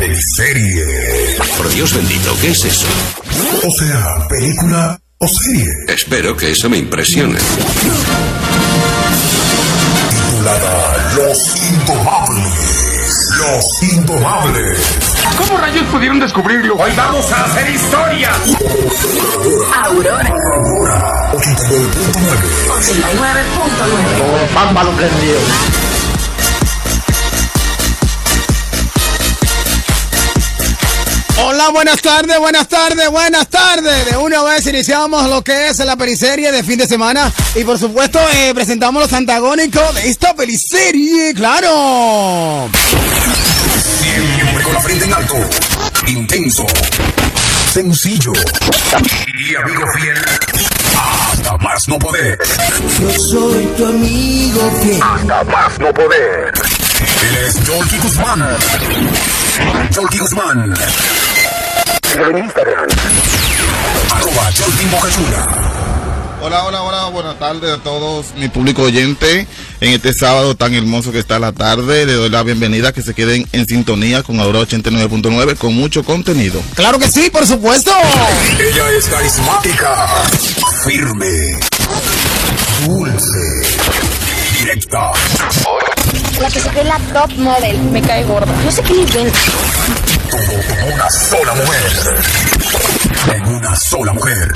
Peliserie. Por Dios bendito, ¿qué es eso? O sea, película o serie. Espero que eso me impresione. Titulada Los Indomables. Los Indomables. ¿Cómo rayos pudieron descubrirlo? Hoy vamos a hacer historia. Aurora Aurora 89.9. 89.9. Bamba lo prendió. Hola, buenas tardes, buenas tardes, buenas tardes. De una vez iniciamos lo que es la periserie de fin de semana y por supuesto eh, presentamos los antagónicos de esta periserie, claro. Siempre con la frente en alto. Intenso. Sencillo. Y amigo fiel. Hasta más no poder. Yo soy tu amigo fiel. Hasta más no poder. Él es Jolky Guzmán. Jolky Guzmán. En Instagram. Arroba. Hola, hola, hola, buenas tardes a todos mi público oyente en este sábado tan hermoso que está la tarde. Le doy la bienvenida a que se queden en sintonía con Aurora 89.9 con mucho contenido. Claro que sí, por supuesto. Ella es carismática, firme, dulce, directa. La que se cree la top model. Me cae gorda. No sé qué nivel. Todo como una sola mujer. En una sola mujer.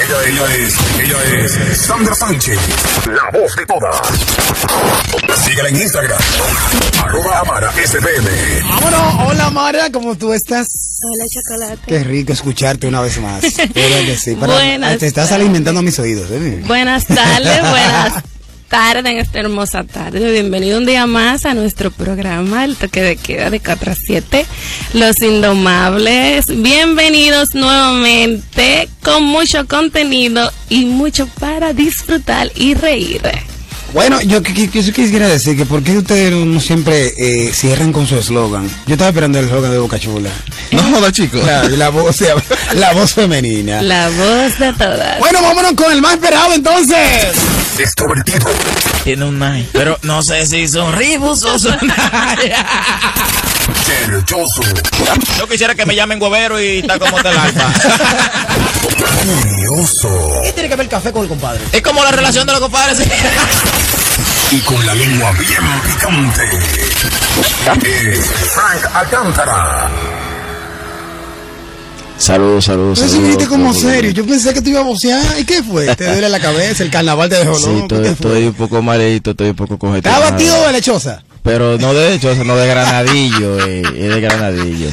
Ella, ella es, ella es Sandra Sánchez, la voz de todas. Síguela en Instagram, arroba Amara SPM. Vámonos, hola Mara, ¿cómo tú estás? Hola, chocolate. Qué rico escucharte una vez más. Sí. Para- Buenas te estás alimentando mis oídos. ¿eh? Buenas tardes, buenas tardes en esta hermosa tarde. Bienvenido un día más a nuestro programa, el toque de queda de 4 a 7, Los Indomables. Bienvenidos nuevamente con mucho contenido y mucho para disfrutar y reír. Bueno, yo, qui- yo quisiera decir que por qué ustedes no siempre eh, cierran con su eslogan. Yo estaba esperando el eslogan de Boca Chula. No joda, chicos. La voz, la voz femenina. La voz de todas. Bueno, vámonos con el más esperado entonces. Extrovertido, Tiene un nine. Pero no sé si son ribos o son cherchoso, Yo quisiera que me llamen huevero y está como del alfa. curioso ¿Qué tiene que ver el café con el compadre? es como la relación de los compadres. Y con la lengua bien picante. Es Frank Alcántara. Saludos, saludos. Tú viniste como serio. Yo pensé que te iba a vocear. ¿Y qué fue? ¿Te duele la cabeza? ¿El carnaval te dejó Sí, loco? estoy, un poco malito, estoy un poco ¿Está congestionado. batido de lechosa? Pero no de hecho, no de granadillo, eh, es de granadillo.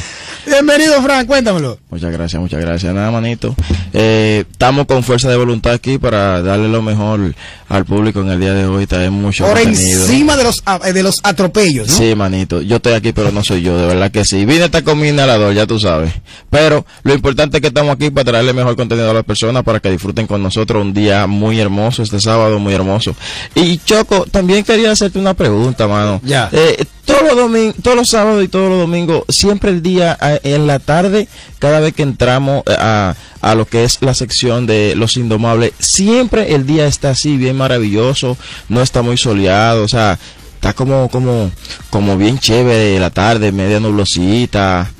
Bienvenido, Frank. Cuéntamelo. Muchas gracias, muchas gracias. Nada, manito. Eh, estamos con fuerza de voluntad aquí para darle lo mejor al público en el día de hoy. Trae mucho Por contenido. encima de los, a- de los atropellos, ¿no? Sí, manito. Yo estoy aquí, pero no soy yo, de verdad que sí. Vine hasta con mi inhalador, ya tú sabes. Pero lo importante es que estamos aquí para traerle mejor contenido a las personas, para que disfruten con nosotros un día muy hermoso, este sábado muy hermoso. Y Choco, también quería hacerte una pregunta, mano. Ya. Eh, todos los domingos, todos los sábados y todos los domingos, siempre el día en la tarde, cada vez que entramos eh, a, a lo que es la sección de los indomables, siempre el día está así, bien maravilloso, no está muy soleado, o sea, está como, como, como bien chévere la tarde, media nublosita.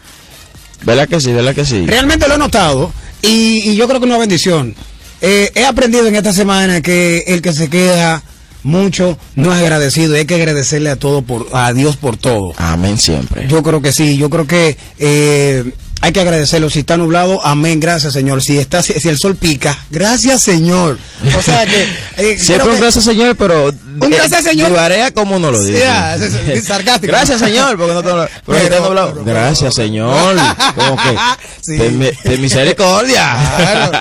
¿Verdad que sí? ¿Verdad que sí? Realmente lo he notado y, y yo creo que es una bendición. Eh, he aprendido en esta semana que el que se queda mucho no es agradecido, hay que agradecerle a todo por a Dios por todo. Amén siempre. Yo creo que sí, yo creo que eh, hay que agradecerlo. Si está nublado, amén, gracias Señor. Si está si, si el sol pica, gracias Señor. O sea que eh, Siempre un que- gracias señor, pero Un gracias, señor. Llevaré como uno lo dice. Es- es- sarcástico. Gracias señor, porque no te pero, nublado. pero- Gracias señor. Como que Sí. de, mi- de misericordia. Claro.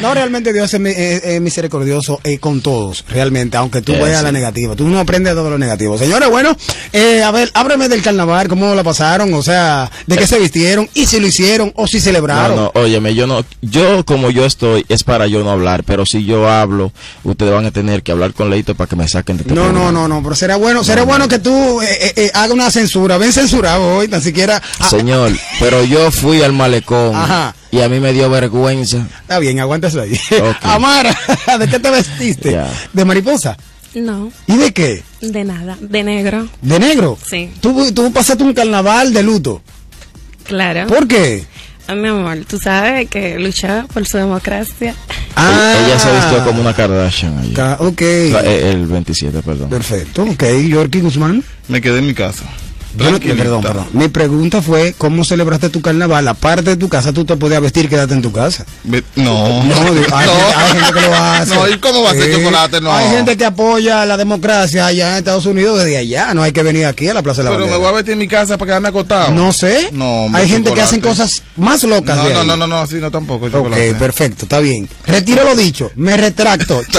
No, realmente Dios es, mi- es- es misericordioso eh, con todos, realmente, aunque tú Sí, veas sí. la negativa. Tú no aprendes todo lo negativo. Señores, bueno, eh, a ver, ábreme del carnaval, cómo la pasaron, o sea, de qué se vistieron, y si lo hicieron, o si No, celebraron. no, óyeme, yo no, yo como yo estoy, es para yo no hablar, pero si yo hablo, ustedes van a tener que hablar con Leito para que me saquen de este No, no, no, no, pero será bueno, será bueno que tú eh, eh, eh, hagas una censura, ven censurado hoy, tan siquiera. ah, Señor, pero yo fui al malecón Ajá. y a mí me dio vergüenza. Está bien, aguántase ahí. Amara, ¿de qué te vestiste? ¿De mariposa? No, ¿Y de qué? de nada, de negro. ¿De negro? Sí. ¿Tú, tú pasaste un carnaval de luto? Claro. ¿Por qué? Ah, mi amor, tú sabes que luchaba por su democracia. Ah, Ella se vistió como una Kardashian. Ca- Ok. El 27, perdón. Perfecto, ok. Yorkie Guzmán. Me quedé en mi casa. No- perdón, perdón. Mi pregunta fue, ¿cómo celebraste tu carnaval? Aparte de tu casa, tú te podías vestir y quedarte en tu casa. No. No, hay, Gente, hay gente que lo hace. No, ¿y cómo va a ser Sí. chocolate? No. Hay gente que apoya la democracia allá en Estados Unidos desde allá. No hay que venir aquí a la Plaza de la Pero me voy a vestir en mi casa para quedarme acostado. No sé. No, hay gente que hacen cosas más locas. No, de no, ahí. no, no, no, así no tampoco. Ok, chocolate. perfecto, está bien. Retiro lo dicho, me retracto.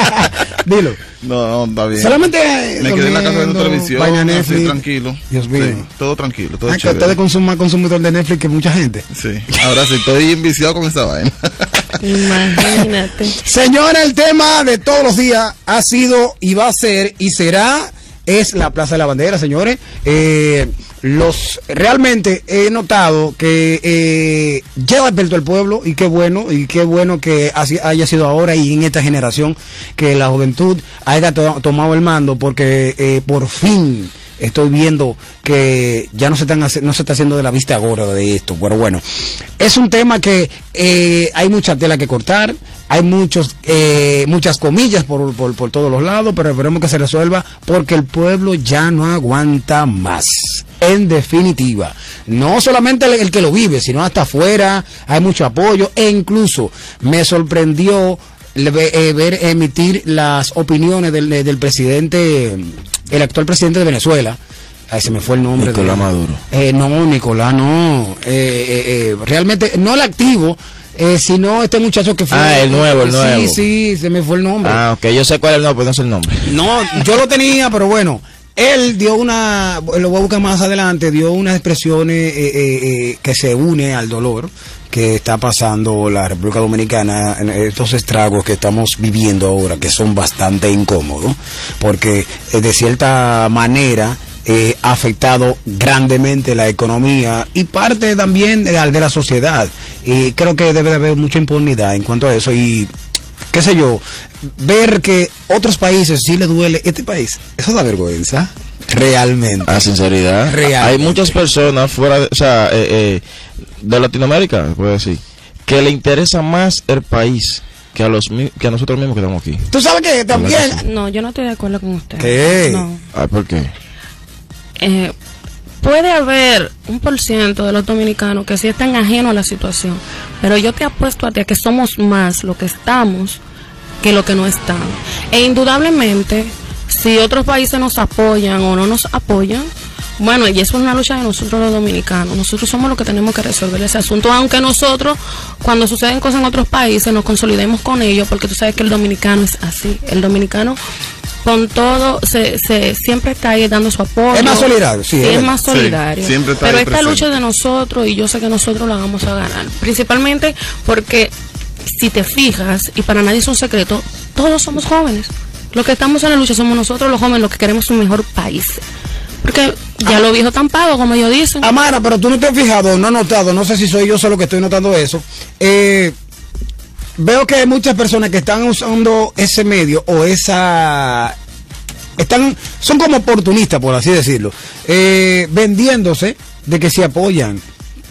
Dilo. No, no, está bien. Solamente eh, Me quedé en la casa viendo televisión. vaina así, Netflix. tranquilo. Dios mío. Sí, todo tranquilo, todo Ah, que chévere. ustedes consumen más consumidor de Netflix que mucha gente. Sí, ahora sí estoy enviciado con esa vaina. Imagínate. Señora, el tema de todos los días ha sido y va a ser y será es la Plaza de la Bandera, señores. Eh, los realmente he notado que eh, ya despertó el pueblo y qué bueno y qué bueno que haya sido ahora y en esta generación que la juventud haya to- tomado el mando porque eh, por fin estoy viendo que ya no se están no se está haciendo de la vista gorda de esto pero bueno. Es un tema que eh, hay mucha tela que cortar hay muchos eh, muchas comillas por, por, por todos los lados pero esperemos que se resuelva porque el pueblo ya no aguanta más. En definitiva no solamente el, que lo vive sino hasta afuera hay mucho apoyo e incluso me sorprendió eh, ver emitir las opiniones del, del presidente, el actual presidente de Venezuela. Ahí se me fue el nombre. Nicolás de- Maduro. Eh, no, Nicolás, no. Eh, eh, eh, realmente, no el activo, eh, sino este muchacho que fue. Ah, el nuevo, el sí, nuevo. Sí, se me fue el nombre. Ah, ok, yo sé cuál es el nombre, pero no sé el nombre. No, yo lo tenía, pero bueno. Él dio una, lo voy a buscar más adelante, dio unas expresiones eh, eh, eh, que se une al dolor que está pasando la República Dominicana en estos estragos que estamos viviendo ahora, que son bastante incómodos, porque eh, de cierta manera eh, ha afectado grandemente la economía y parte también de, la- de la sociedad. Y creo que debe de haber mucha impunidad en cuanto a eso y qué sé yo, ver que otros países sí le duele este país, eso da vergüenza, realmente. A sinceridad. Real. Hay muchas personas fuera, de, o sea, eh, eh, de Latinoamérica, puedo decir, que le interesa más el país que a los que a nosotros mismos que estamos aquí. Tú sabes que también... No, yo no estoy de acuerdo con usted. ¿Qué? No. Ay, ¿por qué? Eh, puede haber un por ciento de los dominicanos que sí están ajenos a la situación, pero yo te apuesto a ti a que somos más lo que estamos que lo que no están. E indudablemente, si otros países nos apoyan o no nos apoyan, bueno, y eso es una lucha de nosotros los dominicanos. Nosotros somos los que tenemos que resolver ese asunto, aunque nosotros, cuando suceden cosas en otros países, nos consolidemos con ellos, porque tú sabes que el dominicano es así. El dominicano con todo se, se siempre está ahí dando su apoyo. Es más solidario, sí, es más Sí, solidario. siempre está Pero esta presente. lucha es de nosotros y yo sé que nosotros la vamos a ganar. Principalmente porque si te fijas, y para nadie es un secreto, todos somos jóvenes. Los que estamos en la lucha somos nosotros los jóvenes, los que queremos un mejor país. Porque ya los viejos están pagos, como ellos dicen. Amara, pero tú no te has fijado, no has notado, no sé si soy yo solo que estoy notando eso. Eh, veo que hay muchas personas que están usando ese medio o esa están son como oportunistas por así decirlo eh, vendiéndose de que se apoyan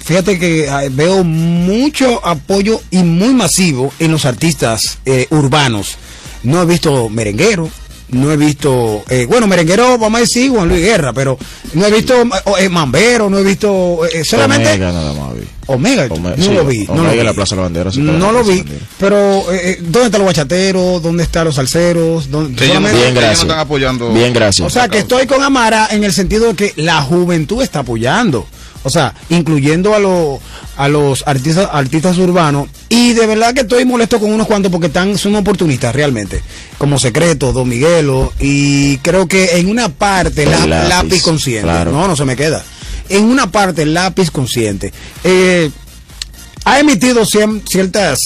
fíjate que eh, veo mucho apoyo y muy masivo en los artistas eh, urbanos no he visto merenguero no he visto, eh, bueno, merenguero, vamos a decir Juan Luis Guerra, pero no he visto eh, Mambero, no he visto, eh, solamente Omega nada más vi. Omega, Ome- no sí, lo vi. no Omega lo en vi. la Plaza de la Bandera, sí, no lo vi, pero eh, eh, ¿dónde están los bachateros? ¿Dónde están los salseros? ¿Dónde- Ellos no, solamente- Bien, no gracias. están apoyando. Bien, gracias. o sea, que estoy con Amara en el sentido de que la juventud está apoyando. O sea, incluyendo a, los a los artistas, artistas urbanos. Y de verdad que estoy molesto con unos cuantos porque están, son oportunistas realmente. Como Secreto, Don Miguelo. Y creo que en una parte, la- lápiz, lápiz, consciente. claro. No, no se me queda. En una parte, lápiz consciente. Eh, ha emitido cien- ciertas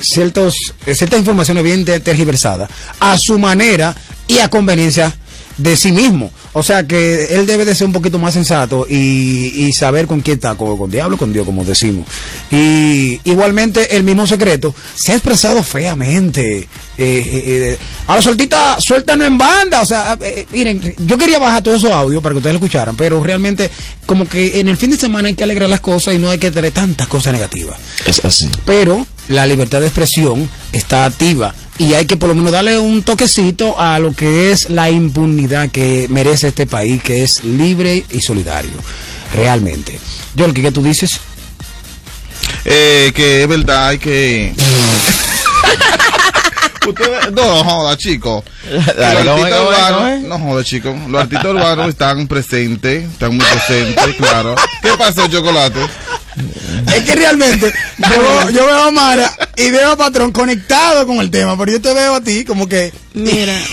ciertos, ciertas informaciones bien ter- tergiversadas a su manera y a conveniencia de sí mismo. O sea que él debe de ser un poquito más sensato y, y saber con quién está, con, con diablo, con Dios, como decimos. Y igualmente el mismo secreto se ha expresado feamente. Eh, eh, eh, a la soltita, en banda. O sea, eh, miren, yo quería bajar todos esos audios para que ustedes lo escucharan, pero realmente como que en el fin de semana hay que alegrar las cosas y no hay que tener tantas cosas negativas. Es así. Pero la libertad de expresión está activa y hay que por lo menos darle un toquecito a lo que es la impunidad que merece este país, que es libre y solidario. Realmente. Yolki, ¿qué tú dices? Eh, que es verdad, hay que. Ustedes- no, no joda, chicos. Los ¿cómo es, artistas urbanos- es? No joda, chicos. Los artistas urbanos están presentes, están muy presentes, claro. ¿Qué pasó, Chocolate? Es que realmente yo, veo- yo veo a Mara y veo a Patrón conectado con el tema, pero yo te veo a ti como que... Mira,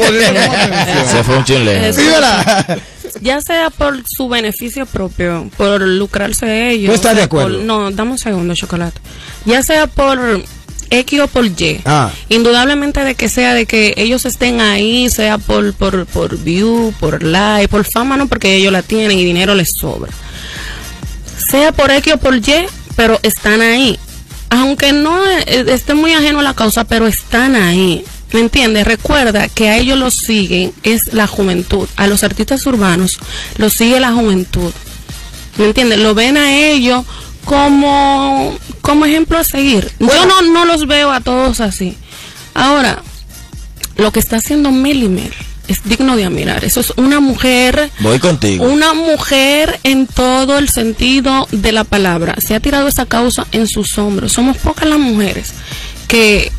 Se fue un. Eso. Sí, ¿verdad? ya sea por su beneficio propio, por lucrarse ellos. ¿Tú estás de acuerdo? por- no, dame un segundo, chocolate. Ya sea por X o por Y. Ah. Indudablemente de que sea de que ellos estén ahí, sea por, por, por view, por like, por fama, no, porque ellos la tienen y dinero les sobra. Sea por X o por Y, pero están ahí. Aunque no eh, esté muy ajeno a la causa, pero están ahí. ¿Me entiendes? Recuerda que a ellos los siguen, es la juventud. A los artistas urbanos los sigue la juventud. ¿Me entiendes? Lo ven a ellos como, como ejemplo a seguir. Yo no, no los veo a todos así. Ahora, lo que está haciendo Melimer es digno de admirar. Eso es una mujer Voy contigo. una mujer en todo el sentido de la palabra. Se ha tirado esa causa en sus hombros. Somos pocas las mujeres que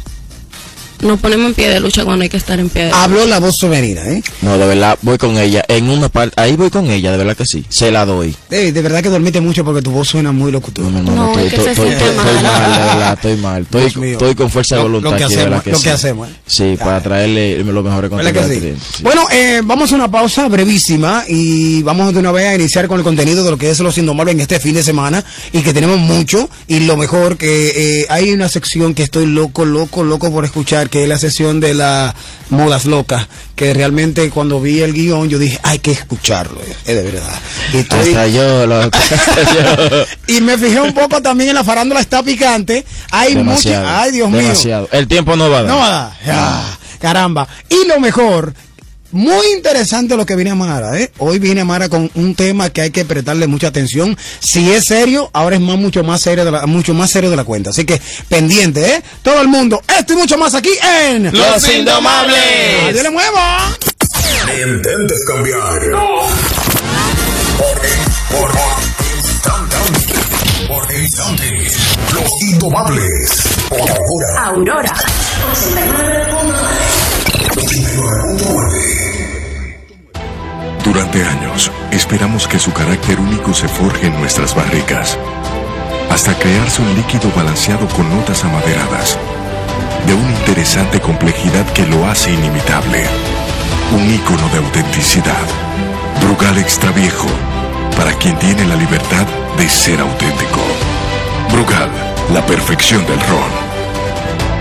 nos ponemos en pie de lucha cuando hay que estar en pie de lucha. Habló la voz femenina, ¿eh? No, de verdad, voy con ella. En una parte, ahí voy con ella, de verdad que sí. Se la doy. Ey, de verdad que dormite mucho porque tu voz suena muy locutora. No, no, No, no, es estoy, estoy, estoy- estoy mal. de verdad, estoy mal. Estoy, estoy con fuerza de Lo- voluntad lo que aquí, hacemos, que lo sí. que hacemos, ¿eh? Sí, para traerle los mejores ¿Verdad contenidos. que al sí? cliente, sí. Bueno, eh, vamos a una pausa brevísima y vamos de una vez a iniciar con el contenido de lo que es Los Indomables en este fin de semana y que tenemos mucho y lo mejor que eh, hay una sección que estoy loco, loco, loco por escuchar que es la sesión de las modas locas que realmente cuando vi el guion yo dije hay que escucharlo, es de verdad. Y estoy- Hasta yo, loco, hasta yo. y me fijé un poco también en la farándula está picante. Hay Demasiado. ay Dios mío. El tiempo no va a dar. No va a dar. Ah, caramba. Y lo mejor, muy interesante lo que viene Amara, ¿eh? Hoy viene Amara con un tema que hay que prestarle mucha atención. Si es serio, ahora es más, mucho más serio de la, mucho más serio de la cuenta. Así que pendiente, ¿eh? Todo el mundo, esto y mucho más aquí en Los Indomables. ¡Nadie le mueva! Intentes cambiar. Por, por, instante. Por instante. Los indomables. Por ahora. Aurora. 89.9. Durante años, esperamos que su carácter único se forje en nuestras barricas, hasta crearse un líquido balanceado con notas amaderadas, de una interesante complejidad que lo hace inimitable, un ícono de autenticidad. Brugal Extra Viejo, para quien tiene la libertad de ser auténtico. Brugal, la perfección del ron.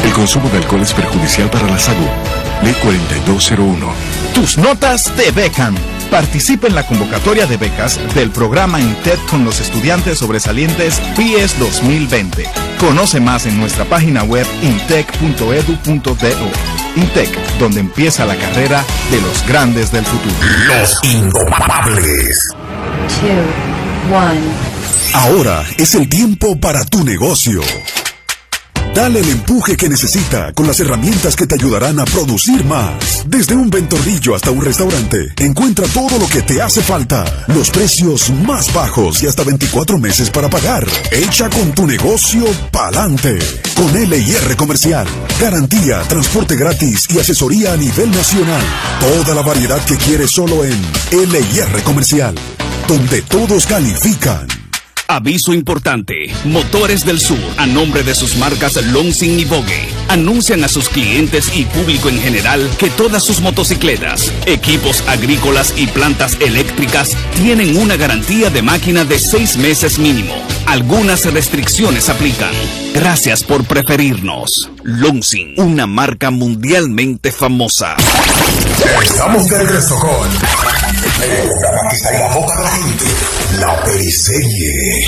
El consumo de alcohol es perjudicial para la salud. Ley 4201. Tus notas te becan. Participa en la convocatoria de becas del programa INTEC con los estudiantes sobresalientes PIES 2020. Conoce más en nuestra página web intec.edu.do. INTEC, donde empieza la carrera de los grandes del futuro. Los indomables. Two. One. Ahora es el tiempo para tu negocio. Dale el empuje que necesita con las herramientas que te ayudarán a producir más. Desde un ventorrillo hasta un restaurante, encuentra todo lo que te hace falta. Los precios más bajos y hasta 24 meses para pagar. Echa con tu negocio pa'lante. Con LIR Comercial. Garantía, transporte gratis y asesoría a nivel nacional. Toda la variedad que quieres solo en LIR Comercial. Donde todos califican. Aviso importante. Motores del Sur, a nombre de sus marcas Lonsing y Vogue, anuncian a sus clientes y público en general que todas sus motocicletas, equipos agrícolas y plantas eléctricas tienen una garantía de máquina de seis meses mínimo. Algunas restricciones aplican. Gracias por preferirnos. Lonsing, una marca mundialmente famosa. Estamos de regreso con el programa que está en la boca de la gente. La periserie.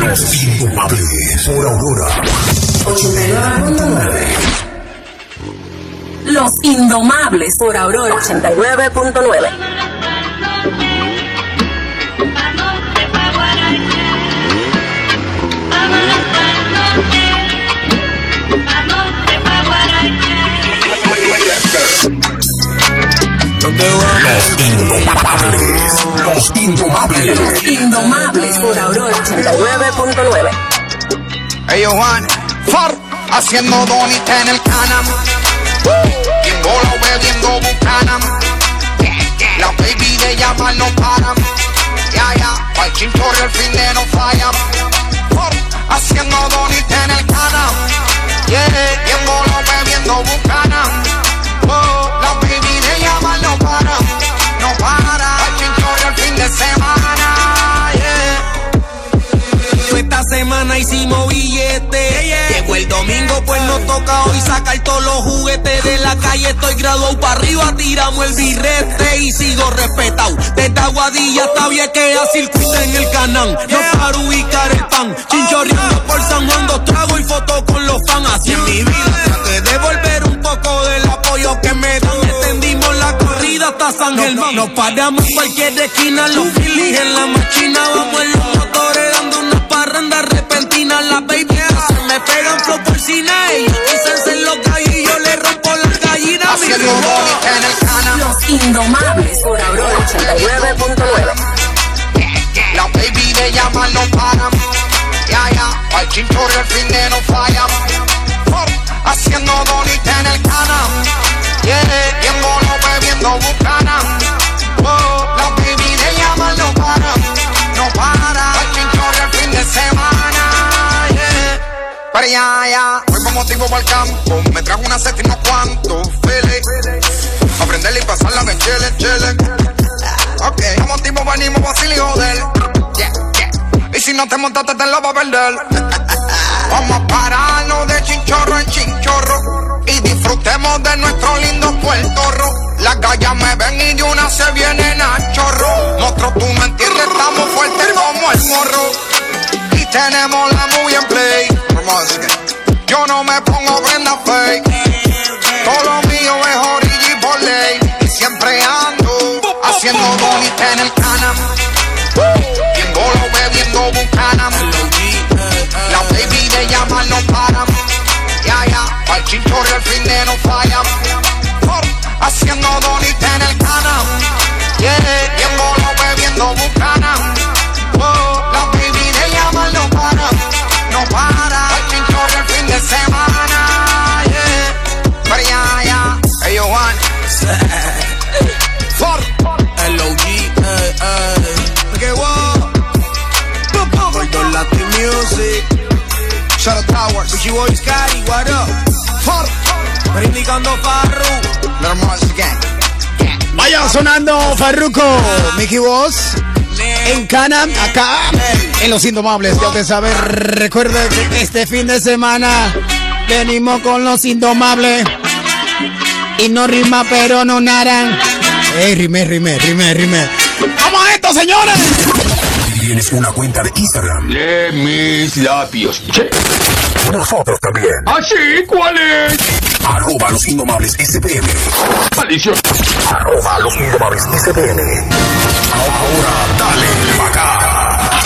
Los indomables por Aurora. 89.9. Los Indomables por Aurora 89.9. Los indomables. Los indomables. Los Indomables por Aurora 89.9. Hey, Juan, Far, haciendo donita en el canam. Viéndolo bebiendo bucanam. La baby de llamar no paran. Ya, ya, al chinchorro el fin de no fallan. Far, haciendo donita en el canam. Yeah, viéndolo bebiendo bucanam. Oh, la baby llamar no para. No para, al chinchorro el fin de semana. Yeah. Esta semana hicimos billete. Llegó el domingo, pues nos toca hoy sacar todos los juguetes de la calle. Estoy graduado para arriba, tiramos el birrete y sigo respetado. Desde Aguadilla hasta Viequea, circuito en el canal. No para ubicar el pan. Chinchorreando por San Juan, dos tragos y fotos con los fans. Así en mi vida traté de devolver un poco del apoyo que me dan. Extendimos la corrida hasta San Germán. Nos paramos en cualquier esquina, los filis en la máquina. Vamos dando unas parrandas repentinas. Las baby se me pegan flow por cine. Ellos dicen ser los gallos, le rompo las gallinas. mi en el. Los Indomables por Aurora 89.9. La baby de llamar no paran. Ya, ya, al chinchorro el fin de no fallan. For, haciendo donita en el canam. Yeah, viéndolo bebiendo bucana. Pero ya, motivo para el campo. Me trajo una set y unos cuantos files. Aprender y pasarla de chile, chile. Ok, como tipo venimos vacil y joder. Y si no te montaste, te lo va a perder. Vamos a pararnos de chinchorro en chinchorro. Y disfrutemos de nuestro lindo Puerto Rico. Las gallas me ven y de una se vienen a chorro. Nosotros, tú me estamos fuertes como el morro. Y tenemos la muy en play. Yo no me pongo prenda fake. Todo lo mío es origi por ley. Y siempre ando haciendo bonita en el canam. Viéndolo bebiendo bucanam. La baby de llamar no paran. Ya, ya, al chinchorro el fin de no fallan. For, Haciendo donita Towers. Richie Boy Scary, what up? Reivindicando Farru. Gang. Vaya sonando Farruko, Mickey Boss. En Canam, acá, en Los Indomables. Ya usted sabe, recuerde que este fin de semana venimos con Los Indomables. Y no rima, pero no naran. Ey, rime, rime, rime, rime. ¡Vamos a esto, señores! Tienes una cuenta de Instagram. Lee mis labios. Che. Nosotros también. ¿Ah, sí? ¿Cuál es? Arroba los indomables SPM. Maldición. Arroba los indomables SPM. Ahora dale acá.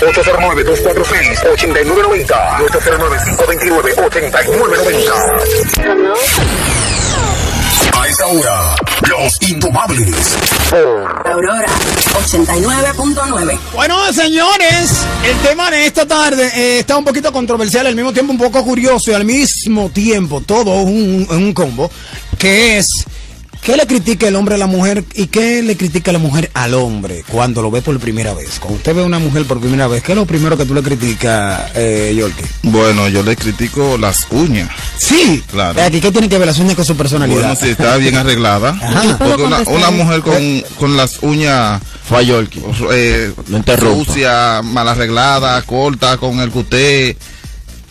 809-246-8990. 809-529-8990. A esta hora, los indomables. Aurora 89.9. Bueno, señores, el tema de esta tarde eh, está un poquito controversial, al mismo tiempo un poco curioso y al mismo tiempo todo un, un combo, que es ¿Qué le critica el hombre a la mujer y qué le critica la mujer al hombre cuando lo ve por primera vez? Cuando usted ve a una mujer por primera vez, ¿qué es lo primero que tú le criticas, eh, Yorkie? Bueno, yo le critico las uñas. Sí. Claro. Eh, ¿Aquí qué tiene que ver las uñas con su personalidad? Bueno, si está bien arreglada. Ajá. Porque una, mujer con, con las uñas Fue a Yorkie. eh, No sucia, mal arreglada, corta, con el cuté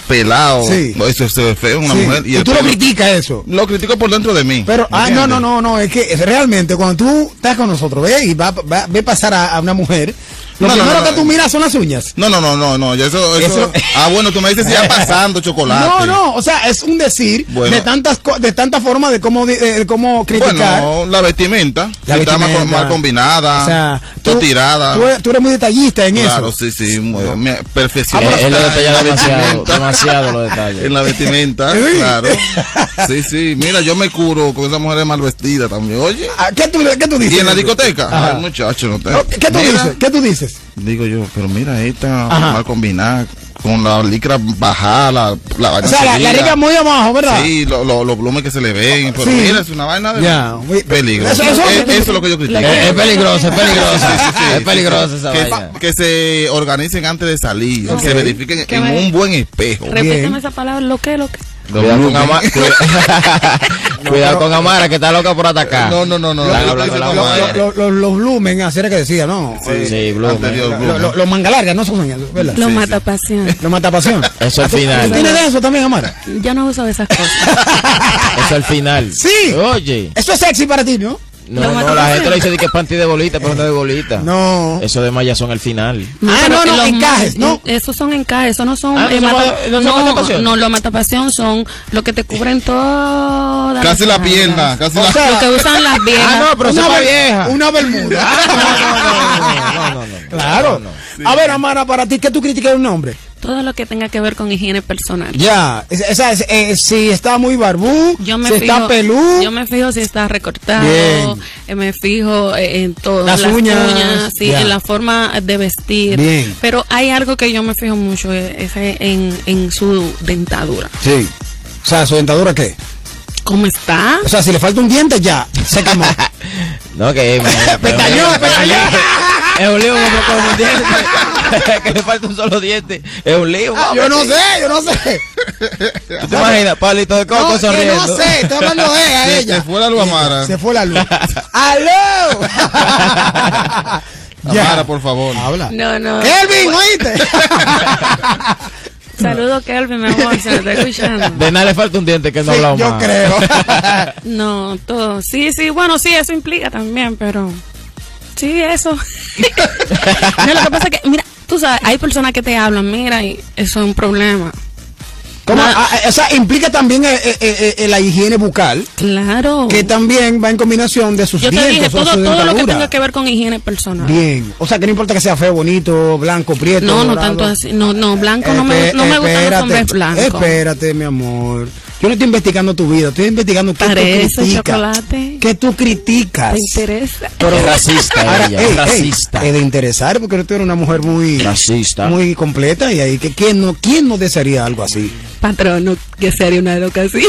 pelado. Sí. Eso se feo una Sí. mujer. Y, el tú lo criticas eso. Lo critico por dentro de mí. Pero, ¿me ah, no, no, no, no, es que realmente cuando tú estás con nosotros, ve y va, va- ve pasar a, a una mujer, lo No, no, primero no, que no. tú miras son las uñas. No, no, no, no, no. Eso, eso, Eso- Ah, bueno, tú me dices si ya pasando chocolate. No, no, o sea, es un decir Bueno. de tantas co- de tantas formas de cómo di- de cómo criticar. Bueno, la vestimenta. La si está mal, vestimenta. mal combinada. o sea, está tirada. Tú, tú eres muy detallista en claro, eso. sí, sí. muy- Perfección. Él, él lo detalla En la demasiado, vestimenta. demasiado lo detalla. En la vestimenta, Sí. claro. Sí, sí. Mira, yo me curo con esa mujer mal vestida también. Oye. Ah, ¿Qué tú, qué tú dices? ¿Y en la discoteca? Ajá. Ay, muchacho, no te. ¿Qué tú Mira, dices? ¿Qué tú dices? Digo yo, pero mira, esta Ajá. mal combinada con la licra bajada, la, la vaina O sea, la, la muy abajo, ¿verdad? Sí, lo- lo- los plumes que se le ven, pero Sí. mira, es una vaina de muy- peligro. Eso- Eso, eso- es, eso es lo que yo critico. Es, es peligroso, es peligroso. Sí, sí, sí, es peligroso sí. esa que, vaina. que se organicen antes de salir, Ok. se verifiquen Que en me- un buen espejo. Repíteme esa palabra, lo que, lo que. Cuidado con, Ama- cuida- Cuidado con Amara que está loca por atacar. No, no, no, no. De Los blumen, así era que decía, ¿no? Sí, Sí, lo- Los manga largas, no son ¿verdad? Lo sí. mata pasión. Lo mata pasión. Eso al ¿Tú- final. ¿Tú tienes de eso también, Amara? Yo no uso esas cosas. Eso al final. Sí. Oye. Eso es sexy para ti, ¿no? No, no, mata la gente le dice de que es panty de bolita, pero no de bolita. No. Eso de malla son al final. Ah, pero no, no, los encajes, ¿no? Esos son encajes, esos no son. Ah, ¿no eh, son mata- ma- no no, los matapasión son lo que te cubren toda Casi la pierna, casi O la sea, Lo que usan las viejas. Ah, no, pero una, vieja. una bermuda. No, no, no. Claro. A ver, Amara, para ti, ¿qué tú criticas de un hombre? Todo lo que tenga que ver con higiene personal. Ya, es- esa es, eh, si está muy barbú, Yo me si fijo, está pelú, yo me fijo si está recortado, Bien. eh, me fijo eh, en todo, Las uñas, sí, en la forma de vestir. Bien. Pero hay algo que yo me fijo mucho eh, es en, en su dentadura. Sí. O sea, ¿su dentadura qué? ¿Cómo está? O sea, si le falta un diente, ya, se quemó. No, que. Es un lío como con un diente. que le falta un solo diente. Es un lío. yo no sé, yo no sé. ¿Tú te imaginas? Palito de coco No, sonriendo. no sé, estoy hablando de a Se- ella. se fue la luz, Amara. Se fue la luz. ¡Aló! Amara, por favor. Habla. No, no. Kelvin, ¿oíste? Saludo, Kelvin, mi amor, se lo está escuchando. De nada le falta un diente que no Sí, hablamos yo más. creo. No, todo. Sí, sí, bueno, sí, eso implica también, pero. Sí, eso. no, lo que pasa es que, mira, tú sabes, hay personas que te hablan, mira, y eso es un problema. ¿Cómo? Ah, ah, o sea, implica también eh, eh, eh, la higiene bucal, Claro. que también va en combinación de sus Yo te dientes dije, todo, todo lo que tenga que ver con higiene personal. Bien. O sea, que no importa que sea feo, bonito, blanco, prieto. No, no dorado. tanto así. No, no, blanco no me, no me gustan los hombres blancos. Espérate, mi amor. Yo no estoy investigando tu vida, estoy investigando qué Parece tú criticas. chocolate. ¿Qué tú criticas? ¿Te interesa? Es racista Ahora, ella, ey, es ey, racista. es de interesar porque tú eres una mujer muy Racista. muy completa y ahí que quién no quién no desearía algo así. Patrono, que sería una loca así.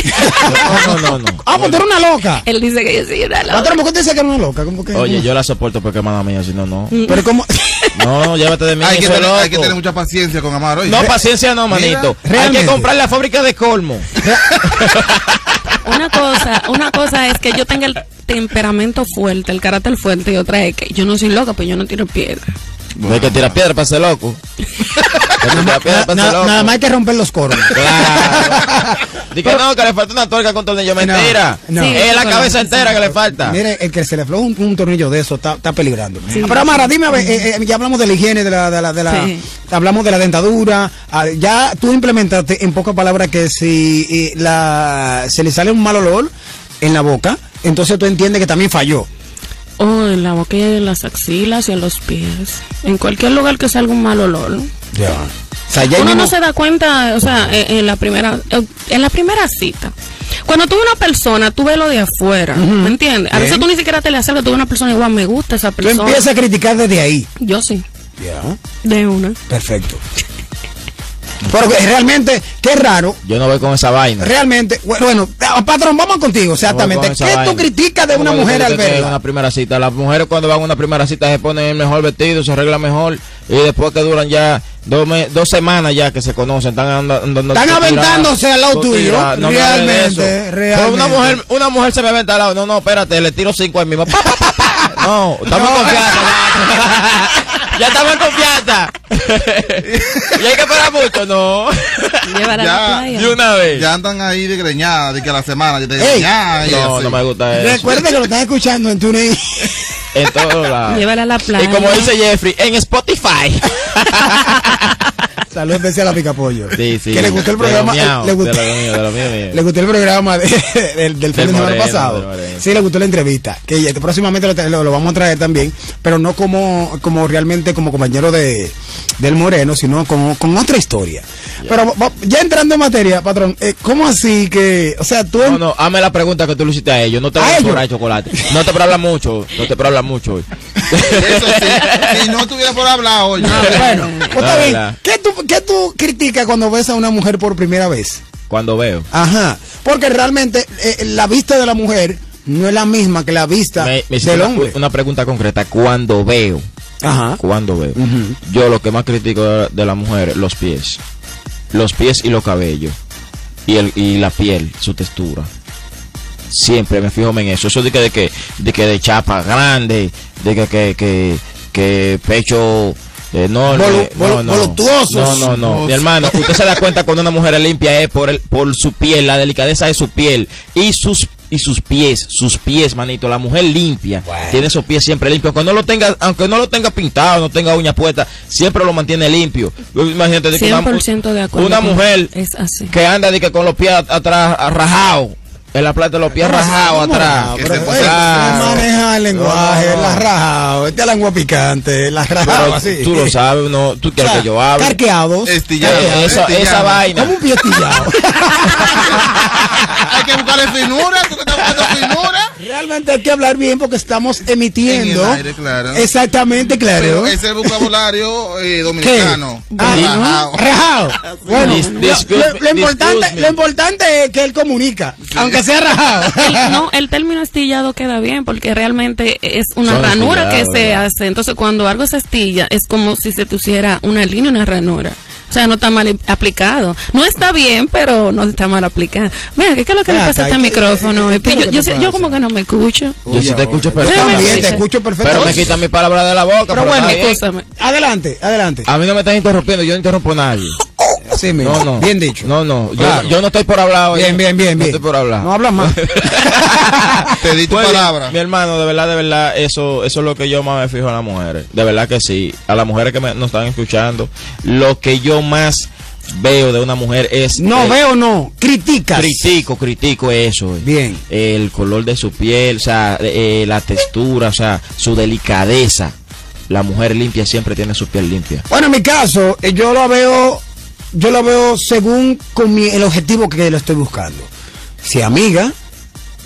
No, no, no. Ah, pues tú eres una loca. Él dice que yo soy una loca. Patrón, ¿por qué te decía que era una loca? ¿Cómo que? Oye, yo la soporto porque es mala mía, si no, no. Pero cómo No, llévate de mí, Hay que, tener, hay que tener mucha paciencia con Amara. oye. No, paciencia no, manito. Hay realmente. que comprar la fábrica de colmo. Una cosa, una cosa es que yo tenga el temperamento fuerte, el carácter fuerte, y otra es que yo no soy loca, pues yo no tiro piedra. No hay que tirar piedra para ser loco. Na- nada más hay que romper los coros. Claro. Dice que no, que le falta una tuerca con tornillo. Mentira. no. Sí, Es la cabeza entera que le falta. Mire, el que se le afloja un, un tornillo de eso está, está peligrando. Pero Amara, dime, a ver, eh, eh, ya hablamos de la higiene, de la, de la, de la Sí. hablamos de la dentadura. ah, ya tú implementaste en pocas palabras que si eh, la, se le sale un mal olor en la boca, entonces tú entiendes que también falló. O en la boca y en las axilas y en los pies. En cualquier lugar que salga un mal olor. Ya. O sea, ya Uno mismo- no se da cuenta, o sea, en, en la primera eh, en la primera cita. Cuando tú ves una persona, tú ves lo de afuera, ¿me entiendes? A veces tú ni siquiera te le acercas, tú ves una persona igual, me gusta esa tú persona. empiezas a criticar desde ahí. Yo sí, Ya. de una. Perfecto. Pero realmente, qué raro. Yo no voy con esa vaina. Realmente, bueno, ah, patrón, vamos contigo, exactamente. Con esa ¿Qué tú criticas de una ¿Cómo mujer al verla? una primera cita. Las mujeres cuando van a una primera cita se ponen el mejor vestido, se arreglan mejor y después que duran ya dos, me- dos semanas ya que se conocen, están andando, Están aventándose al lado tuyo. no. Realmente, una mujer, una mujer se me aventa al lado. No, no, espérate, le tiro cinco al mismo. No, estamos en confianza. Ya, ya estamos en confianza. y hay que esperar mucho, no. Llévala a la Ya, playa. De una vez. Ya andan ahí de greñada, de que a la semana, de Ey. greñada y No, así. no me gusta eso. Recuerde que lo están escuchando en TuneIn. En todos lados. Llévala a la playa. Y como dice Jeffrey, en Spotify. Salud especial a Picapollo. Sí, sí. Que le gustó el programa. le gustó, el programa de- del, del fin de semana pasado. Moreno. Sí, le gustó la entrevista. Que próximamente lo, lo- lo vamos a traer también. Pero no como, como realmente como compañero de del Moreno, sino con, con otra historia. Pero ya entrando en materia, patrón, eh, ¿cómo así que, o sea, tú No, no, hazme la pregunta que tú le hiciste a ellos. No te ¿A voy a ellos? cobrar chocolate. No te hablar mucho. No te hablar mucho hoy. Eso sí, si no tuviera por hablar hoy. bueno, pues No, bien. ¿Qué tú, ¿Qué tú criticas cuando ves a una mujer por primera vez? Cuando veo. Ajá, porque realmente eh, la vista de la mujer no es la misma que la vista Me, me del una, hombre. una pregunta concreta. Cuando veo. Ajá. Cuando veo. Yo lo que más critico de, de la mujer, los pies. Los pies y los cabellos. Y, el, y la piel, su textura. Siempre me fijo en eso. Eso de que de que de, que de chapa grande, de que que, que, que pecho enorme. Volu- volu- no, no. No, no, no. Mi hermano, usted se da cuenta cuando una mujer es limpia es por el, por su piel, la delicadeza de su piel y sus y sus pies, sus pies, manito. La mujer limpia tiene esos pies siempre limpios. Aunque no lo tenga, aunque no lo tenga pintado, no tenga uña puesta, siempre lo mantiene limpio. Imagínate de que una, 100% de acuerdo. una mujer Es así. que anda de que con los pies at- atrás rajados. En la plata de los pies rajados atrás. Pero, se maneja el lenguaje, No. la rajado, esta lengua picante, la rajado así. tú lo sabes, no, tú quieres que yo hable. Carqueados. Estillado. Eh, esa, estillado. esa vaina. Como un pie estillado. Hay que buscarle finura, tú que estás buscando finura. Realmente hay que hablar bien porque estamos emitiendo. En el aire, claro. Exactamente, claro. Pero ese es el vocabulario eh, dominicano. Ah, Rajao. rajado. Bueno, Dis- lo- importante, lo importante es que él comunica, aunque sea rajado. El- no, el término estillado queda bien porque realmente es una Son ranura que se ¿verdad? hace. Entonces, cuando algo se estilla, es como si se pusiera una línea, una ranura. O sea, no está mal aplicado. No está bien, pero no está mal aplicado. Mira, ¿qué es lo que le Ven pasa a este ¿qué- micrófono? yo, sé- como que no me escucho. Yo sí te escucho también sí, te escucho Pero perfectamente. me quitan mi palabra de la boca. Pero bueno, bien. Escúchame. Adelante, adelante. A mí no me están interrumpiendo, yo no interrumpo a nadie. Así mismo. No, no. Bien dicho. No, no. Yo, Claro. yo no estoy por hablar hoy. Bien, bien, bien, No bien. estoy por hablar. No hablas más. Te di tu Pues, palabra. Mi hermano, de verdad, de verdad, eso, eso es lo que yo más me fijo en las mujeres. De verdad que sí. A las mujeres que me, nos están escuchando, lo que yo más veo de una mujer es. No eh, veo, no. Criticas. Critico, critico eso. eh. Bien. El color de su piel, o sea, eh, la textura, o sea, su delicadeza. La mujer limpia siempre tiene su piel limpia. Bueno, en mi caso, eh, yo lo veo, yo lo veo según con mi- el objetivo que lo estoy buscando. Si amiga,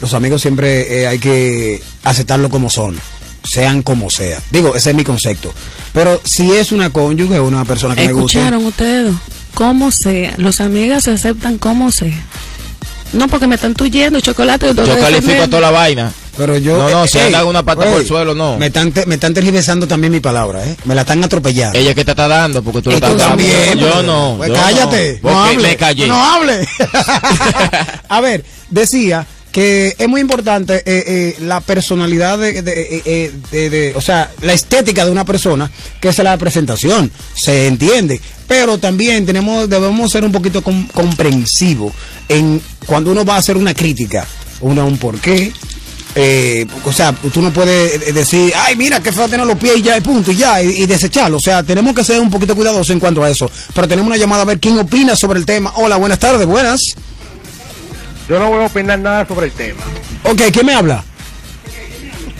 los amigos siempre eh, hay que aceptarlo como son, sean como sea. Digo, ese es mi concepto. Pero si es una cónyuge o una persona que me guste, ¿Escucharon ustedes? Como sea. Los amigas se aceptan como sea. No, porque me están tuyendo chocolate. Yo califico a toda la vaina. Pero yo No, no, eh, si ey, anda una pata ey, por el suelo, no. Me están, te- me están tergiversando también mi palabra, ¿eh? Me la están atropellando. Ella que te está dando, porque tú tú estás dando. también. Yo no. Pues yo cállate. No, hable. me callé. No hable. A ver, decía que es muy importante eh, eh, la personalidad de, de- eh, eh, de- de- o sea, la estética de una persona, que es la presentación, se entiende. Pero también tenemos, debemos ser un poquito com- comprensivos en cuando uno va a hacer una crítica, una un porqué. Eh, o sea, tú no puedes eh, decir, ay, mira, qué feo tener los pies y ya, y punto, y ya, y, y desecharlo. O sea, tenemos que ser un poquito cuidadosos en cuanto a eso. Pero tenemos una llamada a ver quién opina sobre el tema. Hola, buenas tardes, buenas. Yo no voy a opinar nada sobre el tema. Ok, ¿quién me habla?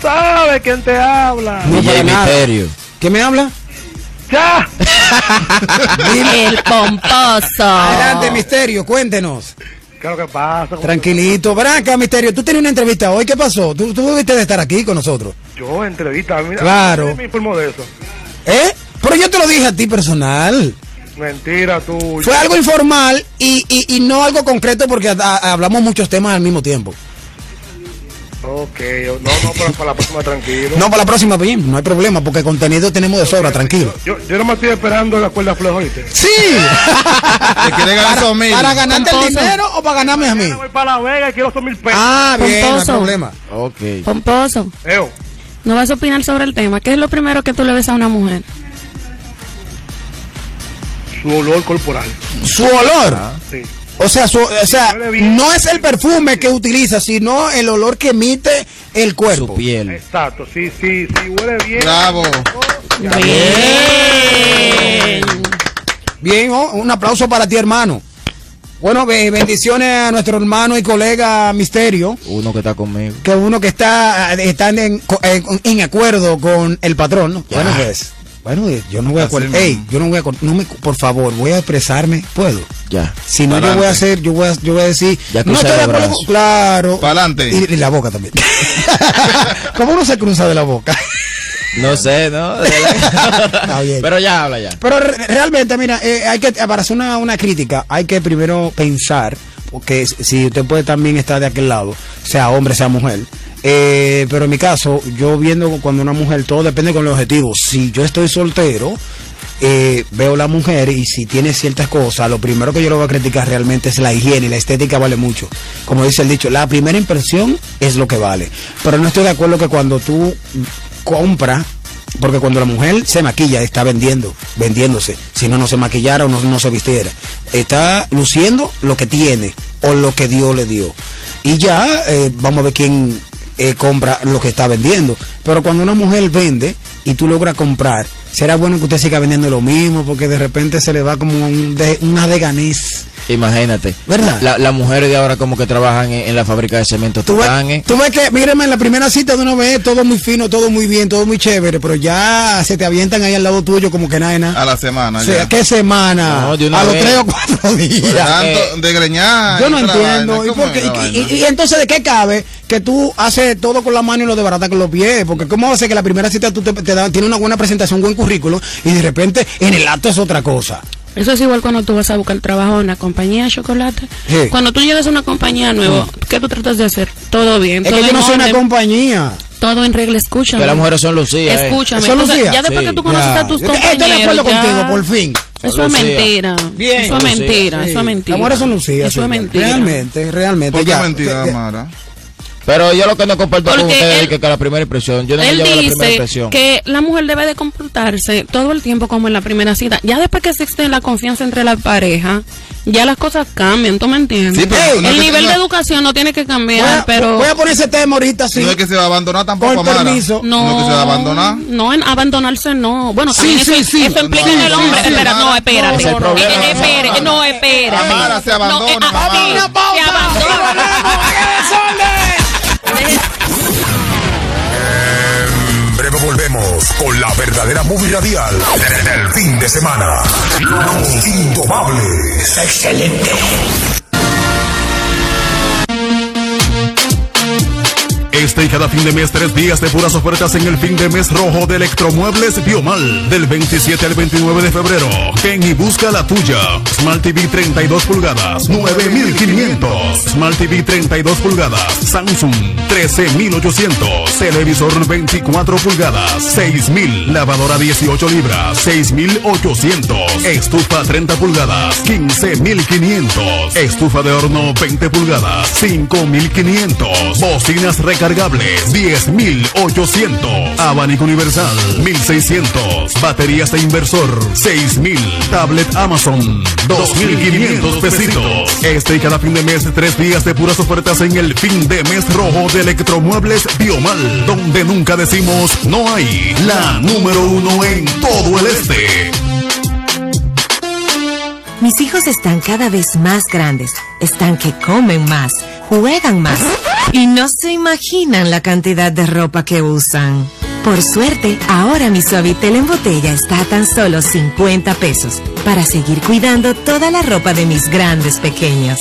¿Sabe quién te habla? No, DJ. Misterio. ¿Quién me habla? ¡Ya! El pomposo. Adelante, Misterio, cuéntenos. ¿Qué es lo que pasa? ¿Cómo Tranquilito. Acá, Misterio, tú tenías una entrevista hoy, ¿qué pasó? ¿Tú, tú debiste de estar aquí con nosotros? Yo entrevista. Mira, Claro. Me informó de eso. ¿Eh? Pero yo te lo dije a ti personal. Mentira, tú. Fue algo informal y, y, y no algo concreto porque a- a- hablamos muchos temas al mismo tiempo. Ok, no, no, pero para la próxima tranquilo. No, para la próxima, bien, no hay problema porque contenido tenemos de sobra, tranquilo. Yo, yo no me estoy esperando la cuerda floja, ¿oíste? ¡Sí! ¿Te quiere ganar esos mil? ¿Para ganarte el dinero o para ganarme a mí? Voy para La Vega y quiero esos mil pesos. Ah, bien, no hay problema. Ok. Pomposo, Eo, no vas a opinar sobre el tema. ¿Qué es lo primero que tú le ves a una mujer? su olor corporal. Su olor. Sí. O sea, su- o sea, no es el perfume que utiliza, sino el olor que emite el cuerpo. Su piel. Exacto, sí, sí, sí, huele bien. Bravo. Bien. Bien, oh, un aplauso para ti, hermano. Bueno, be- bendiciones a nuestro hermano y colega Misterio, Uno que está conmigo. que uno que está están en, en, en acuerdo con el patrón. ¿no? Bueno, pues, bueno, eh, yo no voy a Así acordar. mismo. Ey, yo no voy a. No me, por favor, voy a expresarme. ¿Puedo? Ya. Si no, yo voy a hacer, yo voy a, yo voy a decir, Ya no estoy de acuerdo claro. Pa'lante. Y, y la boca también. ¿Cómo uno se cruza de la boca? No sé, ¿no? Está bien. Pero ya habla ya. Pero re- realmente, mira, eh, hay que, para hacer una, una crítica, hay que primero pensar, porque si- si usted puede también estar de aquel lado, sea hombre, sea mujer. Eh, pero en mi caso, yo viendo cuando una mujer, todo depende con el objetivo. Si yo estoy soltero, eh, veo la mujer y si tiene ciertas cosas, lo primero que yo le voy a criticar realmente es la higiene la estética vale mucho. Como dice el dicho, la primera impresión es lo que vale. Pero no estoy de acuerdo que cuando tú compras, porque cuando la mujer se maquilla está vendiendo, vendiéndose. Si no, no se maquillara o no, no se vistiera. Está luciendo lo que tiene o lo que Dios le dio. Y ya eh, vamos a ver quién eh, compra lo que está vendiendo. Pero cuando una mujer vende y tú logras comprar, será bueno que usted siga vendiendo lo mismo porque de repente se le va como un de- una deganés. Imagínate. ¿Verdad? La- Las mujeres de ahora como que trabajan en, en la fábrica de cemento Tú ves, ¿eh? tú ves que, míreme, en la primera cita de una vez, todo muy fino, todo muy bien, todo muy chévere, pero ya se te avientan ahí al lado tuyo como que nada de nada. A la semana O sea, ya. ¿qué semana? No, de una a los tres o cuatro días. Tanto de greñar. Yo no entiendo. vaina. ¿Y, ¿Cómo por qué? es la Y- y- y entonces de qué cabe que tú haces todo con la mano y lo de barata con los pies? Porque ¿cómo ser que la primera cita tú te, te da- tiene una buena presentación, un buen currículo y de repente en el acto es otra cosa? Eso es igual cuando tú vas a buscar trabajo en una compañía de chocolate. Sí. Cuando tú llegas a una compañía nueva, ¿qué tú tratas de hacer? Todo bien. Es todo que yo no soy una compañía. Todo en regla, escúchame. Que las mujeres son lucías, ¿eh? Escúchame. ¿Son entonces, lucías? ya después Sí. que tú conoces Ya. a tus Yo compañeros. Estoy de acuerdo ya- contigo, por fin. Eso Son es mentira. Bien. Eso es Lucía. mentira. Sí. Eso es mentira. Las mujeres son lucidas. Eso es mentira. Realmente, realmente. ¿Por qué ya. mentira, Te- te- Mara? Pero yo lo que no comparto con Porque ustedes él- es que, que la primera impresión. Yo no me Él llevo la primera dice impresión. que la mujer debe de comportarse todo el tiempo como en la primera cita. Ya después que existe la confianza entre la pareja, ya las cosas cambian, ¿tú me entiendes? Sí, pero no el nivel de educación no tiene que Voy cambiar, a, pero... voy a poner ese tema ahorita, sí. No es que se va a abandonar tampoco, Con Mara. permiso. No, No es que se va a abandonar. No, en abandonarse no. Bueno, Sí, sí, eso, sí. eso implica No, en el no, hombre. sí, espera, no, espérate. Eh, eh, no, espere, Mara. no, espérate. Mara, se abandona, eh. Se abandona. En breve volvemos con la verdadera movie radial del fin de semana. Los Indomables. Excelente. Este y cada fin de mes, tres días de puras ofertas en el fin de mes rojo de Electromuebles Biomal. Del 27 al 29 de febrero. Ven y busca la tuya. Smart TV 32 pulgadas, 9,500. Smart TV 32 pulgadas, Samsung 13,800. Televisor 24 pulgadas, 6,000. Lavadora 18 libras, 6,800. Estufa 30 pulgadas, 15,500. Estufa de horno 20 pulgadas, 5,500. Bocinas recargables, 10,800. Abanico universal, 1,600. Baterías de inversor, 6,000. Tablet Amazon, 2,500 pesitos. Este y cada fin de mes, tres días de puras ofertas en el fin de mes rojo de Electromuebles Biomal, donde nunca decimos no hay. La número uno en todo el este. Mis hijos están cada vez más grandes, están que comen más, juegan más y no se imaginan la cantidad de ropa que usan. Por suerte, ahora mi Suavitel en botella está a tan solo 50 pesos para seguir cuidando toda la ropa de mis grandes pequeños.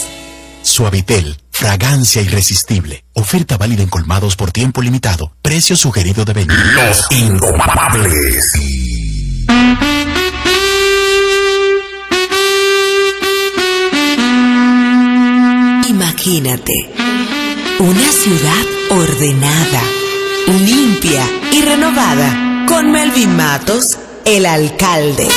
Suavitel, fragancia irresistible. Oferta válida en colmados por tiempo limitado. Precio sugerido de venta. Los Indomables. Imagínate una ciudad ordenada, limpia y renovada con Melvin Matos, el alcalde.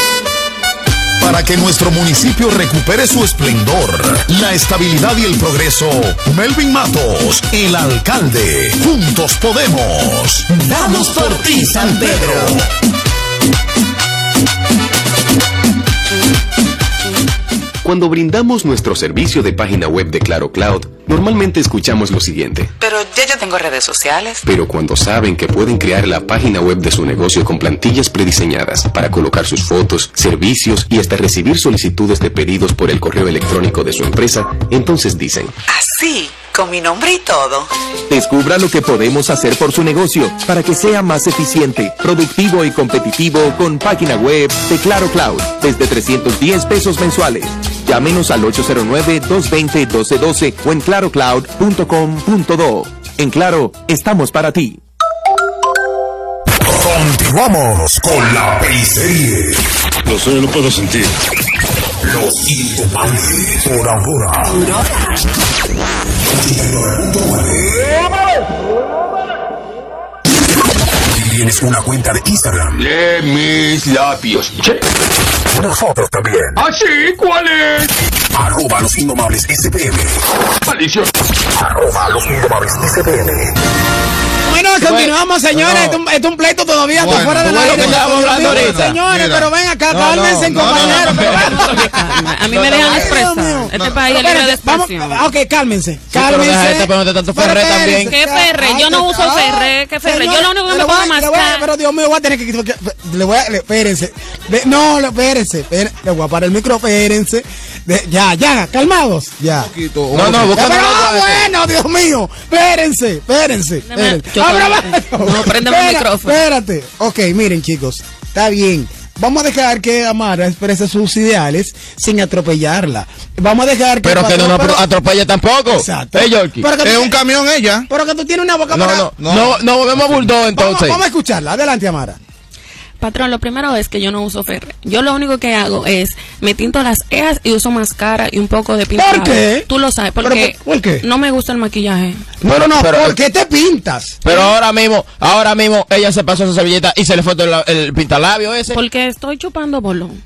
Para que nuestro municipio recupere su esplendor, la estabilidad y el progreso, Melvin Matos, el alcalde. Juntos podemos. Vamos por ti, San Pedro. Cuando brindamos nuestro servicio de página web de Claro Cloud, normalmente escuchamos lo siguiente. Pero ya yo tengo redes sociales. Pero cuando saben que pueden crear la página web de su negocio con plantillas prediseñadas para colocar sus fotos, servicios y hasta recibir solicitudes de pedidos por el correo electrónico de su empresa, entonces dicen, Así, con mi nombre y todo. Descubra lo que podemos hacer por su negocio para que sea más eficiente, productivo y competitivo con página web de Claro Cloud desde 310 pesos mensuales. Llámenos al 809-220-1212 o en clarocloud.com.do. En Claro, estamos para ti. Continuamos con la periserie. Lo sé, lo puedo sentir. Los intomables por ahora. Si tienes una cuenta de Instagram. Lee mis labios. Che. Nosotros también. ¿Ah, sí? ¿Cuál es? Arroba los indomables SPM. Maldición. Arroba los indomables SPM. Bueno, continuamos, señores. Esto es un- esto es un pleito todavía está Bueno, fuera del bueno, aire. Señores, Mira. pero ven acá, No, cálmense, no, no, compañeros. no, A mí me dejan expresar. Este país es libre de expresión. Ok, cálmense. Cálmense. no. ¿Qué Ferré? Yo no uso Ferré, ¿qué Ferré? Yo lo único que me puedo mascar- Pero Dios mío, voy a tener que. Le voy a. Espérense. No, espérense. espérense, Le voy a parar el micro, espérense. De- Ya, ya, calmados. Ya. No, no, lado. bueno, Dios mío. Espérense, espérense. No, préndeme el micrófono. Espérate. Ok, miren, chicos. Está bien. Vamos a dejar que Amara exprese sus ideales sin atropellarla. Vamos a dejar que. Pero que no nos pero- atropelle tampoco. Exacto. Eh, Yorkie. Pero que tú Es un camión ella. Pero que tú tienes una boca No, para- no, no, no, volvemos bulldog Vamos, entonces. vamos a escucharla. Adelante, Amara. Patrón, lo primero es que yo no uso Ferré. Yo lo único que hago es me tinto las cejas y uso máscara y un poco de pintura. ¿Por qué? Tú lo sabes, ¿Pero porque por- por qué? no me gusta el maquillaje. Pero no, Pero- ¿por qué te pintas? Pero ahora mismo, ahora mismo ella se pasó esa servilleta y se le fue todo el, el pintalabio ese. Porque estoy chupando bolón.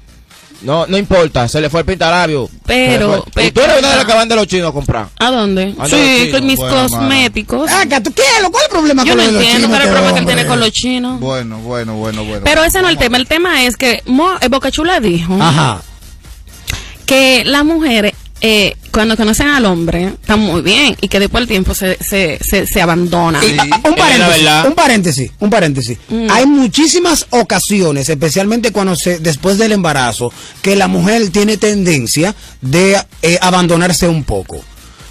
No, no importa, se le fue el pintalabio. Pero- Se le fue. Y tú eres una de las que van de los chinos a comprar. ¿A dónde? Sí, chinos. con mis Bueno, cosméticos. Acá, ¿tú qué? ¿Cuál es el problema Yo con no lo de los entiendo chinos, cuál es el problema que tiene con los chinos. Bueno, bueno, bueno, bueno. Pero ese no es el tema. El tema es que Mo, eh, Boca Chula dijo Ajá. que las mujeres, eh, cuando conocen al hombre, están muy bien y que después del tiempo se, se, se, se abandonan. Y, ah, paréntesis, un paréntesis, un paréntesis. Mm. Hay muchísimas ocasiones, especialmente cuando se, después del embarazo, que la mujer tiene tendencia de eh, abandonarse un poco.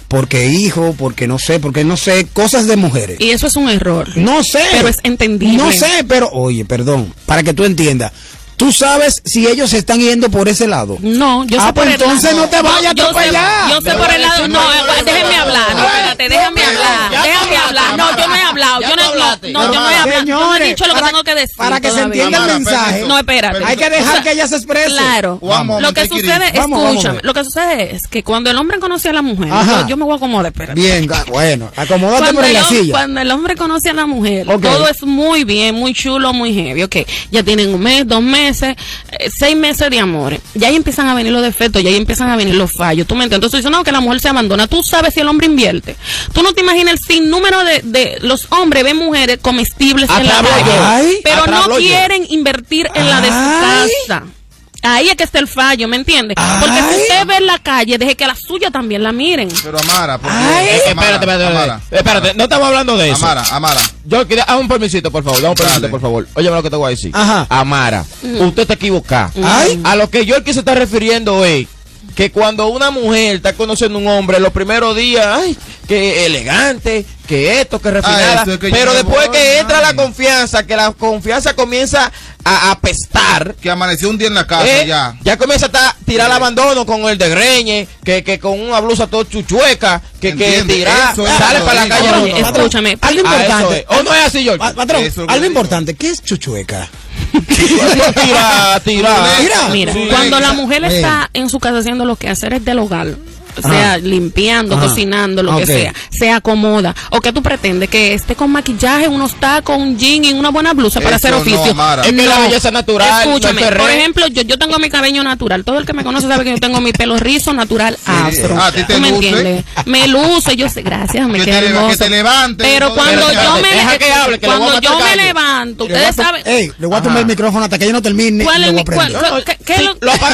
Porque hijo, porque no sé, porque no sé, cosas de mujeres. Y eso es un error. No sé. Pero es entendible. No sé, pero oye, perdón, para que tú entiendas. ¿Tú sabes si ellos se están yendo por ese lado? No, yo ah, sé por pues el entonces lado. no te vayas a yo sé, yo sé por el lado, no, déjeme hablar, no, espérate, déjame hablar, déjame hablar, no, yo no he hablado, yo no, no, no, yo no he hablado, yo no he Señores, dicho lo que para- tengo que decir Para que se entienda el mensaje. No, espérate. Hay que dejar que ella se exprese. Claro. Lo que sucede, escúchame, lo que sucede es que cuando el hombre conoce a la mujer, yo, me voy a acomodar, espérate. Bien, ga- bueno, acomódate Cuando por la silla. cuando el hombre conoce a la mujer, todo es muy bien, muy chulo, muy heavy. Ok, ya tienen un mes, dos meses, eh, seis meses de amor. Ya ahí empiezan a venir los defectos, ya ahí empiezan a venir los fallos. ¿Tú me entiendes? Entonces dicen, no, que la mujer se abandona. Tú sabes si el hombre invierte. Tú no te imaginas el sinnúmero de, de los hombres ven mujeres comestibles en la calle, pero no quieren invertir en la de su Ay. casa. Ahí es que está el fallo, ¿me entiendes? Porque si usted ve en la calle, deje que la suya también la miren. Pero Amara, por Ay. Eh, espérate, espérate, Amara, espérate. Espérate, no estamos hablando de eso. Amara, Amara. Yo quería, haz un permisito, por favor, dame un permisito, por favor. Oye, lo que te voy a decir. Ajá. Amara, usted está equivocada. Ay. A lo que yo que se está refiriendo es que cuando una mujer está conociendo a un hombre, los primeros días, ay, que elegante, que esto, que refinada, eso es que yo pero después voy, que entra la confianza, que la confianza comienza a apestar, Que amaneció un día en la casa eh, ya. comienza a estar- tirar el abandono con el de greñe, que, que con una blusa todo chuchueca, que, que tirar, eso es sale lo para la digo. calle. Oye, no, no. escúchame. Algo Ah, importante. es. ¿O no es así, George? Patrón, es algo importante. ¿Qué es chuchueca? tira, tira. Mira, Mira, Sí. cuando la Sí. mujer Sí. está en su casa haciendo los quehaceres del hogar, sea limpiando, Ajá. cocinando, lo que sea, se acomoda. ¿O qué tú pretendes? Que esté con maquillaje, unos tacos, un jean y una buena blusa para Eso hacer oficio. Es que la belleza natural, Escúchame, no es por ejemplo, yo, yo tengo mi cabello natural. Todo el que me conoce sabe que yo tengo mi pelo rizo, natural, afro. Ah, ¿a ti te ¿Tú me luce? entiendes? Me luce, yo sé, gracias, me Que queda hermoso. que te levante, Pero cuando yo me Deja que hable, que cuando yo me levanto, ustedes saben Ey, le voy a tomar el micrófono hasta que yo no termine. ¿Cuál es mi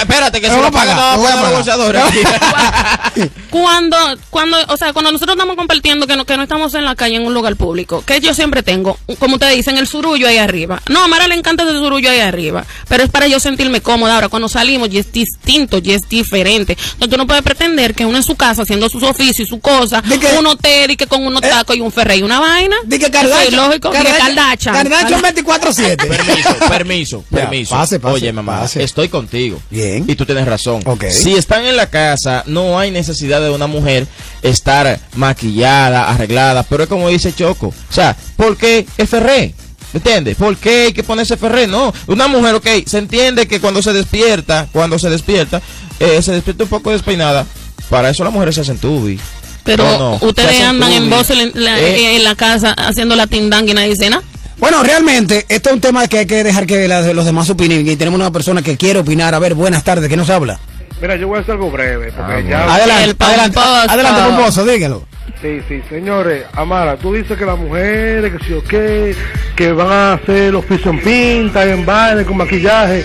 espérate, que voy lo a apagar, apaga, lo voy a no cuando cuando o sea cuando nosotros estamos compartiendo que no, que no estamos en la calle en un lugar público que yo siempre tengo como ustedes dicen el surullo ahí arriba no a Mara le encanta ese surullo ahí arriba pero es para yo sentirme cómoda ahora cuando salimos y es distinto y es diferente entonces tú no puedes pretender que uno en su casa haciendo sus oficios y su cosa uno te que con unos tacos y un ferrey y una vaina Di que Kardashian- lógico Kardashian. Kardashian 24/7. Permiso, permiso, Ya, permiso. pase, pase, Oye, mamá, pase. estoy contigo. Bien. Y tú tienes razón. Ok. Si están en la casa, no hay necesidad de una mujer estar maquillada, arreglada. Pero es como dice Choco. O sea, ¿por qué es Ferré? ¿Me entiendes? ¿Por qué hay que ponerse Ferré? No. Una mujer, ok, se entiende que cuando se despierta, cuando se despierta, eh, se despierta un poco despeinada. Para eso las mujeres se hacen tubi. pero No, no, ustedes andan en voz en la, Eh, en la casa haciendo la tindanga y nadie dice nada Bueno, realmente, esto es un tema que hay que dejar que las- los demás opinen. Y tenemos una persona que quiere opinar. A ver, buenas tardes, ¿qué nos habla? Mira, yo voy a hacer algo breve, porque Ah, ya... Adelante, adelante, adelante, pomposo, dígalo. Sí, sí, señores, Amara, tú dices que las mujeres, que sí o qué, que van a hacer los pisos en pinta, en baile, con maquillaje,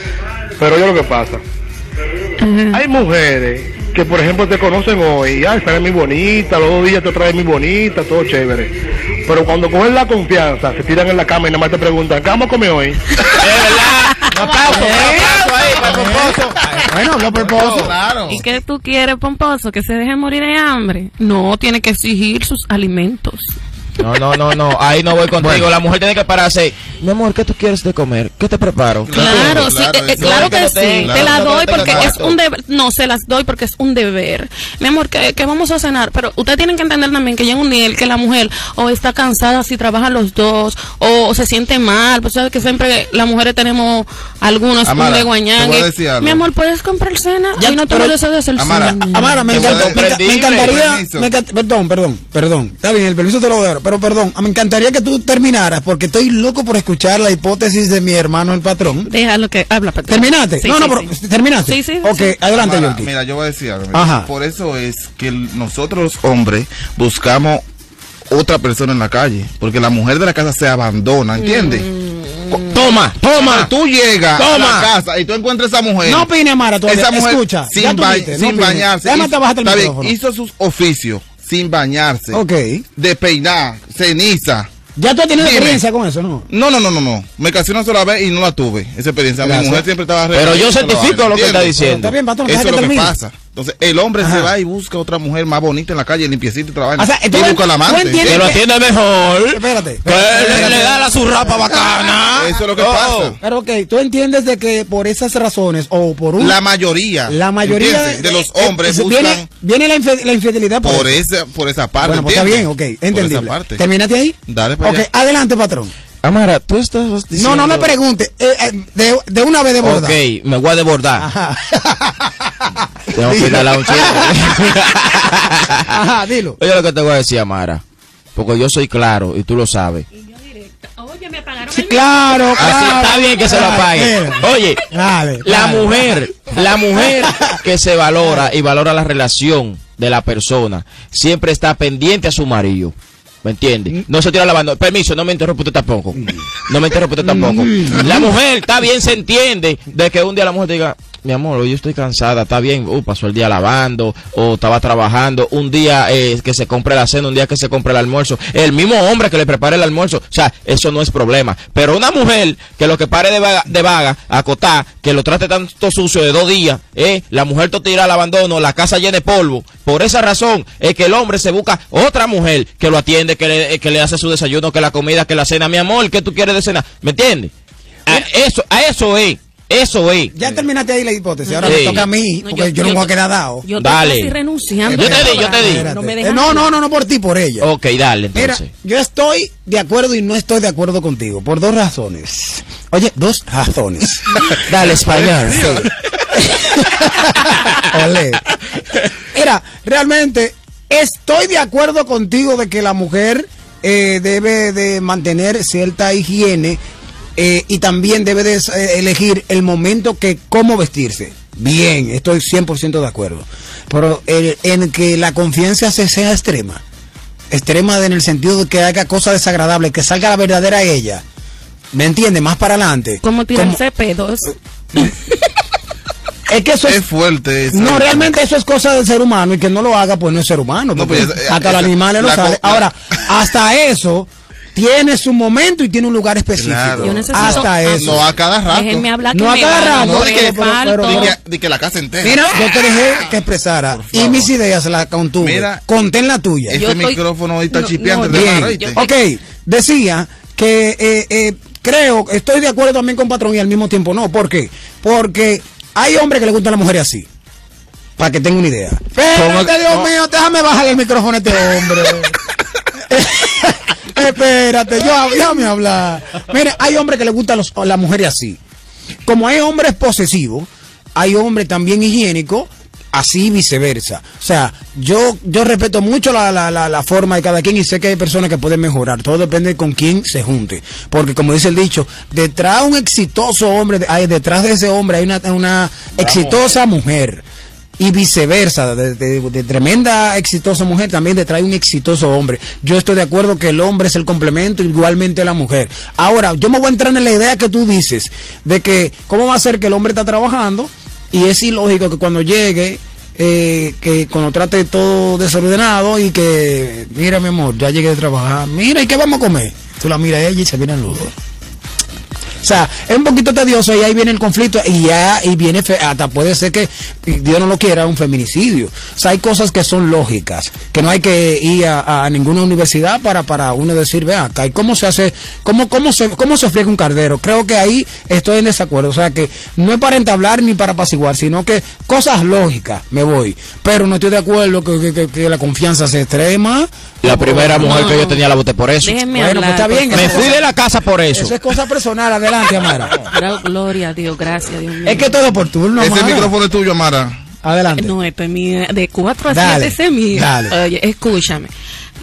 pero yo lo que pasa, hay mujeres que por ejemplo te conocen hoy, ay, sale muy bonita, los dos días te trae muy bonita, todo chévere, pero cuando cogen la confianza, se tiran en la cama y nada más te preguntan, ¿qué vamos a comer hoy? Bueno, habló pomposo. ¿Y qué tú quieres, Pomposo? ¿Que se deje morir de hambre? No, tiene que exigir sus alimentos. No, no, no, no, ahí no voy contigo. La mujer tiene que pararse. Mi amor, ¿qué tú quieres de comer? ¿Qué te preparo? Claro, sí, eh, eh, claro que sí, te la doy porque es un deber, no, se las doy porque es un deber. Mi amor, que, que vamos a cenar, pero ustedes tienen que entender también que llega un nivel que la mujer o está cansada si trabajan los dos o, se siente mal, pues sabes que siempre las mujeres tenemos algunos Amara, un de voy a guañangue. Mi amor, ¿puedes comprar cena? y no te lo deseo de hacer Amara, cena. Amara, me, Te encanta- voy a- me enca- me encantaría. me encant- perdón, perdón, perdón. Está bien, el permiso te lo doy, pero perdón. Me encantaría que tú terminaras porque estoy loco por escuchar la hipótesis de mi hermano el patrón. Déjalo que habla, patrón. ¿Terminaste? Sí, no, no, sí, pero ¿terminaste? Sí, sí, Ok, sí. adelante, Yorkie. Mira, yo voy a decir algo. Ajá. Por eso es que nosotros, hombres, buscamos otra persona en la calle. Porque la mujer de la casa se abandona, ¿entiendes? Toma, toma. Cuando tú llegas a Toma. la casa y tú encuentras a esa mujer. No opine, Amara, todavía. Esa mujer Escucha, sin, ba- viste, no sin opine. bañarse. Hizo- bajarte el está bien, micrófono. hizo sus oficios sin bañarse. Ok. De peinar, ceniza. Ya tú has tenido Dime. experiencia con eso, ¿no? No, no, no, no, no. Me casé una sola vez y no la tuve. Esa experiencia. Gracias. Mi mujer siempre estaba Pero yo certifico lo que está diciendo. Está bien, patrón, Eso es que lo que termine. pasa. Entonces, el hombre se va y busca otra mujer más bonita en la calle, limpiecita y trabaja. O sea, y busca la ¿tú amante. Que lo atiende mejor. Espérate. Que le, le da la surrapa bacana. Eso es lo que Oh. pasa. Pero ok, tú entiendes de que por esas razones o por un... La mayoría. la mayoría de los eh, hombres eh, buscan viene, viene la, infe- la infidelidad por, esa, por esa parte. Bueno, pues está bien, ok, Por entendible. esa parte. Termínate ahí. Dale para Ok, allá. adelante, patrón. Amara, tú estás diciendo... No, no me pregunte. eh, eh, de, de una vez de borda. Ok, me voy a desbordar. Ajá. Tengo que darle a un chiste. Ajá, dilo. Oye, lo que te voy a decir, Amara. Porque yo soy claro y tú lo sabes. Oye, me apagaron Sí, claro, Así claro. está bien que se lo apague. Mira. Oye, Dale, la dale. mujer, la mujer que se valora y valora la relación de la persona, siempre está pendiente a su marido. ¿Me entiendes? No se tira lavando. Permiso, no me interrumpa usted tampoco. No me interrumpa usted tampoco. La mujer está bien, se entiende de que un día la mujer diga, mi amor, hoy yo estoy cansada, está bien, uh, pasó el día lavando o estaba trabajando, un día eh, que se compre la cena, un día que se compre el almuerzo, el mismo hombre que le prepare el almuerzo, o sea, eso no es problema. Pero una mujer que lo que pare de vaga, de vaga acotar, que lo trate tanto sucio de dos días, eh, la mujer te tira al abandono, la casa llena de polvo, por esa razón es que el hombre se busca otra mujer que lo atiende, que le, que le hace su desayuno, que la comida, que la cena, mi amor, ¿qué tú quieres de cena? ¿Me entiendes? A eso, a eso es, eso es. Ya terminaste ahí la hipótesis. Ahora Sí. me toca a mí, No, porque yo- yo, no yo- voy a quedar dado. Yo estoy Dale. casi renunciando. Yo te di, yo te di. No me Eh, no, no, no, no por ti, por ella. Ok, dale, Mira, entonces. yo estoy de acuerdo y no estoy de acuerdo contigo, por dos razones. Oye, dos razones. Dale, español. Ole. Mira, realmente estoy de acuerdo contigo de que la mujer eh, debe de mantener cierta higiene eh, y también debe de eh, elegir el momento que cómo vestirse. Bien, estoy 100% de acuerdo. Pero el- en que la confianza se sea extrema. Extrema en el sentido de que haga cosas desagradables, que salga la verdadera ella. ¿Me entiende? Más para adelante. Como tirarse pedos. Es que eso es, Es fuerte. eso. No, realmente eso es cosa del ser humano y que no lo haga, pues no es ser humano. No, pues, eh, hasta esa- los animales lo la- Ahora, hasta eso tiene su momento y tiene un lugar específico. Claro. Yo necesito- Hasta ah, eso. No a cada rato. Déjenme hablar No a cada rato, no di que, pero- di que- di que la casa entera. Mira, yo te dejé que expresara y mis ideas las contuve. Mira, Conté en la tuya. Yo estoy- micrófono ahí está no, chipeando. no, de Bien. Ok, decía que eh, eh, creo, estoy de acuerdo también con Patrón y al mismo tiempo no. ¿Por qué? Porque hay hombres que le gustan las mujeres así. Para que tenga una idea. Espérate, Dios no. mío, déjame bajarle el micrófono a este hombre. Espérate, yo, déjame hablar. Mire, hay hombres que le gustan los- las mujeres así. Como hay hombres posesivos, hay hombres también higiénicos, así viceversa. O sea, yo, yo respeto mucho la, la, la, la forma de cada quien y sé que hay personas que pueden mejorar. Todo depende de con quién se junte. Porque como dice el dicho, detrás de un exitoso hombre, hay, detrás de ese hombre hay una, una exitosa mujer. Y viceversa, de, tremenda exitosa mujer también detrás de un exitoso hombre. Yo estoy de acuerdo que el hombre es el complemento igualmente la mujer. Ahora, yo me voy a entrar en la idea que tú dices, de que cómo va a ser que el hombre está trabajando y es ilógico que cuando llegue, eh, que cuando trate todo desordenado y que, mira mi amor, ya llegué de trabajar, mira, ¿y qué vamos a comer? Tú la miras a ella y se viene el ludo. O sea, es un poquito tedioso y ahí viene el conflicto y ya y viene hasta puede ser que Dios no lo quiera un feminicidio. O sea, hay cosas que son lógicas, que no hay que ir a, ninguna universidad para para uno decir, vea, acá, ¿y cómo se hace cómo cómo se cómo se friega un cardero? Creo que ahí estoy en desacuerdo, o sea, que no es para entablar ni para apaciguar, sino que cosas lógicas, me voy. Pero no estoy de acuerdo que, que- que- que la confianza se extrema. La primera No, mujer que yo tenía la boté por eso. Déjenme Bueno, pues hablar. está bien. Me fui de la casa por eso. Eso es cosa personal, adelante, Amara. Gloria a Dios, gracias, Dios mío. Es que todo es por turno, Ese Amara. micrófono es tuyo, Amara. Adelante. No, es mío. De 4 a Dale, 7 es mío. dale. Oye, escúchame.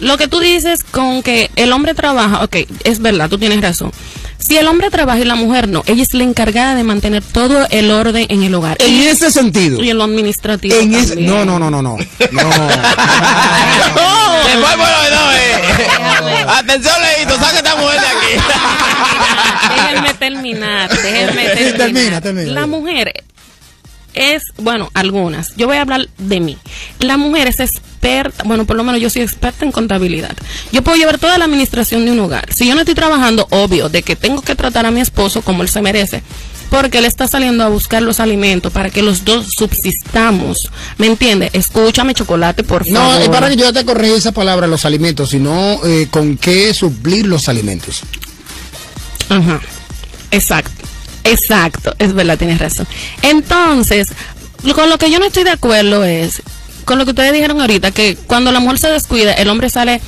Lo que tú dices con que el hombre trabaja, ok, es verdad, tú tienes razón. Si el hombre trabaja y la mujer no, ella es la encargada de mantener todo el orden en el hogar. En Y- ese sentido. Y en lo administrativo. En ese, también. no, no, no, no, no. Después, bueno, no, eh. Atención, Leito, saca esta mujer de aquí. Déjenme terminar, déjenme Sí, terminar. termina, termina. La mujer es, bueno, algunas. Yo voy a hablar de mí. La mujer es experta, bueno, por lo menos yo soy experta en contabilidad. Yo puedo llevar toda la administración de un hogar. Si yo no estoy trabajando, obvio, de que tengo que tratar a mi esposo como él se merece. Porque él está saliendo a buscar los alimentos para que los dos subsistamos. ¿Me entiende? Escúchame, chocolate, por favor. No, es para que yo te corrija esa palabra, los alimentos, sino eh, con qué suplir los alimentos. Ajá. Exacto. Exacto. Es verdad, tienes razón. Entonces, con lo que yo no estoy de acuerdo es con lo que ustedes dijeron ahorita, que cuando la mujer se descuida, el hombre sale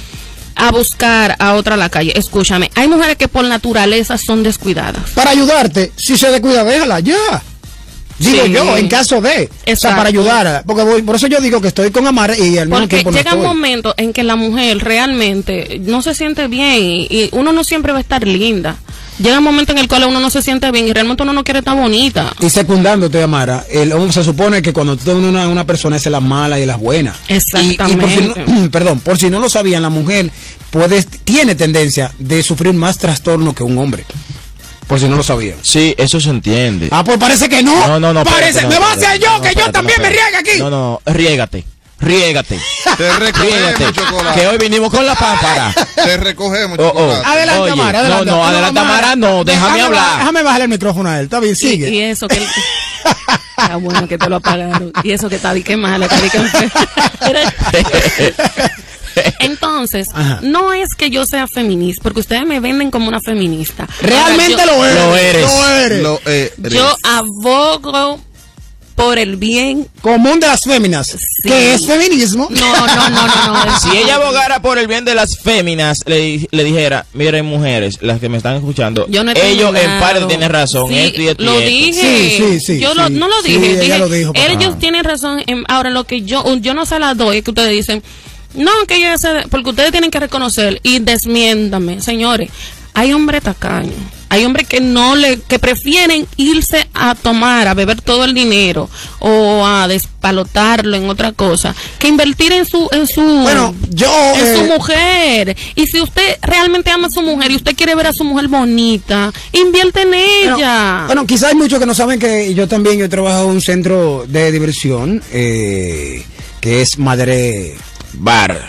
a buscar a otra a la calle. Escúchame, hay mujeres que por naturaleza son descuidadas. Para ayudarte, si se descuida, déjala, ya. Digo Sí. yo, en caso de. O sea, Exacto. para ayudar. Porque voy- por eso yo digo que estoy con Amara y al mismo Porque tiempo no llega un momento en que la mujer realmente no se siente bien y, y uno no siempre va a estar linda. Llega un momento en el cual uno no se siente bien y realmente uno no quiere estar bonita. Y secundándote, Amara, el, se supone que cuando tú una, una persona es la mala y las buenas. Y, y por si Exactamente. no, perdón, por si no lo sabían, la mujer puede, tiene tendencia de sufrir más trastorno que un hombre. Por si no lo sabían. Sí, eso se entiende. Ah, pues parece que no. No, no, no. Parece, espérate, me no, va a espérate, hacer yo, no, que yo también no, me riega aquí. No, no, riégate. Riégate. Te recogemos, Riégate. chocolate. Que hoy vinimos con la pámpara. Te recogemos, Oh, oh. chocolate. Adelante, Oye, Amara, adelante. No, no, adelante, Amara, no, déjame hablar. Déjame bajarle el micrófono a él. Está bien, sigue. Y, y eso que. Está bueno que te lo apagaron. Y eso que está di que malo, está di que Entonces, Ajá. no es que yo sea feminista, porque ustedes me venden como una feminista. Realmente Ahora, yo- lo eres. Lo eres. Lo eres. Lo, eh, Yo abogo por el bien común de las féminas. ¿Qué es feminismo? No, no, no, no, no. Si ella abogara por el bien de las féminas, le, le dijera, miren mujeres, las que me están escuchando, Yo no he ellos en parte tienen razón, Sí, esto y esto y lo esto. dije. yo lo- no lo sí, dije. ella dije, lo dijo, papá. ellos tienen razón. en- ahora, lo que yo, yo no se la doy es que ustedes dicen, no, que ella se, porque ustedes tienen que reconocer y desmiéntame, señores. Hay hombres tacaños. Hay hombres que no le, que prefieren irse a tomar, a beber todo el dinero o a despalotarlo en otra cosa, que invertir en su, en su, Bueno, yo, en su eh, mujer. Y si usted realmente ama a su mujer y usted quiere ver a su mujer bonita, invierte en ella. Bueno, quizás hay muchos que no saben que yo también yo trabajo en un centro de diversión eh, que es Madre Bar.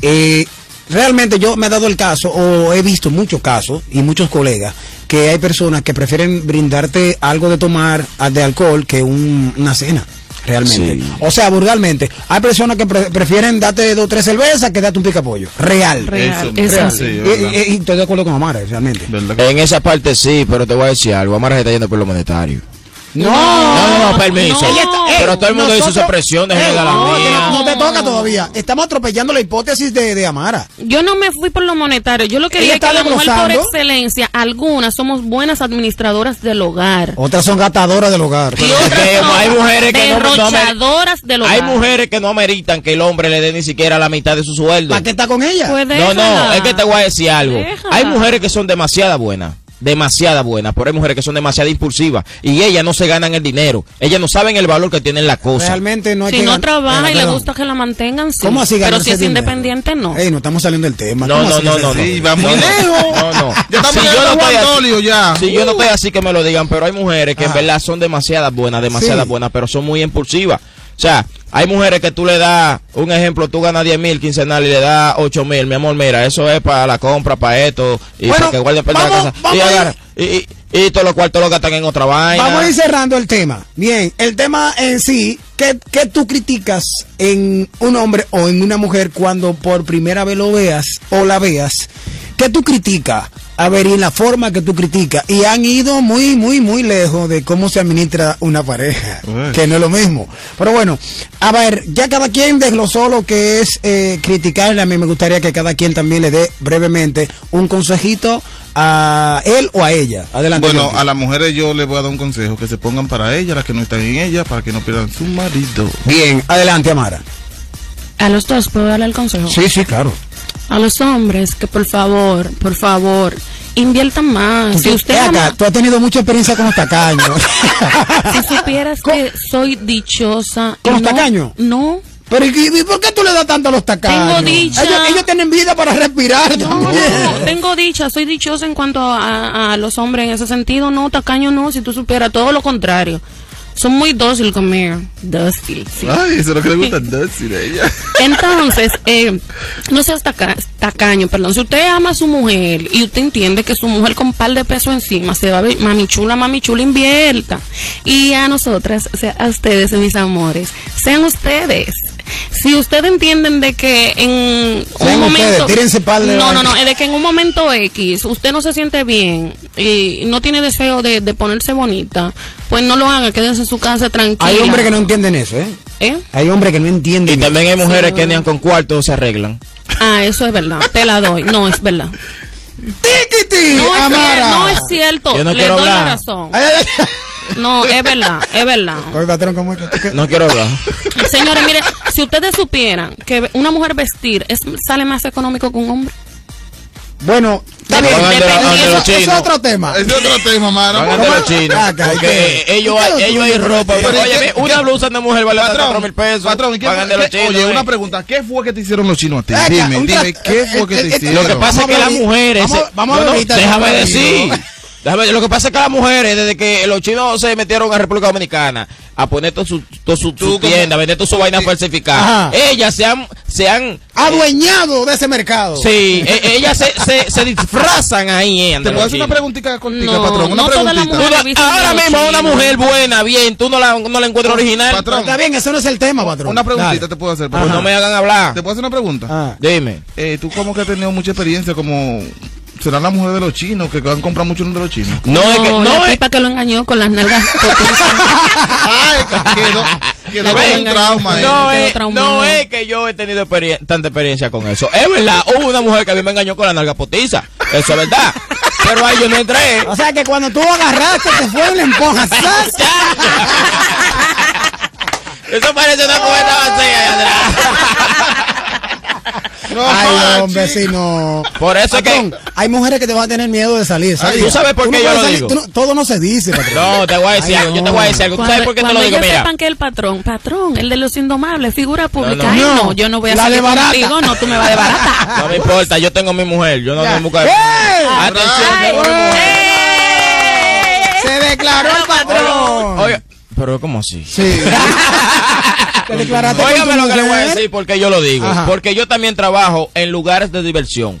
Eh, realmente yo me he dado el caso, o he visto muchos casos y muchos colegas, que hay personas que prefieren brindarte algo de tomar de alcohol que un- una cena. Realmente. Sí. O sea, vulgarmente. Hay personas que pre- prefieren darte dos o tres cervezas que darte un picapollo. Real. Real, Eso, Real. así, Y- ¿verdad? y, y estoy de acuerdo con Amara, realmente. En esa parte sí, pero te voy a decir algo. Amara se está yendo por lo monetario. No, no, no, no, permiso. Está- pero todo el mundo dice su nosotros- expresión, déjeme eh, la no, mía. no, no te toca todavía. Estamos atropellando la hipótesis de, de Amara. Yo no me fui por lo monetario. Yo lo que dije es que la mujer por excelencia, algunas somos buenas administradoras del hogar. Otras son gatadoras del hogar. Y otras son hay mujeres que no- no derrochadoras del hogar. Hay mujeres que no ameritan que el hombre le dé ni siquiera la mitad de su sueldo. ¿Para qué está con ella? Pues No, no, es que te voy a decir algo. Déjala. Hay mujeres que son demasiado buenas. Demasiada buenas, pero hay mujeres que son demasiado impulsivas y ellas no se ganan el dinero. Ellas no saben el valor que tienen la cosa. Realmente no hay Si que no trabaja y le gusta que la mantengan, sí. ¿Cómo así Pero si es dinero? independiente, no. Ey, no estamos saliendo del tema. No, ¿Cómo no, no, que no, no. Sí, No, no. lejos. No, no. Ya estamos Si yo no a estoy así- ya. Si yo no estoy así que me lo digan, pero hay mujeres que en Ah. verdad son demasiadas buenas, demasiadas Sí. buenas, pero son muy impulsivas. O sea, hay mujeres que tú le das, un ejemplo, tú ganas 10 mil quincenal y le das 8 mil, mi amor, mira, eso es para la compra, para esto, y Bueno, para que guarden para la casa. y, agarra- y, y, y todos los cuartos lo gastan en otra vaina. Vamos a ir cerrando el tema. Bien, el tema en sí, ¿qué, qué tú criticas en un hombre o en una mujer cuando por primera vez lo veas o la veas? ¿Qué tú criticas? A ver, y la forma que tú criticas. Y han ido muy, muy, muy lejos de cómo se administra una pareja, Uy. que no es lo mismo. Pero bueno, a ver, ya cada quien desglosó lo que es eh, criticarle. A mí me gustaría que cada quien también le dé brevemente un consejito a él o a ella. Adelante. Bueno, Jorge. a las mujeres yo les voy a dar un consejo, que se pongan para ellas, las que no están en ella, para que no pierdan su marido. Bien, adelante, Amara. A los dos, ¿puedo darle el consejo? Sí, sí, claro. A los hombres, que por favor, por favor, inviertan más. Si usted acá, ama- tú has tenido mucha experiencia con los tacaños. si supieras que soy dichosa. ¿Con los no- tacaños? No. Pero ¿y, por qué tú le das tanto a los tacaños? Tengo dicha. Ellos, ellos tienen vida para respirar No, también. tengo dicha, soy dichosa en cuanto a, a los hombres en ese sentido, no, tacaño no, si tú supieras, todo lo contrario. Son muy dócil conmigo. Dócil, sí. Ay, eso es lo que le gusta decir a ella. Entonces, eh, no seas taca- tacaño, perdón. Si usted ama a su mujer y usted entiende que su mujer con un par de pesos encima se va a ver, mami chula, mami chula, invierta. Y a nosotras, o sea, a ustedes, mis amores, sean ustedes. Si ustedes entienden de que en Sean un momento. ustedes, no, no, no, es de que en un momento X usted no se siente bien y no tiene deseo de, de ponerse bonita, pues no lo haga, quédense en su casa tranquila. Hay hombres que no entienden eso, ¿eh? ¿Eh? Hay hombres que no entienden. Y también hay mujeres Sí. que ni con cuartos se arreglan. Ah, eso es verdad. Te la doy. No, es verdad. ¡Tiquiti! No es, Amara. cier- no es cierto. Yo no Le quiero doy la hablar. razón. Ay, ay, ay. No, es verdad, es verdad. Oye, patrón, ¿cómo es que- No quiero hablar. Señores, mire, si ustedes supieran que una mujer vestir es, sale más económico que un hombre. Bueno, Eso es otro tema. Es otro tema, mano. Porque ¿qué? ellos, ¿Qué es lo ellos hay ropa. Pero, Oye, ¿qué- una qué- blusa de mujer vale 4 mil pesos. Patrón, ¿y qué andar los chinos, oye, eh. una pregunta. ¿Qué fue que te hicieron los chinos a ti? Acá, Dime, dime, ¿qué fue que eh, te eh, hicieron? Lo que pasa es que las mujeres. vamos- a ver déjame decir. Déjame- lo que pasa es que las mujeres, desde que los chinos se metieron a República Dominicana a poner toda su, todo su, tienda, a vender todas sus vainas falsificadas, Ajá. ellas se han. Se han Adueñado de ese mercado. sí, e- ellas se, se, se disfrazan ahí. eh, Te puedo hacer una preguntita cortica, No, patrón. Una no preguntita. Tú ahora mismo una mujer buena, bien, tú no la, no la encuentras original. Patrón. Está bien, eso no es el tema, patrón. Una preguntita Dale. te puedo hacer. Pues no me hagan hablar. ¿Te puedo hacer una pregunta? Ah. Dime. Eh, tú como que has tenido mucha experiencia como será la mujer de los chinos que van a comprar mucho de los chinos. No, es que la no es que lo engañó con las nalgas. Ay, quedó, quedó con un trauma. ahí. No, es, no es que yo he tenido experien- tanta experiencia con eso. Es verdad, hubo una mujer que a mí me engañó con la nalga potiza. Eso es verdad. Pero ahí yo no entré. O sea que cuando tú agarraste, te fue y le empujas. Eso parece una cubeta vacía allá atrás. No, Ay, hombre, sí, no. Por eso es que. Patrón, hay mujeres que te van a tener miedo de salir. ¿sabes? ¿tú sabes por Tú qué no yo lo salir, digo? no- todo no se dice, patrón. No, te voy a decir Ay, algo. Yo no. te voy a decir algo. ¿Tú sabes por qué te lo digo? Mira. sepan que el patrón, patrón, el de los indomables, figura pública. no. Ay, No, no, yo no voy a la salir de barata. contigo, no, tú me vas de barata. No me importa, yo tengo mi mujer. Yo no tengo mi mujer. Se declaró el patrón. Oye, pero ¿cómo así? Sí. Óigame lo que le voy a decir porque yo lo digo. Ajá. Porque yo también trabajo en lugares de diversión.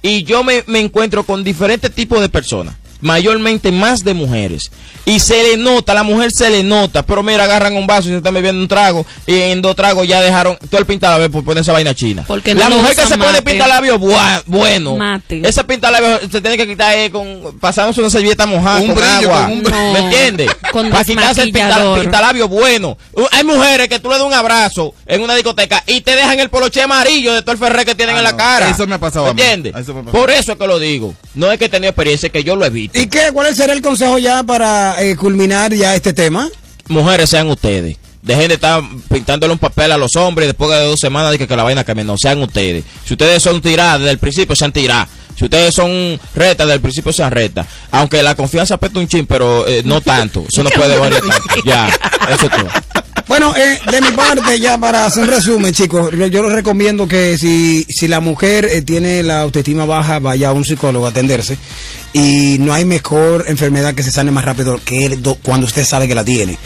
Y yo me, me encuentro con diferentes tipos de personas. Mayormente más de mujeres. Y se le nota, la mujer se le nota. Pero mira, agarran un vaso y se están bebiendo un trago. Y en dos tragos ya dejaron todo el pintalabio por poner esa vaina china. Porque la no lo mujer que se pone mate. pintalabio bua- bueno. Mate. Esa pintalabio se tiene que quitar eh, con pasándose una servilleta mojada Un con brillo, agua. con un brillo. ¿Me entiendes? Para quitarse el pinta- desmaquillador. pintalabio bueno. Uh, Hay mujeres que tú le das un abrazo en una discoteca y te dejan el poloche amarillo de todo el ferré que tienen Ah, en la cara. Eso me ha pasado ¿Me a mí. entiendes? Eso me ha pasado. Por eso es que lo digo. No es que he tenido experiencia, es que yo lo evito. ¿Y qué? ¿Cuál será el consejo ya para eh, culminar ya este tema? Mujeres sean ustedes. Dejen de estar pintándole un papel a los hombres y después de dos semanas de que, que la vaina cambie. No, sean ustedes. Si ustedes son tiradas desde el principio, sean tiradas. Si ustedes son retas desde el principio, sean retas. Aunque la confianza apesta un chin, pero eh, no tanto. Eso no puede variar tanto. Ya, eso es todo. Bueno, eh, de mi parte, ya para hacer un resumen, chicos, yo les recomiendo que si, si la mujer eh, tiene la autoestima baja, vaya a un psicólogo a atenderse. Y no hay mejor enfermedad que se sane más rápido que el do- cuando usted sabe que la tiene.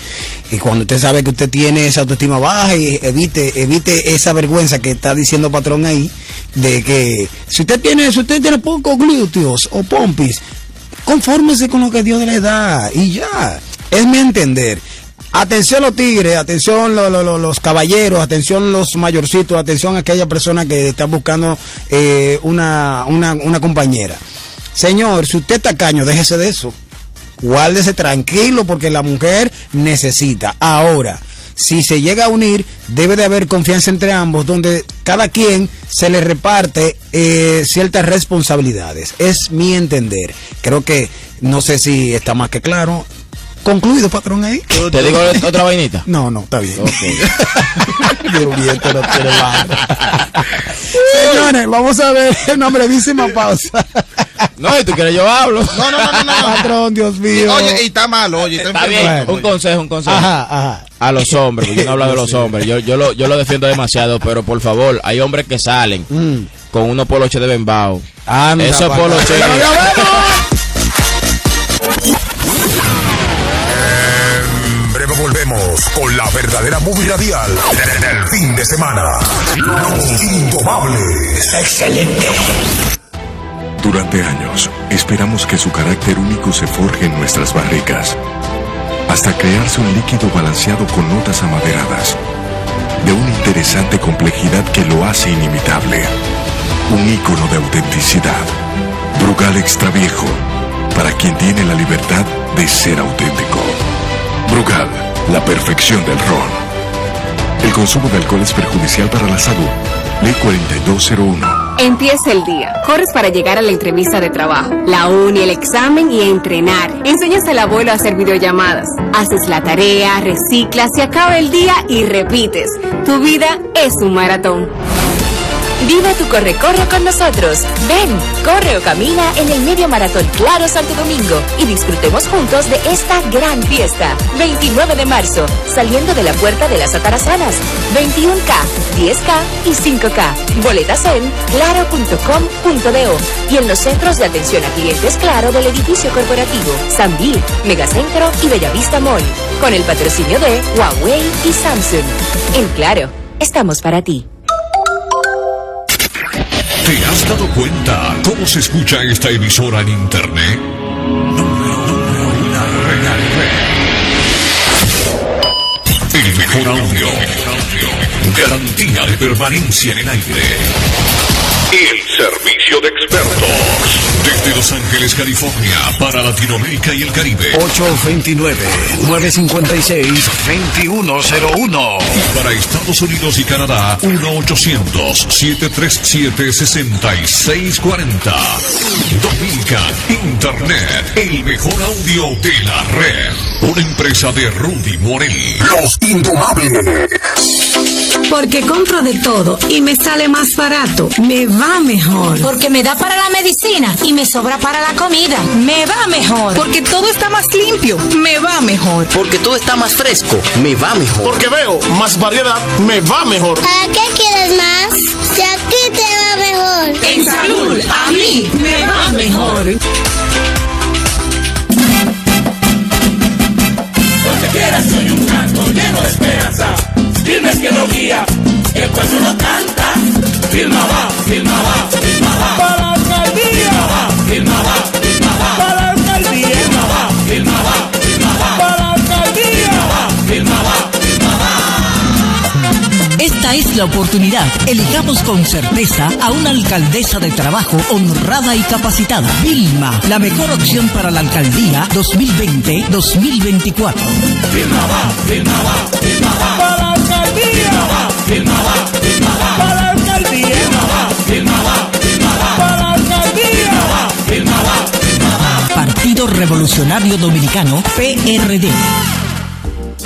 Y cuando usted sabe que usted tiene esa autoestima baja, y evite, evite esa vergüenza que está diciendo patrón ahí, de que si usted tiene, si usted tiene pocos glúteos o pompis, confórmese con lo que Dios le da y ya. Es mi entender. Atención los tigres, atención lo- lo- lo- los caballeros, atención los mayorcitos, atención a aquella persona que está buscando eh, una, una, una compañera. Señor, si usted está caño, déjese de eso. Guárdese tranquilo porque la mujer necesita. Ahora, si se llega a unir, debe de haber confianza entre ambos, donde cada quien se le reparte eh, ciertas responsabilidades. Es mi entender. Creo que, no sé si está más que claro. Concluido, patrón, ahí. ¿Te digo otra vainita? No, no, está bien. Ok. Dios mío, esto no tiene madre. Señores, vamos a ver una brevísima pausa. No, y tú quieres yo hablo. No, no, no, no. Patrón, Dios mío. oye, y está malo, oye. Está, bien, un consejo, un consejo. Ajá, ajá. A los hombres, yo no hablo de los hombres. Yo, yo, lo, yo lo defiendo demasiado, pero por favor, hay hombres que salen Mm. con unos poloches de Bembao. Anda, Esos poloches. Con la verdadera movie radial del fin de semana. Los Indomables. Excelente. Durante años, esperamos que su carácter único se forje en nuestras barricas, hasta crearse un líquido balanceado con notas amaderadas, de una interesante complejidad que lo hace inimitable, un ícono de autenticidad. Brugal Extra Viejo, para quien tiene la libertad de ser auténtico. Brugal, la perfección del ron. El consumo de alcohol es perjudicial para la salud. Ley 4201. Empieza el día. Corres para llegar a la entrevista de trabajo, la uni, el examen y entrenar. Enseñas al abuelo a hacer videollamadas. Haces la tarea, reciclas, se acaba el día y repites. Tu vida es un maratón. Viva tu corre-corre con nosotros. Ven, corre o camina en el Medio Maratón Claro Santo Domingo y disfrutemos juntos de esta gran fiesta. 29 de marzo, saliendo de la Puerta de las Atarazanas. 21K, 10K y 5K. Boletas en claro.com.do y en los centros de atención a clientes Claro del edificio corporativo, Sambil, Megacentro y Bellavista Mall. Con el patrocinio de Huawei y Samsung. En Claro, estamos para ti. ¿Te has dado cuenta cómo se escucha esta emisora en internet? El mejor audio. Garantía de permanencia en el aire. El servicio de expertos. Desde Los Ángeles, California, para Latinoamérica y el Caribe. 829-956-2101. Y para Estados Unidos y Canadá, 1-800-737-6640. Dominican Internet, el mejor audio de la red. Una empresa de Rudy Morel. Los Indomables. Porque compro de todo y me sale más barato. Me va mejor. Porque me da para la medicina y me sobra para la comida. Me va mejor. Porque todo está más limpio. Me va mejor. Porque todo está más fresco. Me va mejor. Porque veo más variedad. Me va mejor. ¿Para qué quieres más? Si aquí te va mejor. En salud, a mí me va mejor. Donde quiera soy un canto lleno de esperanza. Dime que lo guía, que el pueblo no canta. Firma va, firma va, firma va. La oportunidad. Elijamos con certeza a una alcaldesa de trabajo honrada y capacitada. Vilma, la mejor opción para la alcaldía 2020-2024. Firma va, firma va, firma va. Para la alcaldía. Firma va, firma va, firma va. Para la alcaldía. Firma va, firma va, firma va. Para la alcaldía. Firma va, firma va, firma va. Partido Revolucionario Dominicano, PRD.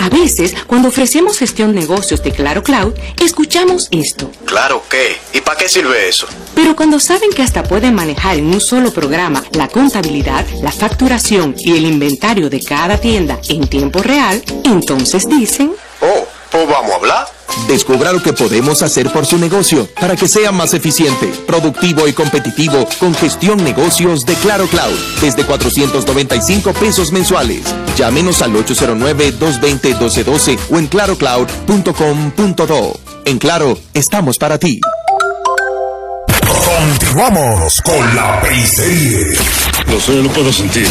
A veces, cuando ofrecemos gestión negocios de Claro Cloud, escuchamos esto. ¿Claro qué? ¿Y para qué sirve eso? Pero cuando saben que hasta pueden manejar en un solo programa la contabilidad, la facturación y el inventario de cada tienda en tiempo real, entonces dicen... Oh, pues vamos a hablar. Descubra lo que podemos hacer por su negocio para que sea más eficiente, productivo y competitivo con gestión negocios de Claro Cloud desde 495 pesos mensuales. Llámenos al 809-220-1212 o en clarocloud.com.do. En Claro, estamos para ti. Continuamos con la periserie. Lo sé, lo puedo sentir.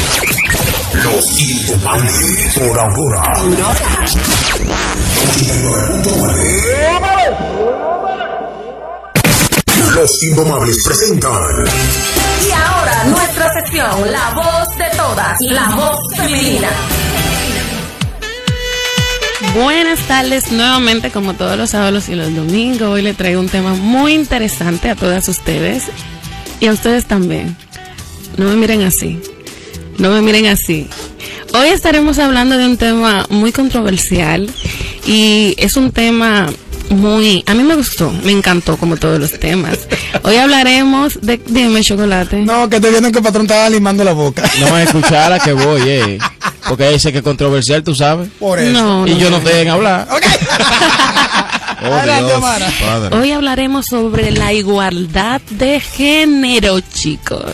Los Indomables. Por ahora. 89.9. Los Indomables presentan. Y ahora nuestra sección, la voz de todas, la voz femenina. Buenas tardes nuevamente como todos los sábados y los domingos. Hoy le traigo un tema muy interesante a todas ustedes y a ustedes también. No me miren así. No me miren así. Hoy estaremos hablando de un tema muy controversial y es un tema muy... A mí me gustó, me encantó como todos los temas. Hoy hablaremos de... Dime, chocolate. No, que estoy viendo que el patrón estaba limando la boca. No me escuchara que voy, eh. Porque dice que es controversial, tú sabes. Por eso. No, Y no, yo no te dejen hablar. Oh, Adelante, Dios. Hoy hablaremos sobre la igualdad de género, chicos.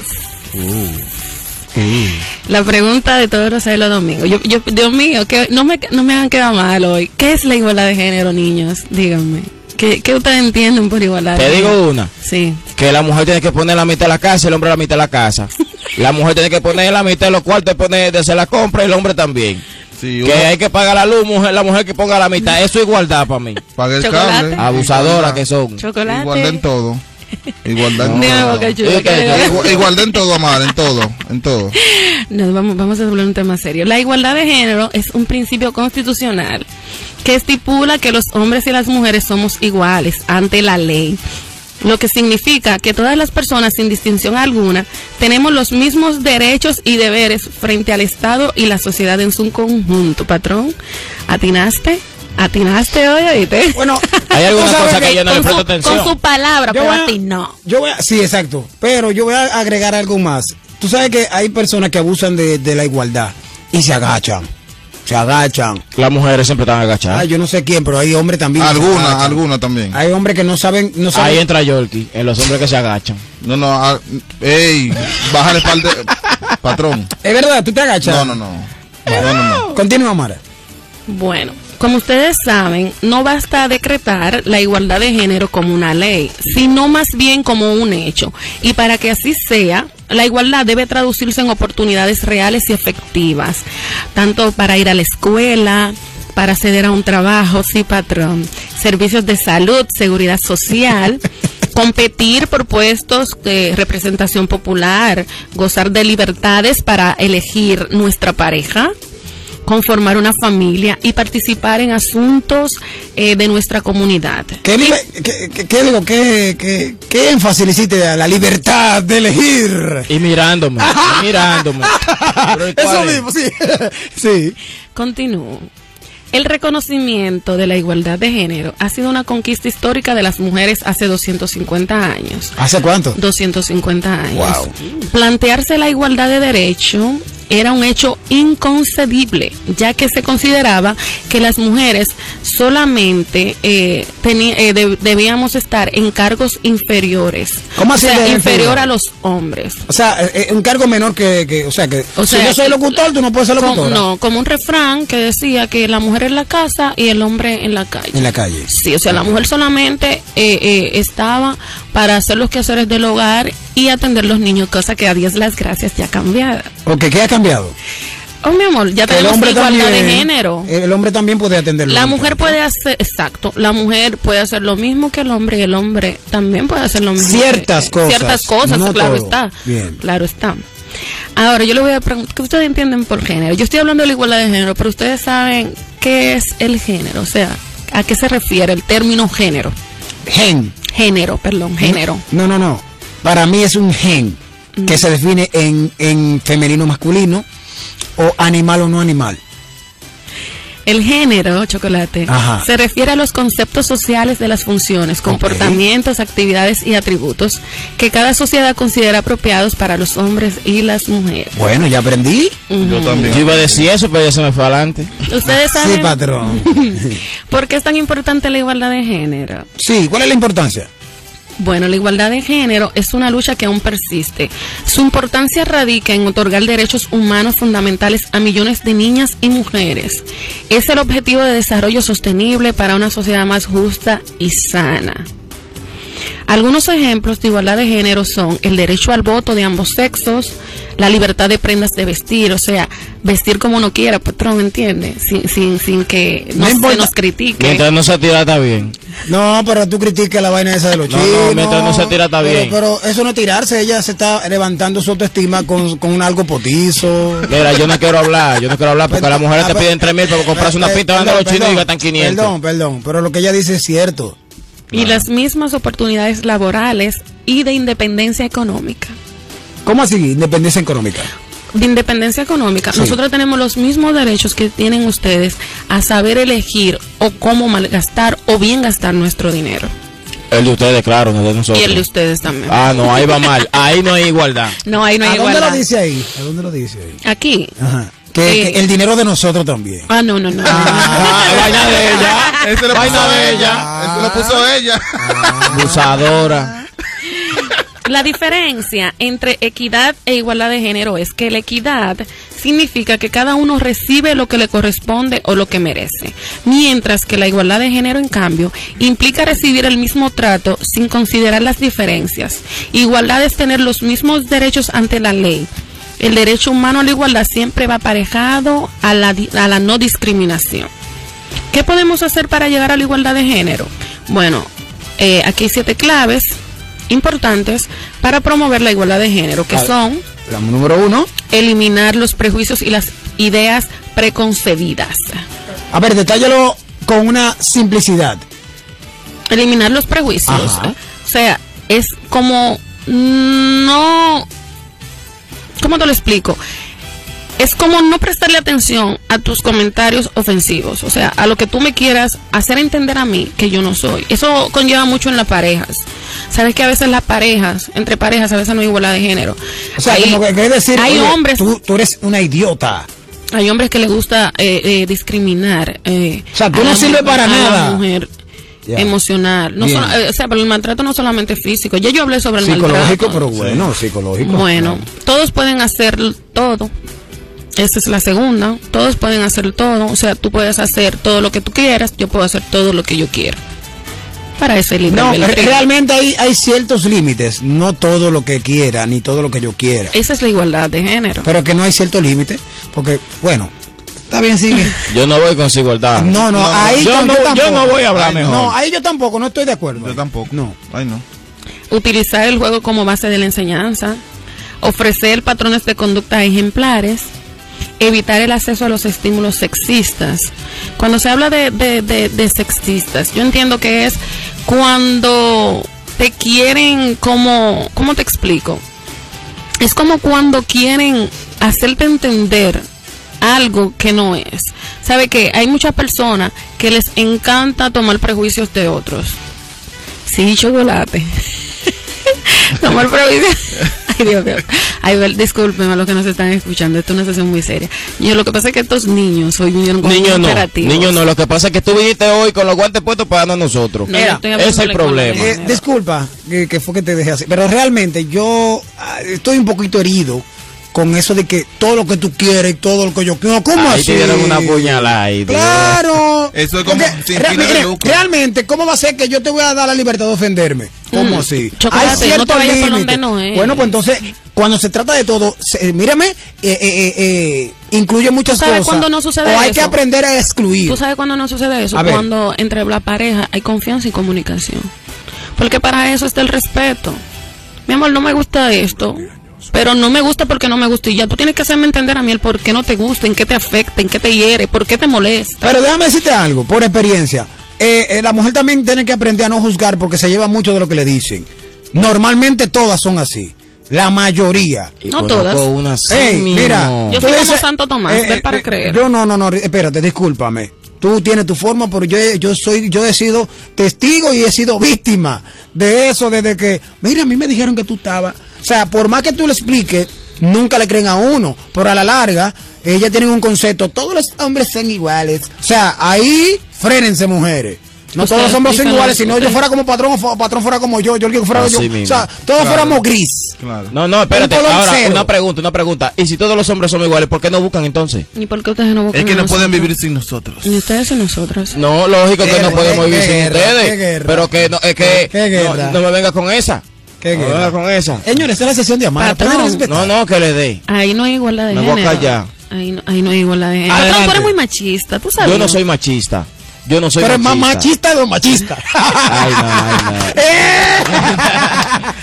La pregunta de todos los sábados y los domingos. Yo, yo, Dios mío, que no me, no me hagan quedar mal hoy. ¿Qué es la igualdad de género, niños? Díganme. ¿Qué, qué ustedes entienden por igualdad? Te digo una. Sí. Que la mujer tiene que poner la mitad de la casa y el hombre la mitad de la casa. La mujer tiene que poner la mitad de los cuartos y poner de hacer la compra y el hombre también. Sí, Que hay que pagar la luz, mujer, la mujer que ponga la mitad. Eso es igualdad para mí. paga el Chocolate. cable. Abusadoras que son. Chocolate. Igualdad en todo. Igualdad en Dime, todo. Boca Chula, Oye, ¿qué que- le- Igu- Igualdad en todo, Amar, en todo, en todo. Nos vamos, vamos a hablar un tema serio. La igualdad de género es un principio constitucional que estipula que los hombres y las mujeres somos iguales ante la ley. Lo que significa que todas las personas, sin distinción alguna, tenemos los mismos derechos y deberes frente al Estado y la sociedad en su conjunto. Patrón, ¿atinaste? ¿Atinaste hoy, oíste? Bueno, Hay alguna cosa que yo no le con, presto su, atención. con su palabra, Yo pero voy a- a ti no. Yo voy a, sí, exacto. Pero yo voy a agregar algo más. Tú sabes que hay personas que abusan de, de la igualdad y se agachan. Se agachan. Las mujeres siempre están agachadas. Yo no sé quién, pero hay hombres también. que se Alguna, agachan. alguna también. Hay hombres que no saben, no saben. Ahí entra Yorkie, en los hombres que se agachan. No, no, ah, ey, bájale par de... Patrón. Es verdad, tú te agachas. No, no, no. No, no, no. Continúa, Mara. Bueno, como ustedes saben, no basta decretar la igualdad de género como una ley, sino más bien como un hecho. Y para que así sea, la igualdad debe traducirse en oportunidades reales y efectivas, tanto para ir a la escuela, para acceder a un trabajo, sí, patrón, servicios de salud, seguridad social, competir por puestos de representación popular, gozar de libertades para elegir nuestra pareja, conformar una familia y participar en asuntos eh, de nuestra comunidad. ¿Qué, qué- qué- qué digo? ¿Qué, qué, qué énfasis hiciste a la libertad de elegir? Y mirándome, y mirándome. Pero, ¿y Eso mismo, sí. sí. Continúo. El reconocimiento de la igualdad de género ha sido una conquista histórica de las mujeres hace 250 años. ¿Hace cuánto? 250 años. Wow. Plantearse la igualdad de derecho era un hecho inconcebible, ya que se consideraba que las mujeres solamente eh, eh, de- debíamos estar en cargos inferiores. ¿Cómo o así sea, de inferior a los hombres. O sea, eh, eh, un cargo menor que, que- o sea, que O si yo soy locutor, tú no puedes ser locutora. no, como un refrán que decía que la mujer en la casa y el hombre en la calle. En la calle. Sí, o sea, la mujer solamente eh, eh, estaba para hacer los quehaceres del hogar y atender los niños, cosa que a Dios las gracias ya cambiada. Ok, ¿qué ha cambiado? Oh, mi amor, ya tenemos igualdad de también- género. El hombre también puede atenderlo. La mujer puede hacer, exacto, la mujer puede hacer lo mismo que el hombre y el hombre también puede hacer lo mismo. Ciertas que- cosas, Ciertas cosas, no claro todo. está. Bien. Claro está. Ahora, yo le voy a preguntar, ¿qué ustedes entienden por género? Yo estoy hablando de la igualdad de género, pero ustedes saben qué es el género, o sea, ¿a qué se refiere el término género? Gen. Género, perdón, género. No, no, no. Para mí es un gen que se define en, en femenino masculino o animal o no animal. El género, chocolate, Ajá. se refiere a los conceptos sociales de las funciones, comportamientos, actividades y atributos que cada sociedad considera apropiados para los hombres y las mujeres. Bueno, ya aprendí. Yo también. Yo iba a decir eso, pero ya se me fue adelante. Ustedes saben Sí, patrón. por qué es tan importante la igualdad de género. Sí, ¿cuál es la importancia? Bueno, la igualdad de género es una lucha que aún persiste. Su importancia radica en otorgar derechos humanos fundamentales a millones de niñas y mujeres. Es el objetivo de desarrollo sostenible para una sociedad más justa y sana. Algunos ejemplos de igualdad de género son el derecho al voto de ambos sexos, la libertad de prendas de vestir, o sea, vestir como uno quiera, patrón, ¿entiende? Sin, sin, sin que No nos, se nos critique. Mientras no se tira, está bien. No, pero tú criticas la vaina esa de los No, chinos. no, mientras no se tira está pero, bien. Pero eso no es tirarse, ella se está levantando su autoestima con, con algo potizo. Mira, yo no quiero hablar, yo no quiero hablar porque las mujeres te Ah, piden 3 mil para comprarse una Eh, pista, van los chinos y gastan 500. Perdón, perdón, pero lo que ella dice es cierto. Y las mismas oportunidades laborales y de independencia económica. ¿Cómo así? Independencia económica. De independencia económica, Sí. nosotros tenemos los mismos derechos que tienen ustedes a saber elegir o cómo malgastar o bien gastar nuestro dinero. El de ustedes, claro, no el de nosotros. Y el de ustedes también. Ah, no, ahí va mal. Ahí no hay igualdad. No, ahí no hay ¿A dónde igualdad. lo dice ahí? ¿A dónde lo dice ahí? Aquí. Ajá. Que, Eh. que el dinero de nosotros también. Ah, no, no, no. Ah, vaina de ella. Ese lo Vaina puso de ella. Lo puso ella. Abusadora. La diferencia entre equidad e igualdad de género es que la equidad significa que cada uno recibe lo que le corresponde o lo que merece, mientras que la igualdad de género, en cambio, implica recibir el mismo trato sin considerar las diferencias. Igualdad es tener los mismos derechos ante la ley. El derecho humano a la igualdad siempre va aparejado a la, a la no discriminación. ¿Qué podemos hacer para llegar a la igualdad de género? Bueno, eh, aquí hay siete claves importantes para promover la igualdad de género, que son La número uno. eliminar los prejuicios y las ideas preconcebidas. A ver, detállalo con una simplicidad. Eliminar los prejuicios. Ajá. O sea, es como no... ¿Cómo te lo explico? Es como no prestarle atención a tus comentarios ofensivos, o sea, a lo que tú me quieras hacer entender a mí que yo no soy. Eso conlleva mucho en las parejas. Sabes que a veces las parejas, entre parejas, a veces no hay igualdad de género. O sea, Hay- como que quiere decir, hay oye, hombres tú, tú eres una idiota. Hay hombres que les gusta eh, eh, discriminar. eh, O sea, tú no sirves para a la nada. mujer Ya. emocional. No solo- eh, o sea, pero el maltrato no solamente físico. Ya yo hablé sobre el Psicológico, maltrato. pero bueno, psicológico. Bueno, todos pueden hacer todo. Esa es la segunda. Todos pueden hacer todo. O sea, tú puedes hacer todo lo que tú quieras. Yo puedo hacer todo lo que yo quiero. Para ese libre No, realmente hay, hay ciertos límites. No todo lo que quiera, ni todo lo que yo quiera. Esa es la igualdad de género. Pero que no hay cierto límite. Porque, bueno, está bien, sigue. Yo no voy con su igualdad. No, no, ahí yo, no, yo tampoco. no voy a hablar Ay, mejor. No, ahí yo tampoco, no estoy de acuerdo. Yo tampoco. No. Ay, no. utilizar el juego como base de la enseñanza, ofrecer patrones de conducta ejemplares, evitar el acceso a los estímulos sexistas. Cuando se habla de, de, de- de sexistas, yo entiendo que es cuando te quieren como, ¿cómo te explico? Es como cuando quieren hacerte entender algo que no es. ¿Sabe que Hay muchas personas que les encanta tomar prejuicios de otros. Sí, chocolate. tomar prejuicios. Ay, Dios mío. Ay, discúlpenme a los que nos están escuchando. Esto es una sesión muy seria. Yo lo que pasa es que estos niños hoy vinieron con Niño no, imperativos. niño no, lo que pasa es que tú viniste hoy con los guantes puestos para darnos a nosotros. No, hablando ese es el problema. Eh, disculpa que, que fue que te dejé así, pero realmente yo ah, estoy un poquito herido con eso de que todo lo que tú quieres y todo lo que yo quiero. ¿Cómo Ahí así? te dieron una puñalada ahí. Claro. Eso es como Porque sin re- fines de mire, lucro. realmente, ¿cómo va a ser que yo te voy a dar la libertad de ofenderme? ¿Cómo Mm, así? chocolate, no te vayas por donde no es. Bueno, pues entonces, cuando se trata de todo, se- mírame, eh, eh, eh, eh, incluye muchas ¿Tú sabes cosas. cuándo no sucede o hay eso? que aprender a excluir. ¿Tú sabes cuándo no sucede eso? Cuando entre la pareja hay confianza y comunicación. Porque para eso está el respeto. Mi amor, no me gusta esto. Pero no me gusta porque no me gusta. Y ya tú tienes que hacerme entender a mí el por qué no te gusta, en qué te afecta, en qué te hiere, por qué te molesta. Pero déjame decirte algo, por experiencia. Eh, eh, la mujer también tiene que aprender a no juzgar porque se lleva mucho de lo que le dicen. Normalmente todas son así. La mayoría. No todas. Ey, mira, Yo soy como Santo Tomás, eh, para eh, creer. Yo no, no, no, espérate, discúlpame. Tú tienes tu forma, pero yo, yo soy, yo he sido testigo y he sido víctima de eso desde que, mira, a mí me dijeron que tú estabas. O sea, por más que tú le expliques, nunca le creen a uno. Pero a la larga, ellas tienen un concepto, todos los hombres son iguales. O sea, ahí frénense mujeres. No Usted todos los hombres son iguales, si no yo fuera como patrón, o patrón fuera como yo, yo el que fuera Así yo. mismo. O sea, todos Claro. fuéramos gris. No, no, espérate. Un Ahora, cero. una pregunta, una pregunta. ¿Y si todos los hombres son iguales, por qué no buscan entonces? ¿Y por qué ustedes no buscan Es que no pueden nosotros? vivir sin nosotros. Ni ustedes ni nosotras. No, lógico que no podemos qué vivir sin guerra, ustedes. qué guerra. Pero que no, es que no, no me venga con esa. ¿Qué no me con esa. Señores, esta es la sesión de amar. Patrón. No, no, que le dé. Ahí no hay igualdad de Me voy a género. callar. Ahí no, ahí no hay igualdad de género. Adelante. Patrón, tú eres muy machista, tú sabes. Yo no soy machista. Yo no soy Pero es más machista. machista de los machistas. Ay, no, ay, no.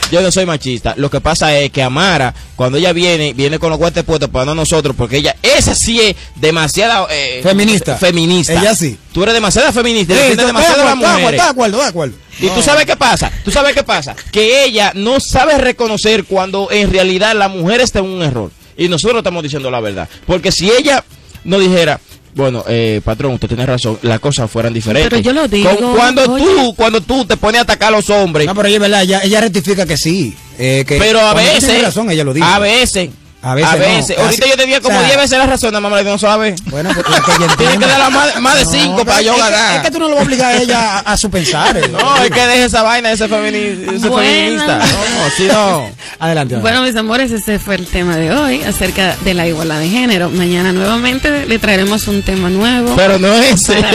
Yo no soy machista. Lo que pasa es que Amara, cuando ella viene, viene con los guantes puestos para no nosotros, porque ella, esa sí es demasiada eh, Feminista. Feminista. Ella sí. Tú eres demasiada feminista, Sí, de las acuerdo, estoy de acuerdo, de acuerdo. Y tú sabes qué pasa, tú sabes qué pasa, que ella no sabe reconocer cuando en realidad la mujer está en un error. Y nosotros estamos diciendo la verdad. Porque si ella no dijera, bueno, eh, patrón, usted tiene razón, las cosas fueran diferentes. Pero yo lo digo, Con- cuando oye. tú, cuando tú te pones a atacar a los hombres, No, pero ella, ¿verdad? Ella, ella rectifica que sí. eh, que pero a veces, tiene razón, ella lo dice. a veces, A veces no, casi- Ahorita yo tenía como o sea, 10 veces la razón, nada más no sabe. Bueno, pues la que ella Tiene que darla más, más de No, 5 pero para yo es que- ganar. Es que tú no lo vas a obligar a ella a, a su pensar. eh. No, es que deje esa vaina, ese, femini- ese Bueno. feminista. No, si no. Adelante. Bueno, mis amores, ese fue el tema de hoy acerca de la igualdad de género. Mañana nuevamente le traeremos un tema nuevo. Pero no ese. No,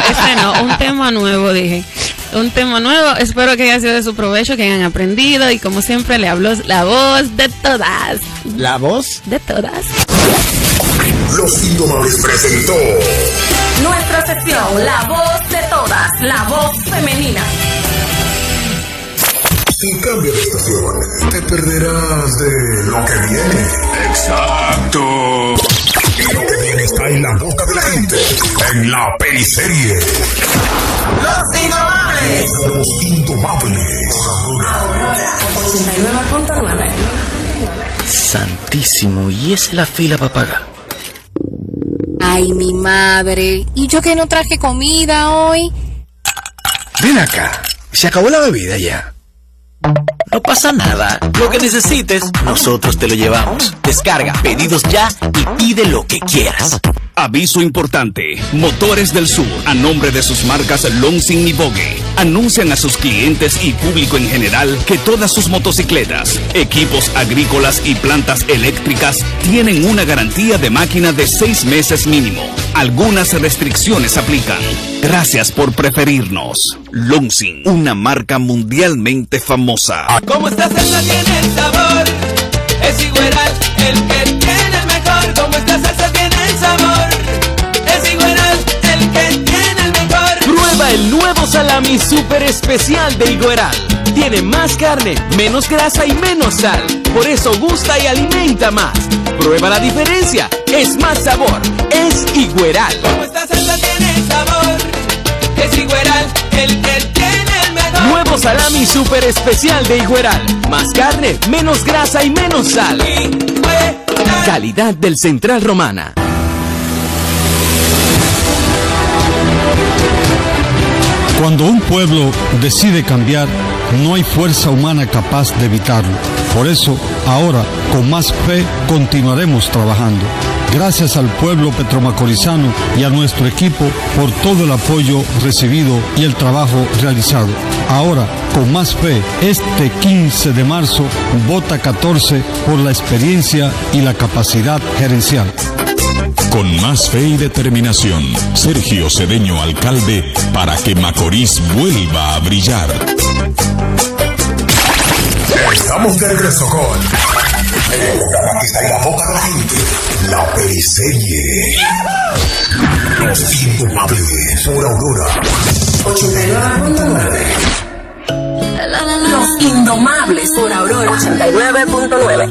ese no, un tema nuevo, dije. Un tema nuevo. Espero que haya sido de su provecho, que hayan aprendido y como siempre le hablo la voz de todas. ¿La voz? De todas. Los Indomables presentó Nuestra sección, la voz de todas, la voz femenina. Si cambia de estación, te perderás de lo que viene. Exacto. Está en la boca de la gente. En la periserie. Los Indomables. Los Indomables. Ahora. 89.9. Santísimo, ¿y esa es la fila para pagar? Ay, mi madre. ¿Y yo que no traje comida hoy? Ven acá, se acabó la bebida ya. No pasa nada. Lo que necesites, nosotros te lo llevamos. Descarga pedidos ya y pide lo que quieras. Aviso importante. Motores del Sur, a nombre de sus marcas Longsing y Vogue, anuncian a sus clientes y público en general que todas sus motocicletas, equipos agrícolas y plantas eléctricas tienen una garantía de máquina de seis meses mínimo. Algunas restricciones aplican. Gracias por preferirnos. Longsing, una marca mundialmente famosa. Como esta salsa tiene el sabor, es igual el que tiene el mejor. Como esta salsa tiene el sabor, es igual el que tiene el mejor. Prueba el nuevo salami super especial de Igueral. Tiene más carne, menos grasa y menos sal. Por eso gusta y alimenta más. Prueba la diferencia. Es más sabor. Es Higueral. Como esta salsa tiene sabor, es Igueral el que tiene el mejor. Nuevo salami super especial de Higueral. Más carne, menos grasa y menos sal. Calidad del Central Romana. Cuando un pueblo decide cambiar, no hay fuerza humana capaz de evitarlo. Por eso, ahora, con más fe, continuaremos trabajando. Gracias al pueblo petromacorizano y a nuestro equipo por todo el apoyo recibido y el trabajo realizado. Ahora, con más fe, este 15 de marzo, vota 14 por la experiencia y la capacidad gerencial. Con más fe y determinación, Sergio Cedeño Alcalde, para que Macorís vuelva a brillar. Estamos de regreso con el programa que está en la boca de la gente, la periserie. Los Indomables por Aurora 89.9. Los Indomables por Aurora 89.9.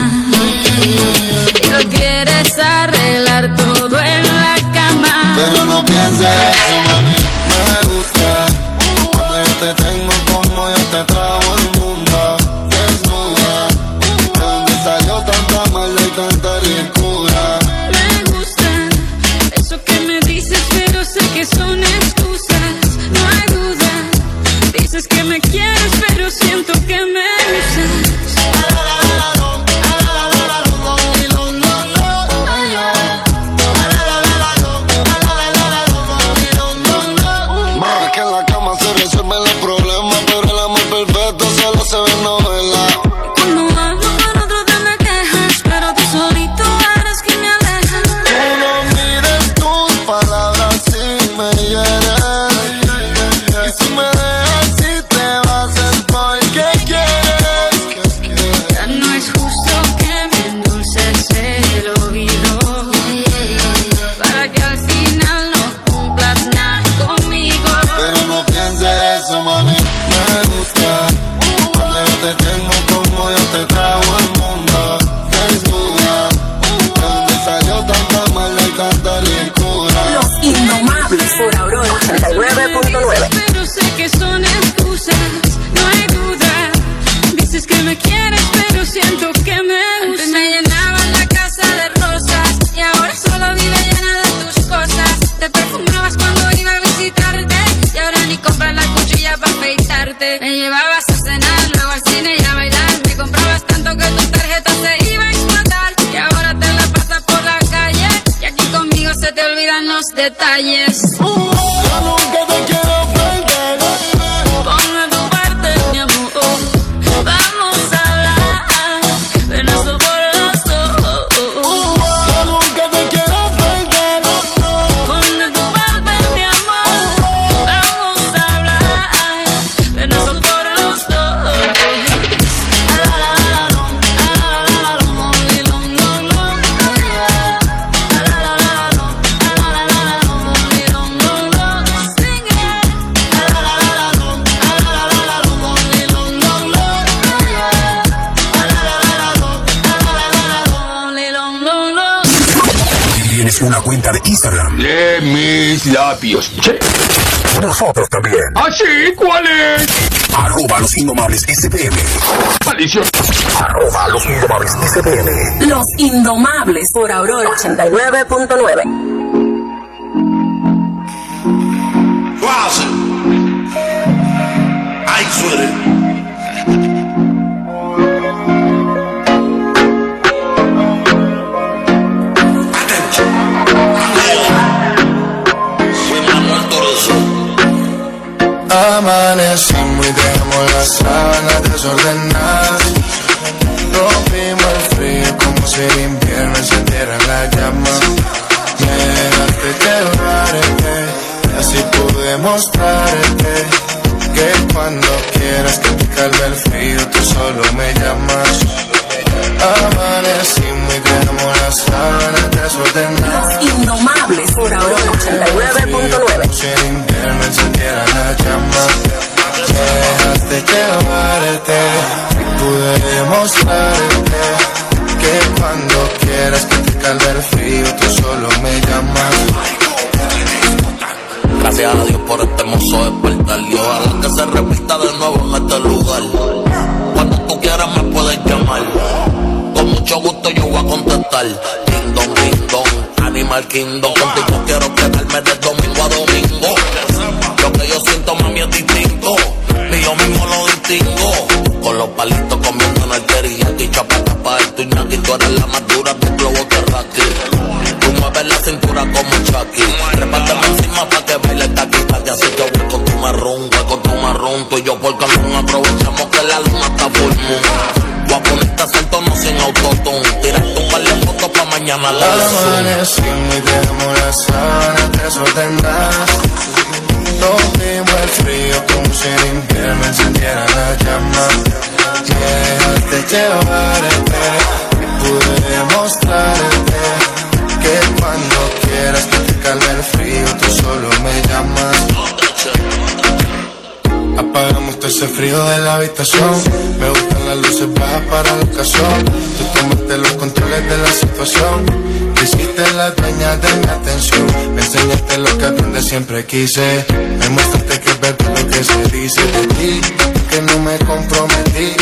no Maldición. Arroba los Indomables SPM. Los Indomables por Aurora 89.9. Wowza. Ike's with el frío, tú solo me Kingdom, contigo quiero quedarme de domingo a domingo. Lo que yo siento mami es distinto, ni yo mismo lo distingo. Con los palitos comiendo en el teriyaki, chapata pa' el tuñaki, tú eres la más dura del globo terráqueo. Tú mueves la cintura como Chucky. Repárteme encima pa' que baile taqui taqui. Así que voy con tu marrón, voy con tu marrón. Tú y yo por Cancún aprovechamos que la luna está full moon. Voy a ponerte acento no sin autotune. Mañana la Amanecimos y dejamos las sábanas desordenadas. Rompimos el frío como si el invierno encendiera la llama. Me dejaste llevarte y pude demostrarte que cuando quieras que te calme el frío, Todo ese frío de la habitación. Me gustan las luces bajas para la ocasión. Tú tomaste los controles de la situación. Hiciste la dueña de mi atención. Me enseñaste lo que donde siempre quise. Me mostraste que es verdad lo que se dice de ti. Que no me comprometí.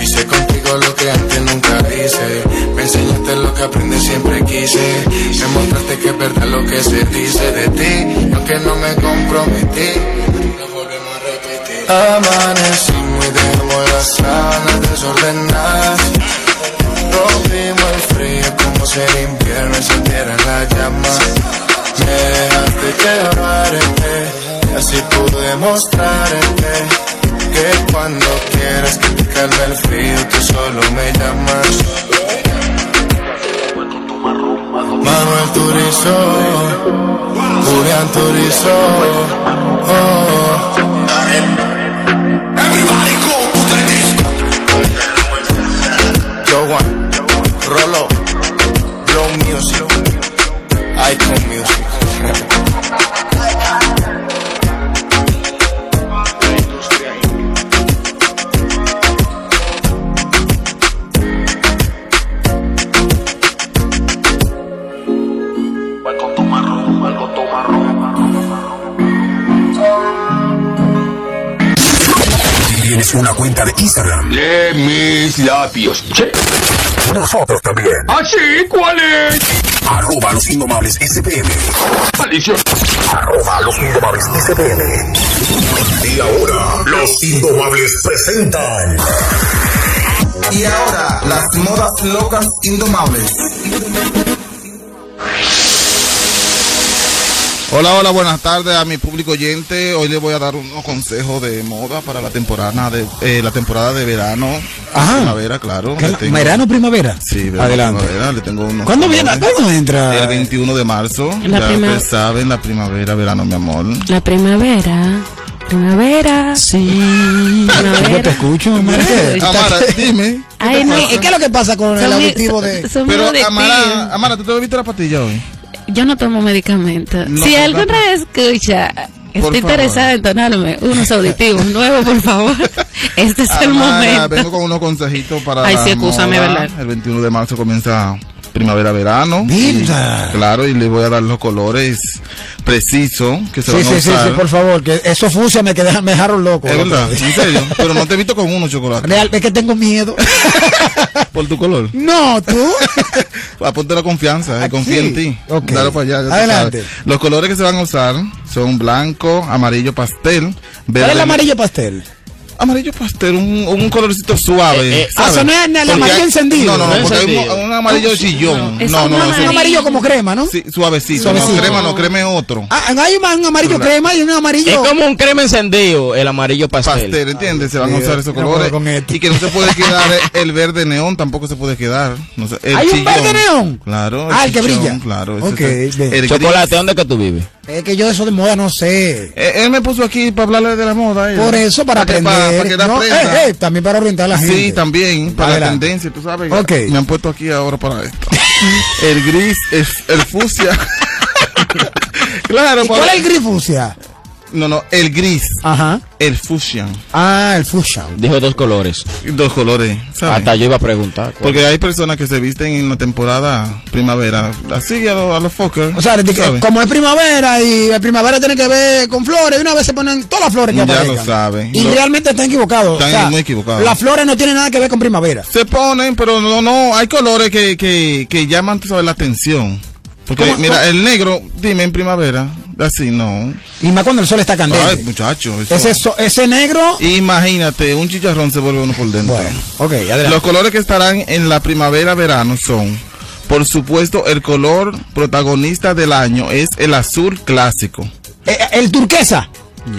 Hice contigo lo que antes nunca hice. Me enseñaste lo que aprendí siempre quise. Me mostraste que es verdad lo que se dice de ti. Aunque no me comprometí. Amanecimos y dejamos las sábanas desordenadas. Rompimos el frío como si el invierno encendiera la llama. Me dejaste quebrarte y así pude mostrarte que cuando quieras que te calme el frío, tú solo me llamas. Manuel Turizo, Julián Turizo, oh. like on me. Una cuenta de Instagram. De mis labios. Che. Nosotros también. ¿Ah, sí? ¿Cuál es? Arroba los indomables SPM. Maldición. Arroba los indomables SPM. Y ahora, los indomables presentan. Y ahora, las modas locas indomables. Hola, hola, buenas tardes a mi público oyente. Hoy les voy a dar unos consejos de moda para la temporada de eh, la temporada de verano, Ajá. primavera, claro. ¿Qué- Le tengo- ¿Verano primavera? Sí, verano, Adelante. primavera, le tengo unos ¿Cuándo viene? ¿Cuándo entra? El 21 de marzo. La ya prima- ustedes saben, la primavera, verano, mi amor. La primavera. Primavera. Sí. Yo te escucho, Amara. dime. Ay, no. ¿Y qué es lo que pasa con el auditivo de...? Pero Amara. Amara, ¿tú te bebiste la pastilla hoy? Yo no tomo medicamentos. No, si alguna favor. escucha, estoy interesada en donarme unos auditivos nuevos, por favor. Este es el momento. vengo con unos consejitos para Ay, sí. ¿verdad? El 21 de marzo comienza primavera-verano. Claro, y les voy a dar los colores precisos que se Sí, van a sí, sí, usar. sí, por favor, que esos fucsia me, que me dejaron loco. Es verdad, en serio. Pero no te he visto con uno chocolate. Real, es que tengo miedo. Por tu color. No, tú. Aponte la confianza, eh, confía en ti. Ok. Dale para allá. Adelante. Los colores que se van a usar son blanco, amarillo pastel, verde. ¿Cuál es el amarillo pastel? Amarillo pastel, un, un colorcito suave. Eh, eh, ah, eso no es el amarillo hay- encendido. No, no, no, porque hay un, encendido. un amarillo chillón. Es No, no, no. amarillo- un amarillo como crema, ¿no? Sí, suavecito. Suavecito. No, crema no, crema es otro. Ah, hay un, un amarillo Claro. crema y un amarillo. Es como un crema encendido, el amarillo pastel. Pastel, ¿entiendes? Se van a usar esos colores. con. Y que no se puede quedar el verde neón, tampoco se puede quedar. No sé, el ¿Hay un verde neón? Claro. Ah, el que brilla. Claro. ese Ok, es el- Chocolate. ¿dónde es que tú vives? Es que yo eso de moda no sé. Eh, Él me puso aquí para hablarle de la moda. ella. Por eso, para aprender. Para, que No, aprenda. eh, eh, también para orientar a la gente. Sí, también, para Adelante. la tendencia, tú sabes. Me han puesto aquí ahora para esto. el gris, el, el fucsia. claro, ¿Y cuál para- es el gris fucsia? No, no, el gris. Ajá. El fucsia. Ah, el fuchsia. Dijo dos colores. Dos colores, ¿sabes? Hasta yo iba a preguntar. ¿cuál? Porque hay personas que se visten en la temporada primavera, así a, los- a los fuckers. O sea, como es primavera y la primavera tiene que ver con flores, y una vez se ponen todas las flores que Ya lo saben. Y Lo- realmente están equivocados. Están O sea, muy equivocados. Las flores no tienen nada que ver con primavera. Se ponen, pero no, no, hay colores que, que, que llaman, tú sabes, la atención. Porque, ¿Cómo- mira, cómo? el negro, dime, en primavera, así no. Y más cuando el sol está candente. Ay, muchacho. eso- ese, so- ese negro. Imagínate, un chicharrón se vuelve uno por dentro. Bueno, ok, adelante. Los colores que estarán en la primavera-verano son, por supuesto, el color protagonista del año es el azul clásico. Eh, eh, el turquesa.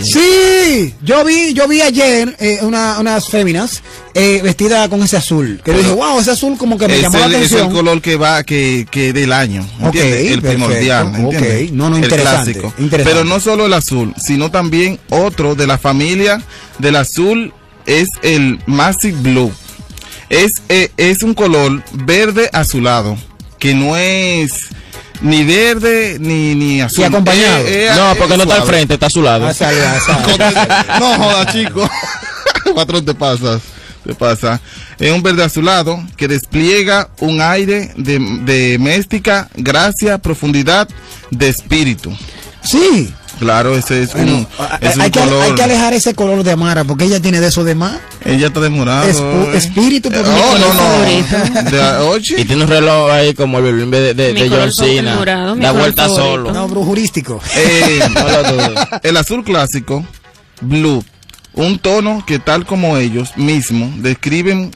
Sí, yo vi, yo vi ayer eh, una, unas féminas eh, vestidas con ese azul. Que dije, wow, ese azul como que me Es llamó la el, es atención. el color que va, que, que del año, el perfecto, primordial, ¿entiendes? ok. No, no, El interesante, clásico. interesante. Pero no solo el azul, sino también otro de la familia del azul es el Massive Blue. Es, eh, es un color verde azulado, que no es ni verde ni, ni azul. Y acompañado. Eh, eh, no, eh, porque no está al frente, está a su lado. Ah, ah. No joda, chico. Patrón, te pasas. Te pasa. Es un verde azulado que despliega un aire de, de mística, gracia, profundidad de espíritu. Sí. Claro, ese es Bueno, un, a- es un hay, que, color. hay que alejar ese color de Amara porque ella tiene de eso de más. Ella está demorada. Espíritu por Eh, oh, color no, no. De-. Y tiene un reloj ahí como el violín de, de, de John Cena. Da vuelta favorito. solo. No, brujurístico. Eh, el azul clásico, blue, un tono que tal como ellos mismos describen,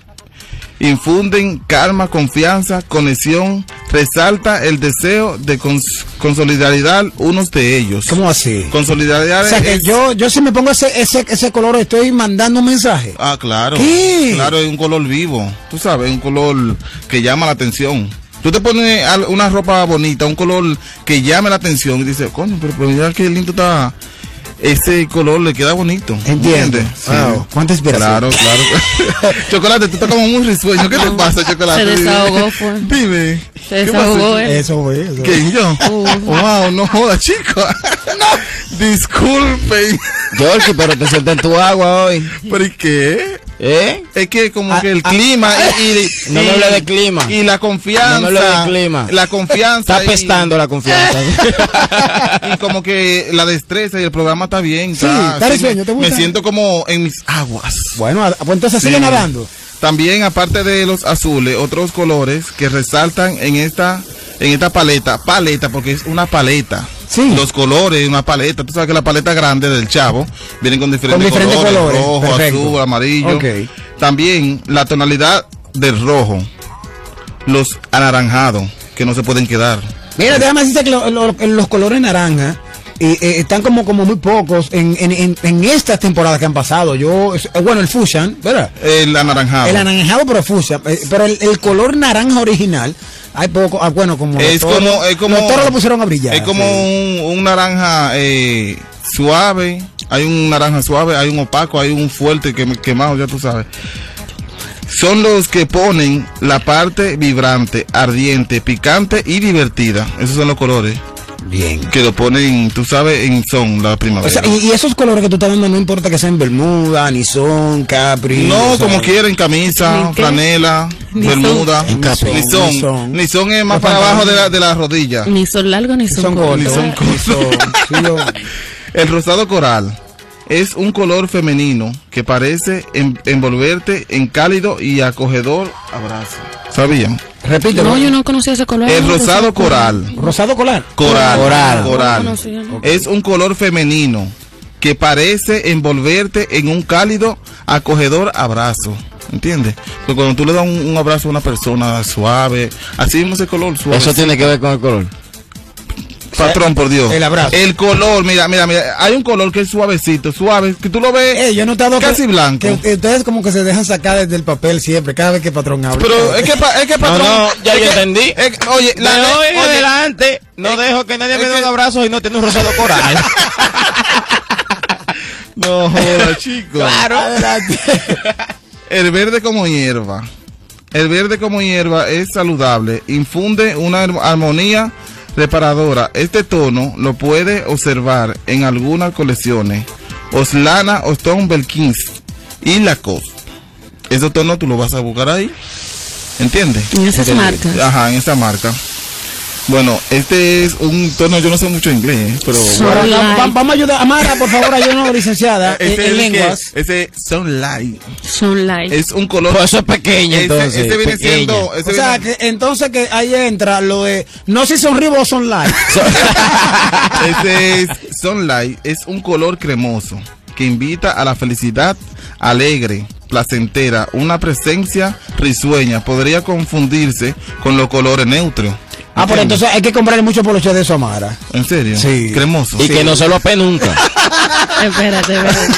infunden calma, confianza, conexión, resalta el deseo de cons- con solidaridad unos de ellos. ¿Cómo así? Con solidaridad O sea que es- yo, yo si me pongo ese, ese, ese color estoy mandando un mensaje. Ah, claro. ¿Qué? Claro, es un color vivo. Tú sabes, un color que llama la atención. Tú te pones una ropa bonita, un color que llame la atención y dices, coño, pero, pero mira qué lindo está. Ese color le queda bonito. Entiendo. ¿entiendes? Sí. Wow, cuánta inspiración. Claro, claro. chocolate, tú estás como muy risueño. ¿Qué te pasa, chocolate? Se Dime. desahogó, fue. Dime. Se ¿Qué desahogó él. Eso fue. Eso. ¿Quién yo? Wow, no joda, chico. no. Disculpen. Georgie, pero te senté en tu agua hoy. ¿Pero y qué? ¿Eh? Es que como Ah, que el ah, clima y, y- No me y- hable de clima. y la confianza No me hable de clima. la confianza Está y- pestando la confianza. y como que la destreza y el programa está bien Sí, está sí, me, ¿te gusta? me siento como en mis aguas Bueno, ah, pues entonces Sí. sigue nadando. también aparte de los azules otros colores que resaltan en esta en esta paleta paleta porque es una paleta Sí. los colores, una paleta. Tú sabes que la paleta grande del chavo vienen con diferentes, Con diferentes colores, rojo, perfecto. azul, amarillo. También la tonalidad del rojo, los anaranjados, que no se pueden quedar. Mira, déjame decirte que lo- lo- los colores naranja eh, eh, están como, como muy pocos en, en, en, en estas temporadas que han pasado. Yo, eh, bueno, el fusian, ¿verdad? El anaranjado. El anaranjado, pero fusia. eh, Pero el, el color naranja original, hay poco. ah, bueno, como. es toros- como, es como, Los lo pusieron a brillar. Es como sí. un, un naranja eh, suave. Hay un naranja suave, hay un opaco, hay un fuerte que, quemado, ya tú sabes. Son los que ponen la parte vibrante, ardiente, picante y divertida. Esos son los colores. Bien. Que lo ponen, tú sabes, en son la O primavera. sea, y, y esos colores que tú estás dando no importa que sean Bermuda, ni son, Capri. no, o sea, como quieren, camisa, franela, bermuda, ni son. Ni son. Es más para abajo de la, de la rodilla. Ni son largos ni son, son cortos. Ni son cortos. Ni son- sí, yo- El rosado coral es un color femenino que parece en- envolverte en cálido y acogedor abrazo. ¿Sabían? Repite. No, yo no conocía ese color. El rosado coral. Rosado. Coral. Coral. Coral. No conocía, no. Es un color femenino que parece envolverte en un cálido acogedor abrazo. ¿Entiendes? Porque cuando tú le das un, un abrazo a una persona suave, así mismo ese color suave. Eso tiene que ver con el color. Patrón, por Dios. El abrazo. El color, mira, mira, mira. Hay un color que es suavecito, suave, que tú lo ves Eh, yo he notado casi que, blanco. que que ustedes como que se dejan sacar desde el papel siempre, cada vez que patrón habla. Pero es que, es que patrón. no, ya es yo que- entendí. es oye, De la hoy en oye, adelante, no dejo que nadie me dé un abrazo y no tiene un rosado coral. No joda, chico. Claro. El verde como hierba. El verde como hierba es saludable, infunde una armonía reparadora. Este tono lo puede observar en algunas colecciones. Oslana, Stone Belkins y Lacoste. Esos tonos tú lo vas a buscar ahí. ¿Entiendes? En esas marcas. Ajá, en esa marca. Bueno, este es un tono, yo no sé mucho inglés, ¿eh? pero... Ahora, va- va- vamos a ayudar. Amara, por favor, ayúdanos, licenciada, en, Este en es el que- lenguas. ese Sunlight. Sunlight. Es un color. Pues eso es pequeño, Ese- entonces, viene pequeño. siendo. O sea, viene- que entonces que ahí entra lo de no si son ribos o son light. ese es Sunlight. Es un color cremoso que invita a la felicidad alegre, placentera, una presencia risueña. Podría confundirse con los colores neutros. Ah, pero entonces hay que comprarle mucho poloche de eso, Amara. ¿En serio? Sí. Cremoso. Y que no se lo apé nunca. Espérate, espérate.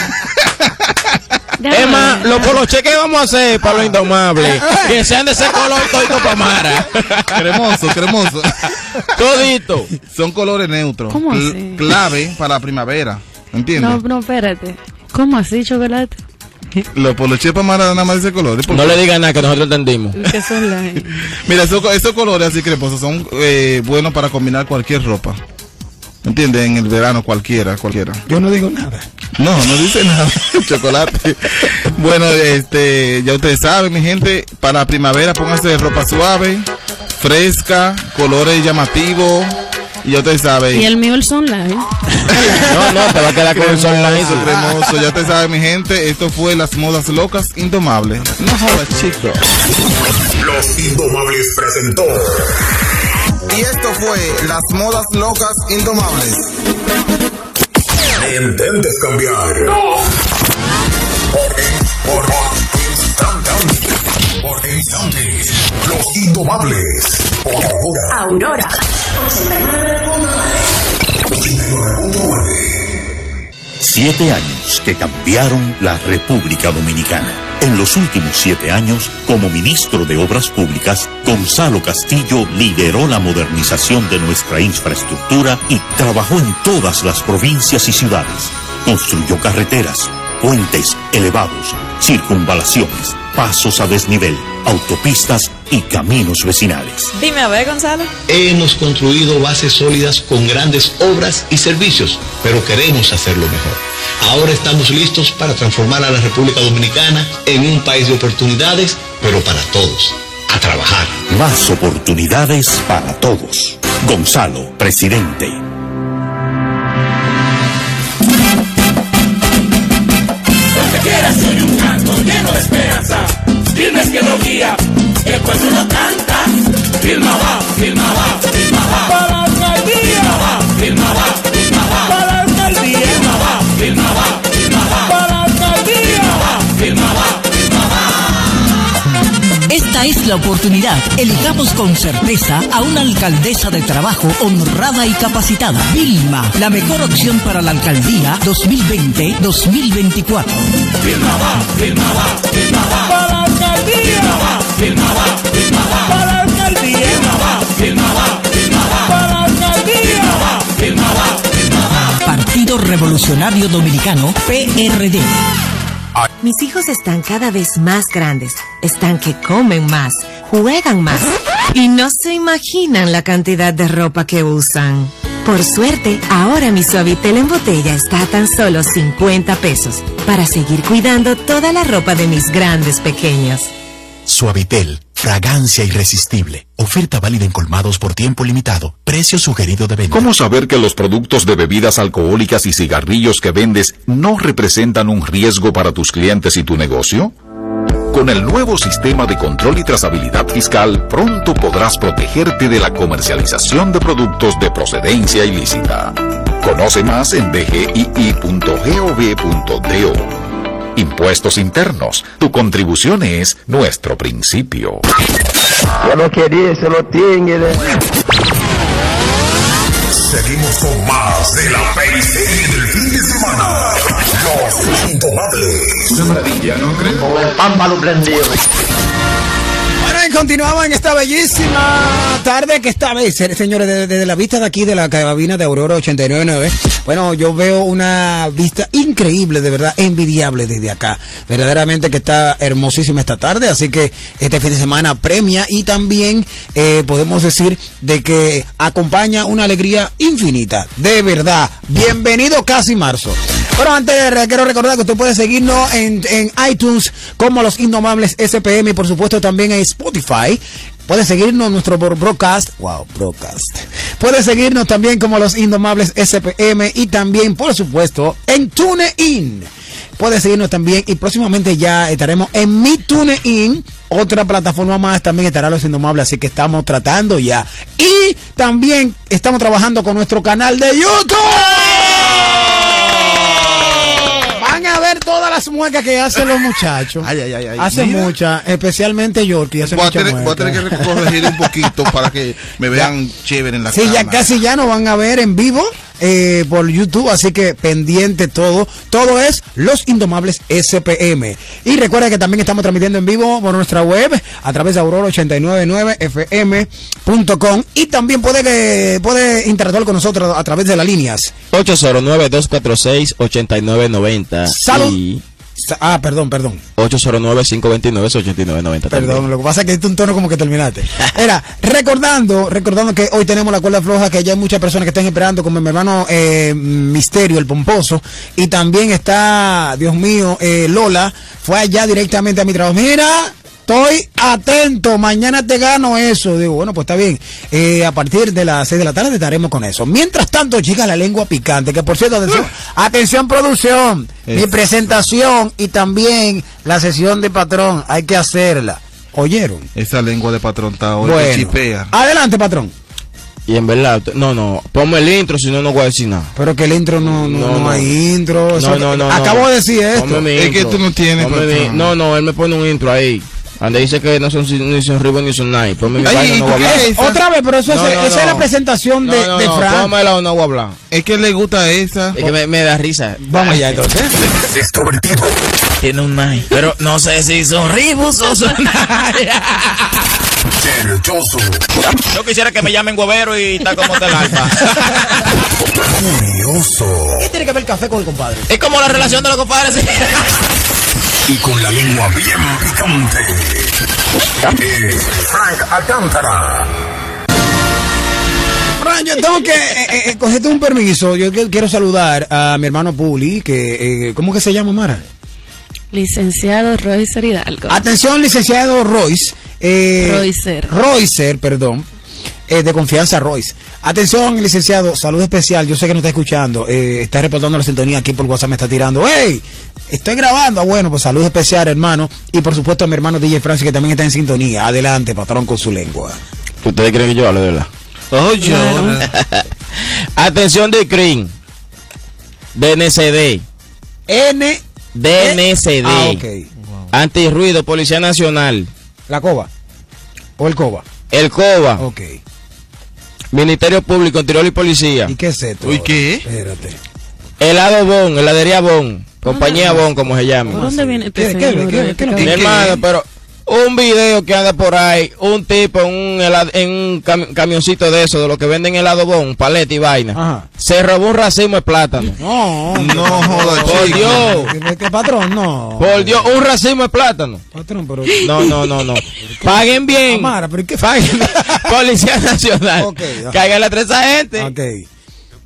Es más, los poloches que vamos a hacer para los indomables, que sean de ese color todito para Mara. cremoso, cremoso. Todito. Son colores neutros. ¿Cómo así? Clave para la primavera. ¿Entiendes? No, no, espérate. ¿Cómo así, chocolate? Los poloches para Mara nada más de ese color. ¿Y por No le digan nada que nosotros entendimos. Mira, esos, esos colores así cremosos son eh, buenos para combinar cualquier ropa. ¿Entiendes? En el verano cualquiera, cualquiera. Yo no digo nada. No, no dice nada. Chocolate. Bueno, este, ya ustedes saben, mi gente, para la primavera pónganse ropa suave, fresca, colores llamativos. Y ya ustedes saben. Y el mío el Sunlight. No, no, te va a quedar con el sunlight. cremoso, ya te saben mi gente, esto fue las modas locas indomables. No jodas, chicos. Los Indomables presentó Y esto fue las modas locas indomables. Intentes cambiar. Por, por instantes. Por instantes. Los Indomables. Aurora. 89.9. Siete años que cambiaron la República Dominicana. En los últimos siete años, como ministro de Obras Públicas, Gonzalo Castillo lideró la modernización de nuestra infraestructura y trabajó en todas las provincias y ciudades. Construyó carreteras, puentes elevados, circunvalaciones, pasos a desnivel, autopistas y caminos vecinales. Dime a ver, Gonzalo. Hemos construido bases sólidas con grandes obras y servicios, pero queremos hacerlo mejor. Ahora estamos listos para transformar a la República Dominicana en un país de oportunidades, pero para todos. A trabajar. Más oportunidades para todos. Gonzalo, presidente. Dime que lo guía, que pueblo lo canta. Filma va, filma va, filma va. Para la alcaldía. Filma va, filma va, filma va. Para la alcaldía. Filma va, filma va, filma va. Para la alcaldía. Filma va, filma va. Esta es la oportunidad. Elijamos con certeza a una alcaldesa de trabajo honrada y capacitada. Vilma, la mejor opción para la alcaldía 2020-2024. Filma va, filma va, filma Filma va. Para alcaldía. Va, filma va. Para alcaldía. Va, filma va. Partido Revolucionario Dominicano, PRD. Mis hijos están cada vez más grandes, están que comen más, juegan más y no se imaginan la cantidad de ropa que usan. Por suerte, ahora mi Suavitel en botella está a tan solo 50 pesos para seguir cuidando toda la ropa de mis grandes pequeños. Suavitel, fragancia irresistible. Oferta válida en colmados por tiempo limitado. Precio sugerido de venta. ¿Cómo saber que los productos de bebidas alcohólicas y cigarrillos que vendes no representan un riesgo para tus clientes y tu negocio? Con el nuevo sistema de control y trazabilidad fiscal, pronto podrás protegerte de la comercialización de productos de procedencia ilícita. Conoce más en dgii.gov.do. Impuestos internos. Tu contribución es nuestro principio. Ya lo quería, se lo tiene. Seguimos con más de la periserie del fin de semana. Los Intomables. Una maravilla, ¿no crees? Con el pámpano prendido. Continuamos en esta bellísima tarde que esta vez, se- señores, desde, la vista de aquí de la cabina de Aurora 899, bueno, yo veo una vista increíble, de verdad, envidiable desde acá. Verdaderamente que está hermosísima esta tarde, así que este fin de semana premia y también eh, podemos decir de que acompaña una alegría infinita, de verdad. Bienvenido casi marzo. Bueno, antes quiero recordar que usted puede seguirnos en, en iTunes como Los Indomables SPM y por supuesto también en Spotify. Puede seguirnos en nuestro bro- broadcast. Wow, broadcast. Puede seguirnos también como Los Indomables SPM y también, por supuesto, en TuneIn. Puede seguirnos también y próximamente ya estaremos en mi TuneIn. Otra plataforma más también estará Los Indomables, así que estamos tratando ya. Y también estamos trabajando con nuestro canal de YouTube. Van a ver todas las muecas que hacen los muchachos. Ay, ay, ay, ay. Hacen Mira. muchas, especialmente Yorkie. Hace Voy a, tener, voy a tener que corregir un poquito para que me vean chévere en la Sí, ya cámara. casi ya nos van a ver en vivo eh, por YouTube, así que pendiente todo. Todo es Los Indomables SPM. Y recuerda que también estamos transmitiendo en vivo por nuestra web a través de aurora899fm.com y también puede, que- puede interactuar con nosotros a través de las líneas. 809-246-8990. Salud. Y Ah, perdón, perdón. 809-529-8990. Perdón, lo que pasa es que es un tono como que terminaste. Era, recordando, recordando que hoy tenemos la cuerda floja, que ya hay muchas personas que están esperando, como mi hermano eh, Misterio, el pomposo, y también está, Dios mío, eh, Lola, fue allá directamente a mi trabajo. Mira, estoy atento, mañana te gano eso. Digo, bueno, pues está bien. Eh, a partir de las 6 de la tarde estaremos con eso. Mientras tanto, chicas, la lengua picante, que por cierto, atención, atención producción, mi presentación y también la sesión de patrón, hay que hacerla. ¿Oyeron? Esa lengua de patrón está hoy Bueno, chipea. adelante, patrón. Y en verdad, no, no, ponme el intro, si no, no voy a decir nada. Pero que el intro no, no, No, no hay intro. No, no, no. Acabo no. de decir esto. Ponme mi Es que tú no tienes, mi- patrón. No, no, él me pone un intro ahí. Donde dice que no son ni son Ribbon ni son Nike. Ponme mi Ay, vaina, ¿y no voy a qué hablar. es? Otra vez, pero eso No, es, no, esa es la no. presentación de, No, no, de no, Fran. pónmela o no voy a hablar. Es que le gusta esa. Es que me, me da risa. Vamos allá, entonces. Extrovertido. Tiene un Nike. Pero no sé si son Ribus o son Nike. Derechoso. Yo quisiera que me llamen Gobero y está como del alfa. Curioso. ¿Qué tiene que ver el café con el compadre? Es como la relación de los compadres. Y con la lengua bien picante. Es Frank Alcántara. Fran, yo tengo que eh, eh, cogerte un permiso. Yo quiero saludar a mi hermano Puli, que, eh, ¿cómo que se llama, Mara? Licenciado Roycer Hidalgo. Atención, licenciado Royce. Eh, Roycer. Roycer, perdón. eh, de confianza Royce. Atención, licenciado, salud especial. Yo sé que no está escuchando. eh, está reportando la sintonía aquí por WhatsApp, me está tirando. ¡Hey! Estoy grabando. Ah, bueno, pues salud especial, hermano. Y por supuesto a mi hermano DJ Francis, que también está en sintonía. Adelante, patrón, con su lengua. ¿Ustedes creen que yo hablo de verdad? Oye, Atención de CRIM. DNCD. N. DNCD. Ah, ok. Antirruido, Policía Nacional. La coba. O el coba. El COBA. Ok. Ministerio Público, Interior y Policía. ¿Y qué es esto? Uy, ahora? ¿qué? Espérate. Helado Bon, heladería Bon. Compañía Bon, como se llama. ¿Por dónde viene este ¿Qué- qué- señor? qué- qué- Mi ¿Y hermano, qué? pero un video que anda por ahí, un tipo en un, en un cam- camioncito de eso, de lo que venden helado Bon, paleta y vaina. Ajá. Se robó un racimo de plátano. No, No joda, Por chico. Dios. ¿Qué, patrón? No. Por Dios, un racimo de plátano. Patrón, pero. No, no, no, no. Paguen bien. Amara, pero ¿y qué Paguen. Policía Nacional. Ok, ajá. Cáiganle a tres esa gente.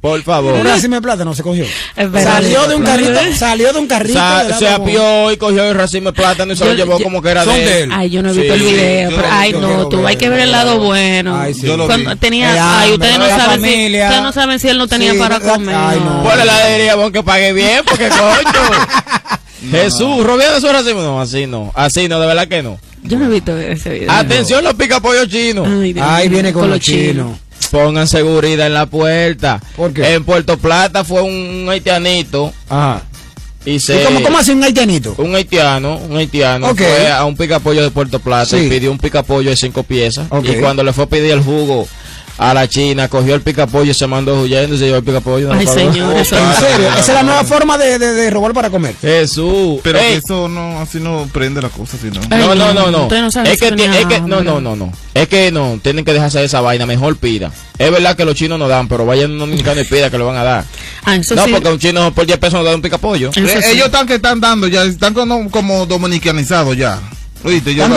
Por favor. Un racimo de plátano se cogió. Es verdad. Salió de un carrito, salió de un carrito. Sa- se apió y cogió el racimo de plátano y se lo llevó yo- como que era son de él. Ay, yo no he Sí, visto el video, pero ay no, tú hay que ver el lado bueno. Ay, sí. Yo lo Cuando tenía, ay, hambre, ustedes no saben si, familia. ustedes no saben si él no tenía Sí, para comer. ay, no. Pues la diría bueno que pague bien, porque coño. Jesús, rodeando su racimo. No, así no. Así no, de verdad que no. Yo no he visto ese video. Atención, los pica pollo chinos. Ay, Ahí viene con, los chinos. chinos. Pongan seguridad en la puerta. ¿Por qué? En Puerto Plata fue un haitianito Ajá. Y, ¿Y cómo, cómo hace un haitianito? Un haitiano, un haitiano fue a un picapollo de Puerto Plata Sí. y pidió un picapollo de cinco piezas. Y cuando le fue a pedir el jugo a la China, cogió el picapollo y se mandó huyendo y se llevó el picapollo. no Ay, señor, eso ¿En serio? Esa es la nueva forma de, de, de robar para comer. Jesús. Pero que eso no, así no prende la cosa, sino. Ay, no, no, no, no. no sabe es que, es que no, no, no, no. Es que no, tienen que dejarse de esa vaina, mejor pida. Es verdad que los chinos no dan, pero vayan a un dominicano y pida que lo van a dar. Ah, eso no, sí. porque un chino por 10 pesos no da un picapollo. Eh, sí. Ellos están que están dando ya, están como, como dominicanizados ya. Oíste, No,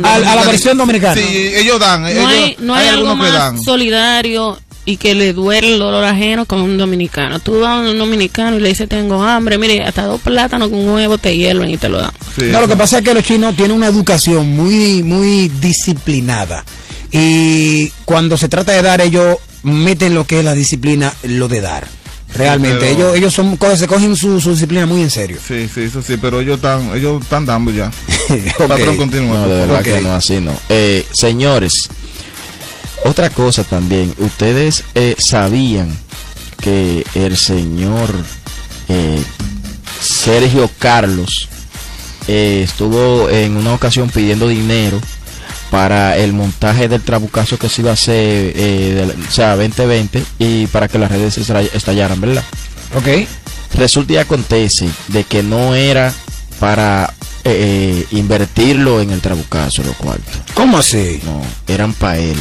no, a, a la versión dominicana. Sí, ellos dan. no ellos- hay, no hay, hay algo que más dan. solidario y que le duele el dolor ajeno con un dominicano. Tú vas a un dominicano y le dices tengo hambre, mire, hasta dos plátanos con huevo te hierven y te lo dan. Sí, No, lo que pasa es que los chinos tienen una educación muy, muy disciplinada. Y cuando se trata de dar, ellos meten lo que es la disciplina, lo de dar. Realmente, pero- ellos, ellos son, co- se cogen su, su disciplina muy en serio. Sí, sí, eso sí, pero ellos están, ellos están dando ya. Ok. Patrón, continúa. No, de verdad que no, así no. Eh, señores, otra cosa también. Ustedes eh, sabían que el señor eh, Sergio Carlos eh, estuvo en una ocasión pidiendo dinero para el montaje del trabucazo que se iba a hacer, eh, o sea, 2020, y para que las redes estallaran, ¿verdad? Ok. Resulta y acontece de que no era para eh, eh, invertirlo en el trabucazo, lo cual. ¿Cómo así? No, eran para él.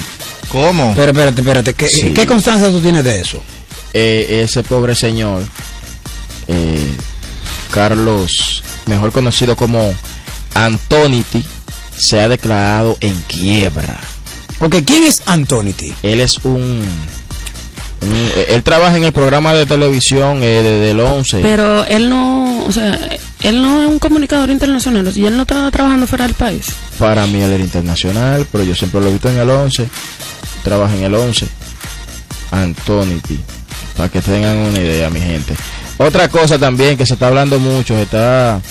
¿Cómo? Pero espérate, espérate. ¿Qué, Sí. ¿qué constancia tú tienes de eso? Eh, ese pobre señor, eh, Carlos, mejor conocido como Antoniti, se ha declarado en quiebra. Ok, ¿quién es Antonity? Él es un... un- él trabaja en el programa de televisión eh, de- del 11. Pero él no, o sea, él no es un comunicador internacional y él no está trabajando fuera del país. Para mí él era internacional, pero yo siempre lo he visto en el 11. Trabaja en el 11. Antonity. Para que tengan una idea, mi gente. Otra cosa también que se está hablando mucho, se está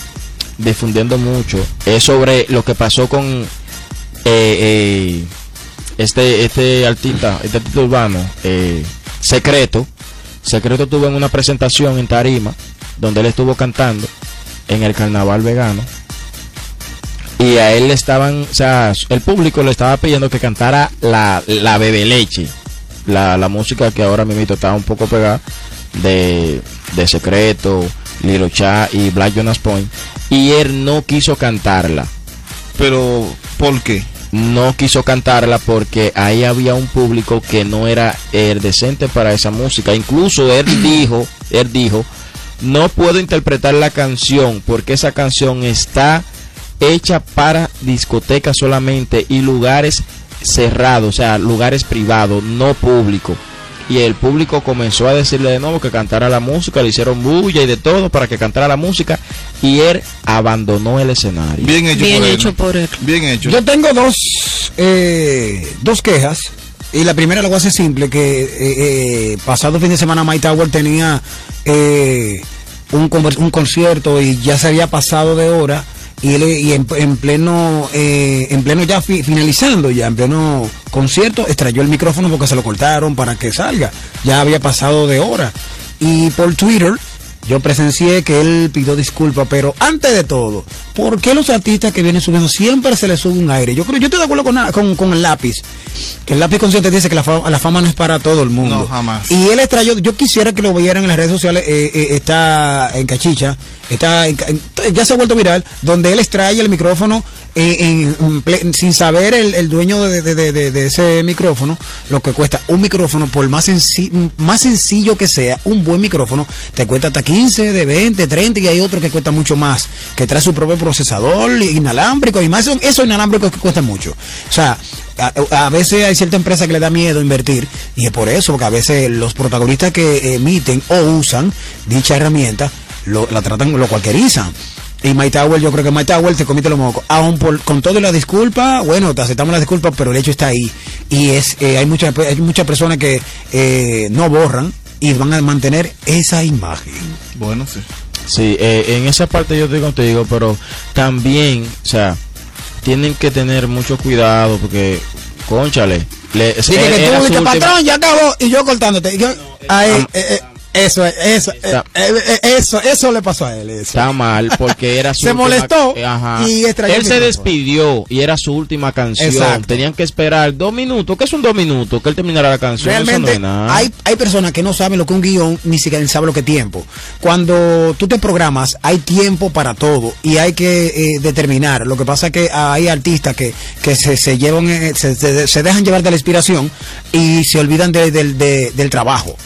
difundiendo mucho, es sobre lo que pasó con eh, eh, este este artista, este artista urbano, eh, Secreto. Secreto tuvo en una presentación en Tarima, donde él estuvo cantando en el carnaval vegano y a él le estaban, o sea, el público le estaba pidiendo que cantara la, la bebe leche, la, la música que ahora mismo está un poco pegada de, de Secreto, Lilo Cha y Black Jonas Point, y él no quiso cantarla. Pero, ¿por qué? No quiso cantarla porque ahí había un público que no era el decente para esa música. Incluso él dijo, él dijo, no puedo interpretar la canción porque esa canción está hecha para discotecas solamente y lugares cerrados, o sea, lugares privados, no públicos. Y el público comenzó a decirle de nuevo que cantara la música, le hicieron bulla y de todo para que cantara la música y él abandonó el escenario. Bien hecho Bien por hecho él. por él. Bien hecho. Yo tengo dos, eh, dos quejas. Y la primera la voy a hacer simple, que eh, eh, pasado fin de semana Mike Tower tenía eh, un, un concierto y ya se había pasado de hora y, él, y en, en pleno eh, en pleno ya fi- finalizando ya en pleno concierto extrayó el micrófono porque se lo cortaron para que salga. Ya había pasado de hora. Y por Twitter yo presencié que él pidió disculpas, pero antes de todo, ¿por qué los artistas que vienen subiendo siempre se les sube un aire? Yo creo, yo estoy de acuerdo con, con, con el lápiz, que el lápiz consciente dice que la fama, la fama no es para todo el mundo. No, jamás. Y él extrayó, yo quisiera que lo vieran en las redes sociales, eh, eh, está en Cachicha, está en ya se ha vuelto viral, donde él extrae el micrófono eh, en- en ple- sin saber el, el dueño de, de- de- de- ese micrófono, lo que cuesta un micrófono, por más, senci- más sencillo que sea, un buen micrófono, te cuesta hasta 15, de 20, 30 y hay otro que cuesta mucho más, que trae su propio procesador inalámbrico y más, eso, eso inalámbrico que cuesta mucho. O sea, a, veces hay cierta empresa que le da miedo invertir y es por eso, porque a veces los protagonistas que emiten o usan dicha herramienta la tratan, lo cualquierizan. Y My Tower, yo creo que My Tower te comete los mocos. Aún por, con todo y la disculpa, bueno, te aceptamos la disculpa, pero el hecho está ahí. Y es eh, hay muchas hay muchas personas que eh, no borran y van a mantener esa imagen. Bueno, sí. Sí, eh, en esa parte yo estoy contigo, pero también, o sea, tienen que tener mucho cuidado porque, conchale, le, Dije que tú, última- patrón, ya acabó. Y yo cortándote. Y yo, ahí, Am- eh, eh, Eso, eso, Está- eh, eh, eso, eso le pasó a él. Eso. Está mal porque era su Se última- molestó Ajá. y extrañó Él se despidió y era su última canción. Exacto. Tenían que esperar dos minutos. ¿Qué es un dos minutos? Que él terminara la canción. Eso no Realmente nada. hay, hay personas que no saben lo que es un guion, ni siquiera saben lo que es tiempo. Cuando tú te programas, hay tiempo para todo y hay que eh, determinar. Lo que pasa es que hay artistas que, que se, se llevan, eh, se, se- dejan llevar de la inspiración y se olvidan de- del- de- del trabajo.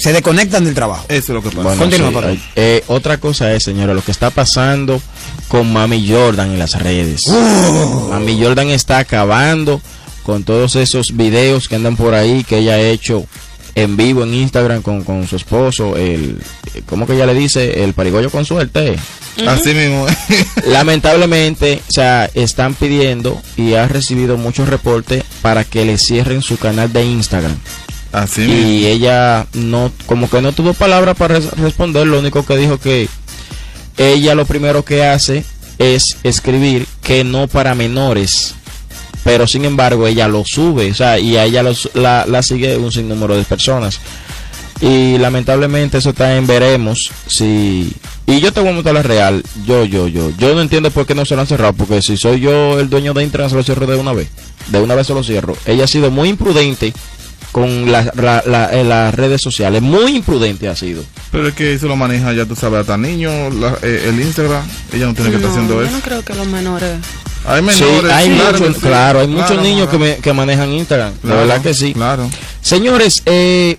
Se desconectan del trabajo. Eso es lo que pasa. Bueno, Continúa, sí, patrón. hay- eh, otra cosa es, señora, lo que está pasando con Mami Jordan en las redes. Uh. Mami Jordan está acabando con todos esos videos que andan por ahí que ella ha hecho en vivo en Instagram con, con su esposo, el ¿cómo que ella le dice? El parigollo con suerte. Así mismo. Lamentablemente, o sea, están pidiendo y ha recibido muchos reportes para que le cierren su canal de Instagram. Así y mismo. ella no, como que no tuvo palabra para res- responder, lo único que dijo que ella lo primero que hace es escribir que no para menores, pero sin embargo ella lo sube, o sea, y a ella los- la, la sigue un sinnúmero de personas. Y lamentablemente eso está en veremos si... Y yo te voy a montar la real, yo, yo, yo. Yo no entiendo por qué no se lo han cerrado, porque si soy yo el dueño de Instagram se lo cierro de una vez. De una vez se lo cierro. Ella ha sido muy imprudente con la- la- la- eh, las redes sociales, muy imprudente ha sido. Pero es que eso lo maneja, ya tú sabes, hasta niños, la- eh, el Instagram. Ella no tiene que estar haciendo yo eso. no creo que los menores. Hay Sí, menores. hay claro muchos, que sí. claro, hay muchos Claro, niños que, claro. me- que manejan Instagram, Claro, la verdad que sí. Claro. Señores, eh,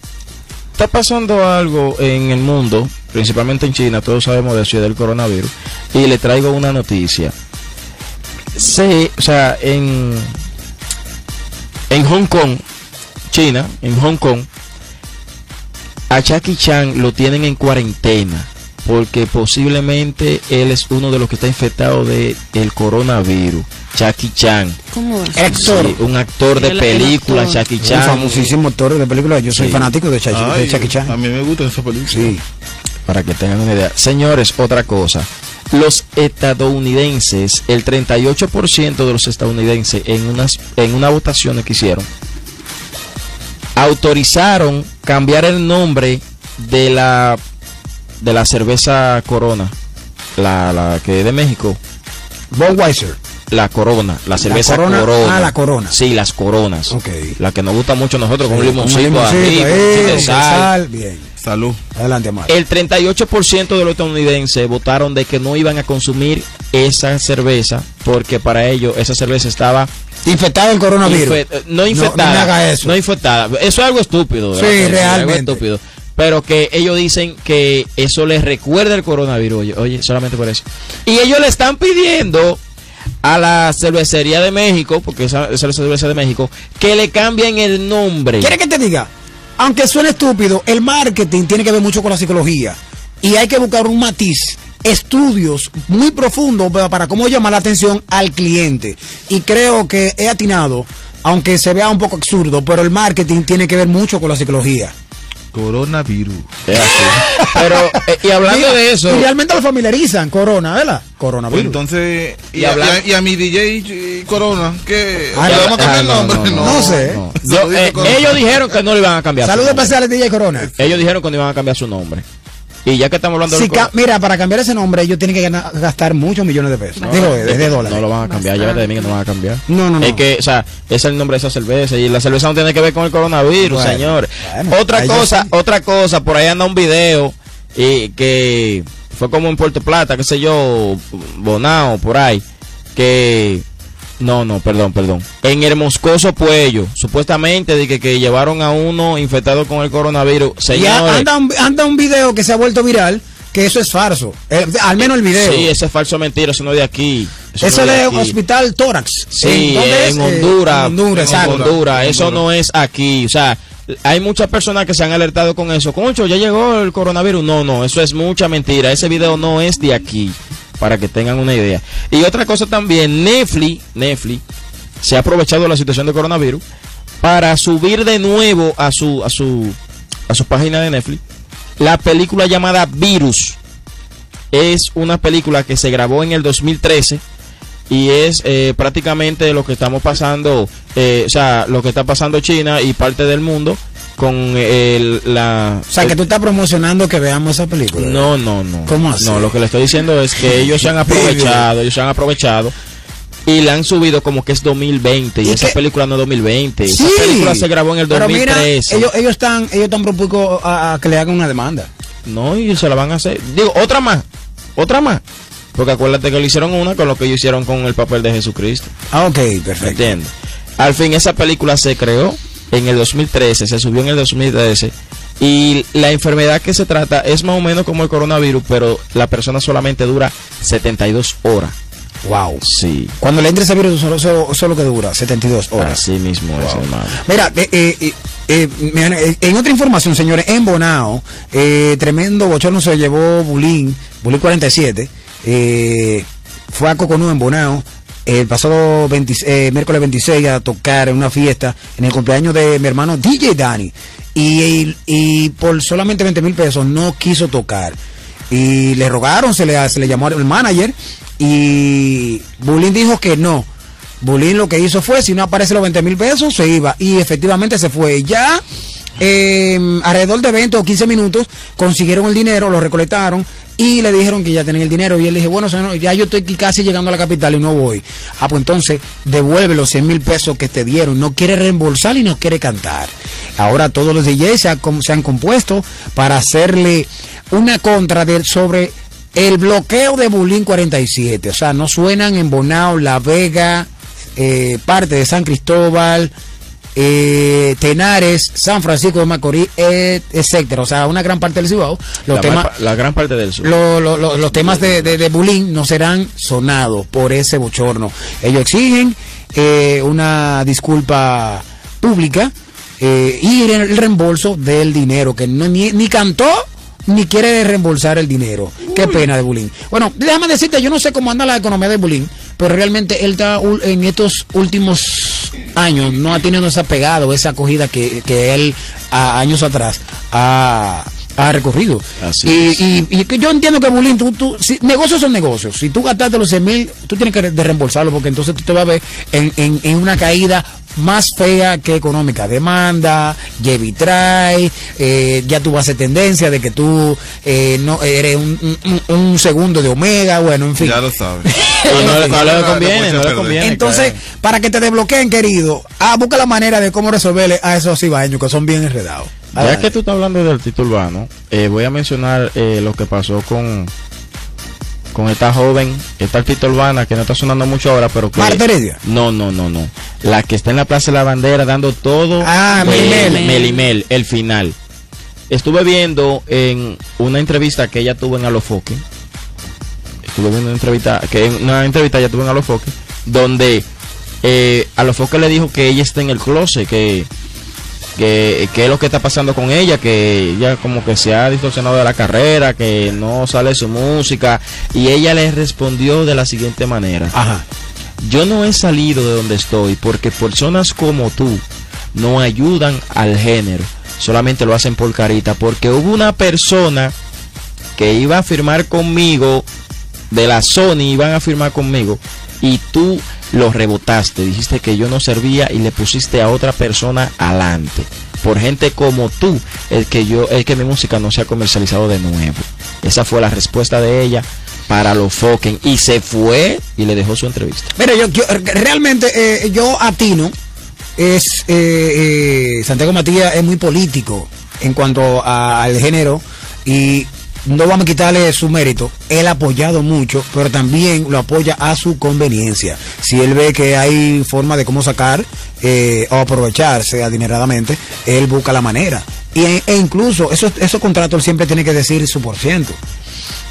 está pasando algo en el mundo, principalmente en China, todos sabemos de eso del coronavirus, y le traigo una noticia. Se, o sea, en, en Hong Kong, China, en Hong Kong, a Jackie Chan lo tienen en cuarentena porque posiblemente él es uno de los que está infectado de el coronavirus. Jackie Chan. ¿Cómo es? Actor. Sí, un actor de El- el película, actor. Jackie Un Chan. famosísimo actor de película. Yo soy Sí. fanático de, Jackie Chan. A mí me gusta esa película. Sí. Para que tengan una idea. Señores, otra cosa. Los estadounidenses, el 38% de los estadounidenses en unas en una votación que hicieron, autorizaron cambiar el nombre de la de la cerveza Corona, la, la que es de México, Budweiser. la Corona, la cerveza Corona, Corona. ah, la Corona. Sí, las Coronas. Ok. La que nos gusta mucho a nosotros con un Sí, limoncito, un limoncito, arriba, eh, sal, Bien. Salud. Adelante, Amar. El 38% de los estadounidenses votaron de que no iban a consumir esa cerveza porque para ellos esa cerveza estaba Infectado el coronavirus. infe- eh, no infectada. no me haga eso. no infectada. Eso es algo estúpido. Sí. Es algo realmente. estúpido. Pero que ellos dicen que eso les recuerda el coronavirus. Oye, oye, solamente por eso. Y ellos le están pidiendo a la cervecería de México, porque esa, esa es la cerveza de México, que le cambien el nombre. ¿Quiere que te diga? Aunque suene estúpido, el marketing tiene que ver mucho con la psicología. Y hay que buscar un matiz, estudios muy profundos para, para cómo llamar la atención al cliente. Y creo que he atinado, aunque se vea un poco absurdo, pero el marketing tiene que ver mucho con la psicología. Coronavirus. Es así. Pero, eh, y hablando Mira, de eso. Y realmente lo familiarizan, corona, ¿verdad? Pues Coronavirus. entonces, y, Y a, y a- y a mi DJ Corona, ¿qué? Ah, ¿Le no, vamos a cambiar ah, el no, nombre? no, no, no sé. no. Yo, eh, ellos dijeron que no le iban a cambiar. su Saludos especiales DJ Corona. Ellos dijeron que no iban a cambiar su nombre. Y ya que estamos hablando Si coro- mira, para cambiar ese nombre, ellos tienen que gastar muchos millones de pesos. Digo, de, de dólares. no lo van a cambiar, llévate de mí que no van a cambiar. No, no, no. Es que, o sea, ese es el nombre de esa cerveza y la cerveza no tiene que ver con el coronavirus, Bueno, señores. bueno, otra cosa, sí. otra cosa, por ahí anda un video y que fue como en Puerto Plata, qué sé yo, Bonao, por ahí, que no, no, perdón, perdón. En el Moscoso Puello, supuestamente de que, que llevaron a uno infectado con el coronavirus. Y Señores, a- anda un, anda un video que se ha vuelto viral, que eso es falso. Eh, al menos el video. Sí, ese es falso mentira, eso no es de aquí. eso no es de aquí. Hospital Tórax. Sí, es? en Eh, Honduras. en Honduras, en. Honduras, Eso no es aquí. O sea, hay muchas personas que se han alertado con eso. Concho, ya llegó el coronavirus. No, no, eso es mucha mentira. Ese video no es de aquí. Para que tengan una idea. Y otra cosa también, Netflix, Netflix se ha aprovechado la situación de coronavirus para subir de nuevo a su, a su, a su página de Netflix la película llamada Virus. Es una película que se grabó en el 2013 y es eh, prácticamente lo que estamos pasando, eh, o sea, lo que está pasando China y parte del mundo con el, la... O sea, que tú estás promocionando que veamos esa película. No, no, no. ¿Cómo así? No, lo que le estoy diciendo es que ellos se han aprovechado, ellos se han aprovechado y le han subido como que es 2020 y, esa película no es 2020. Sí. Esa película se grabó en el Pero mira, 2013. ellos, ellos están, ellos están propuestos a, a que le hagan una demanda. No, y se la van a hacer. Digo, otra más. Otra más. Porque acuérdate que le hicieron una con lo que ellos hicieron con el papel de Jesucristo. Ah, ok, perfecto. ¿Entiendes? Al fin, esa película se creó en el 2013, se subió en el 2013. Y la enfermedad que se trata es más o menos como el coronavirus, pero la persona solamente dura 72 horas. Wow. Sí. Cuando le entre ese virus, solo, solo, solo que dura 72 horas. Así mismo es, hermano. Mira, eh, eh, eh, en otra información, señores, en Bonao, tremendo bochorno se llevó Bulín, Bulín 47, eh, fue a Coconú en Bonao, el pasado 20 eh, miércoles 26 a tocar en una fiesta en el cumpleaños de mi hermano DJ Dani. Y, y- y por solamente 20 mil pesos no quiso tocar. Y le rogaron, se le, se le llamó al manager y Bulín dijo que no. Bulín lo que hizo fue, si no aparece los 20 mil pesos, se iba. Y efectivamente se fue. Ya eh, alrededor de 20 o 15 minutos consiguieron el dinero, lo recolectaron y le dijeron que ya tenían el dinero. Y él dije, bueno, señor, ya yo estoy casi llegando a la capital y no voy. Ah, pues entonces devuelve los 100 mil pesos que te dieron. No quiere reembolsar y no quiere cantar. Ahora todos los DJs se, se han compuesto para hacerle una contra de, sobre el bloqueo de Bulín 47. O sea, no suenan en Bonao, La Vega, eh, parte de San Cristóbal, eh, Tenares, San Francisco de Macorís, eh, etcétera. O sea, una gran parte del Cibao. Los la, temas, la gran parte del sur. lo- lo- lo- los temas de, de, de Bulín no serán sonados por ese bochorno. Ellos exigen eh, una disculpa pública eh, y el reembolso del dinero, que no, ni, ni cantó ni quiere reembolsar el dinero. Qué pena de Bulín. Bueno, déjame decirte, yo no sé cómo anda la economía de Bulín, pero realmente él está en estos últimos años no ha tenido esa pegada o esa acogida que, que él a, años atrás ha, ha recorrido. Así y, es. y, y que yo entiendo que Bulín, tú, tú, si, negocios son negocios. Si tú gastaste los 100 mil, tú tienes que reembolsarlo porque entonces tú te vas a ver en, en, en una caída más fea que económica. Demanda, Jevitray, eh, ya tú vas a hacer tendencia de que tú eh, no eres un, un- un segundo de Omega, bueno, en fin. Ya lo sabes. No, no le- no le conviene, no le conviene. Entonces, para que te desbloqueen, querido, ah, busca la manera de cómo resolverle a esos ibaños que son bien enredados. Ya que tú estás hablando del título urbano, eh, voy a mencionar eh, lo que pasó con con esta joven, esta artista urbana que no está sonando mucho ahora, pero que... Marta Heredia. No, no, no, no. La que está en la Plaza de la Bandera dando todo... Ah, Melimel. Melimel, el final. Estuve viendo en una entrevista que ella tuvo en Alofoque. Estuve viendo una entrevista, que en una entrevista ella tuvo en Alofoque, donde eh, Alofoque le dijo que ella está en el closet, que que, que es lo que está pasando con ella, que ella como que se ha distorsionado de la carrera, que no sale su música, y ella le respondió de la siguiente manera. Ajá. Yo no he salido de donde estoy porque personas como tú no ayudan al género, solamente lo hacen por carita, porque hubo una persona que iba a firmar conmigo, de la Sony iban a firmar conmigo, y tú lo rebotaste, dijiste que yo no servía y le pusiste a otra persona adelante. Por gente como tú, el que yo, el que mi música no se ha comercializado de nuevo. Esa fue la respuesta de ella para los Foken y se fue y le dejó su entrevista. Mira, yo, yo, realmente eh, yo atino es eh, eh, Santiago Matías es muy político en cuanto al género y no vamos a quitarle su mérito. Él ha apoyado mucho, pero también lo apoya a su conveniencia. Si él ve que hay forma de cómo sacar eh, o aprovecharse adineradamente, él busca la manera. Y, e incluso esos, esos contratos siempre tiene que decir su por ciento.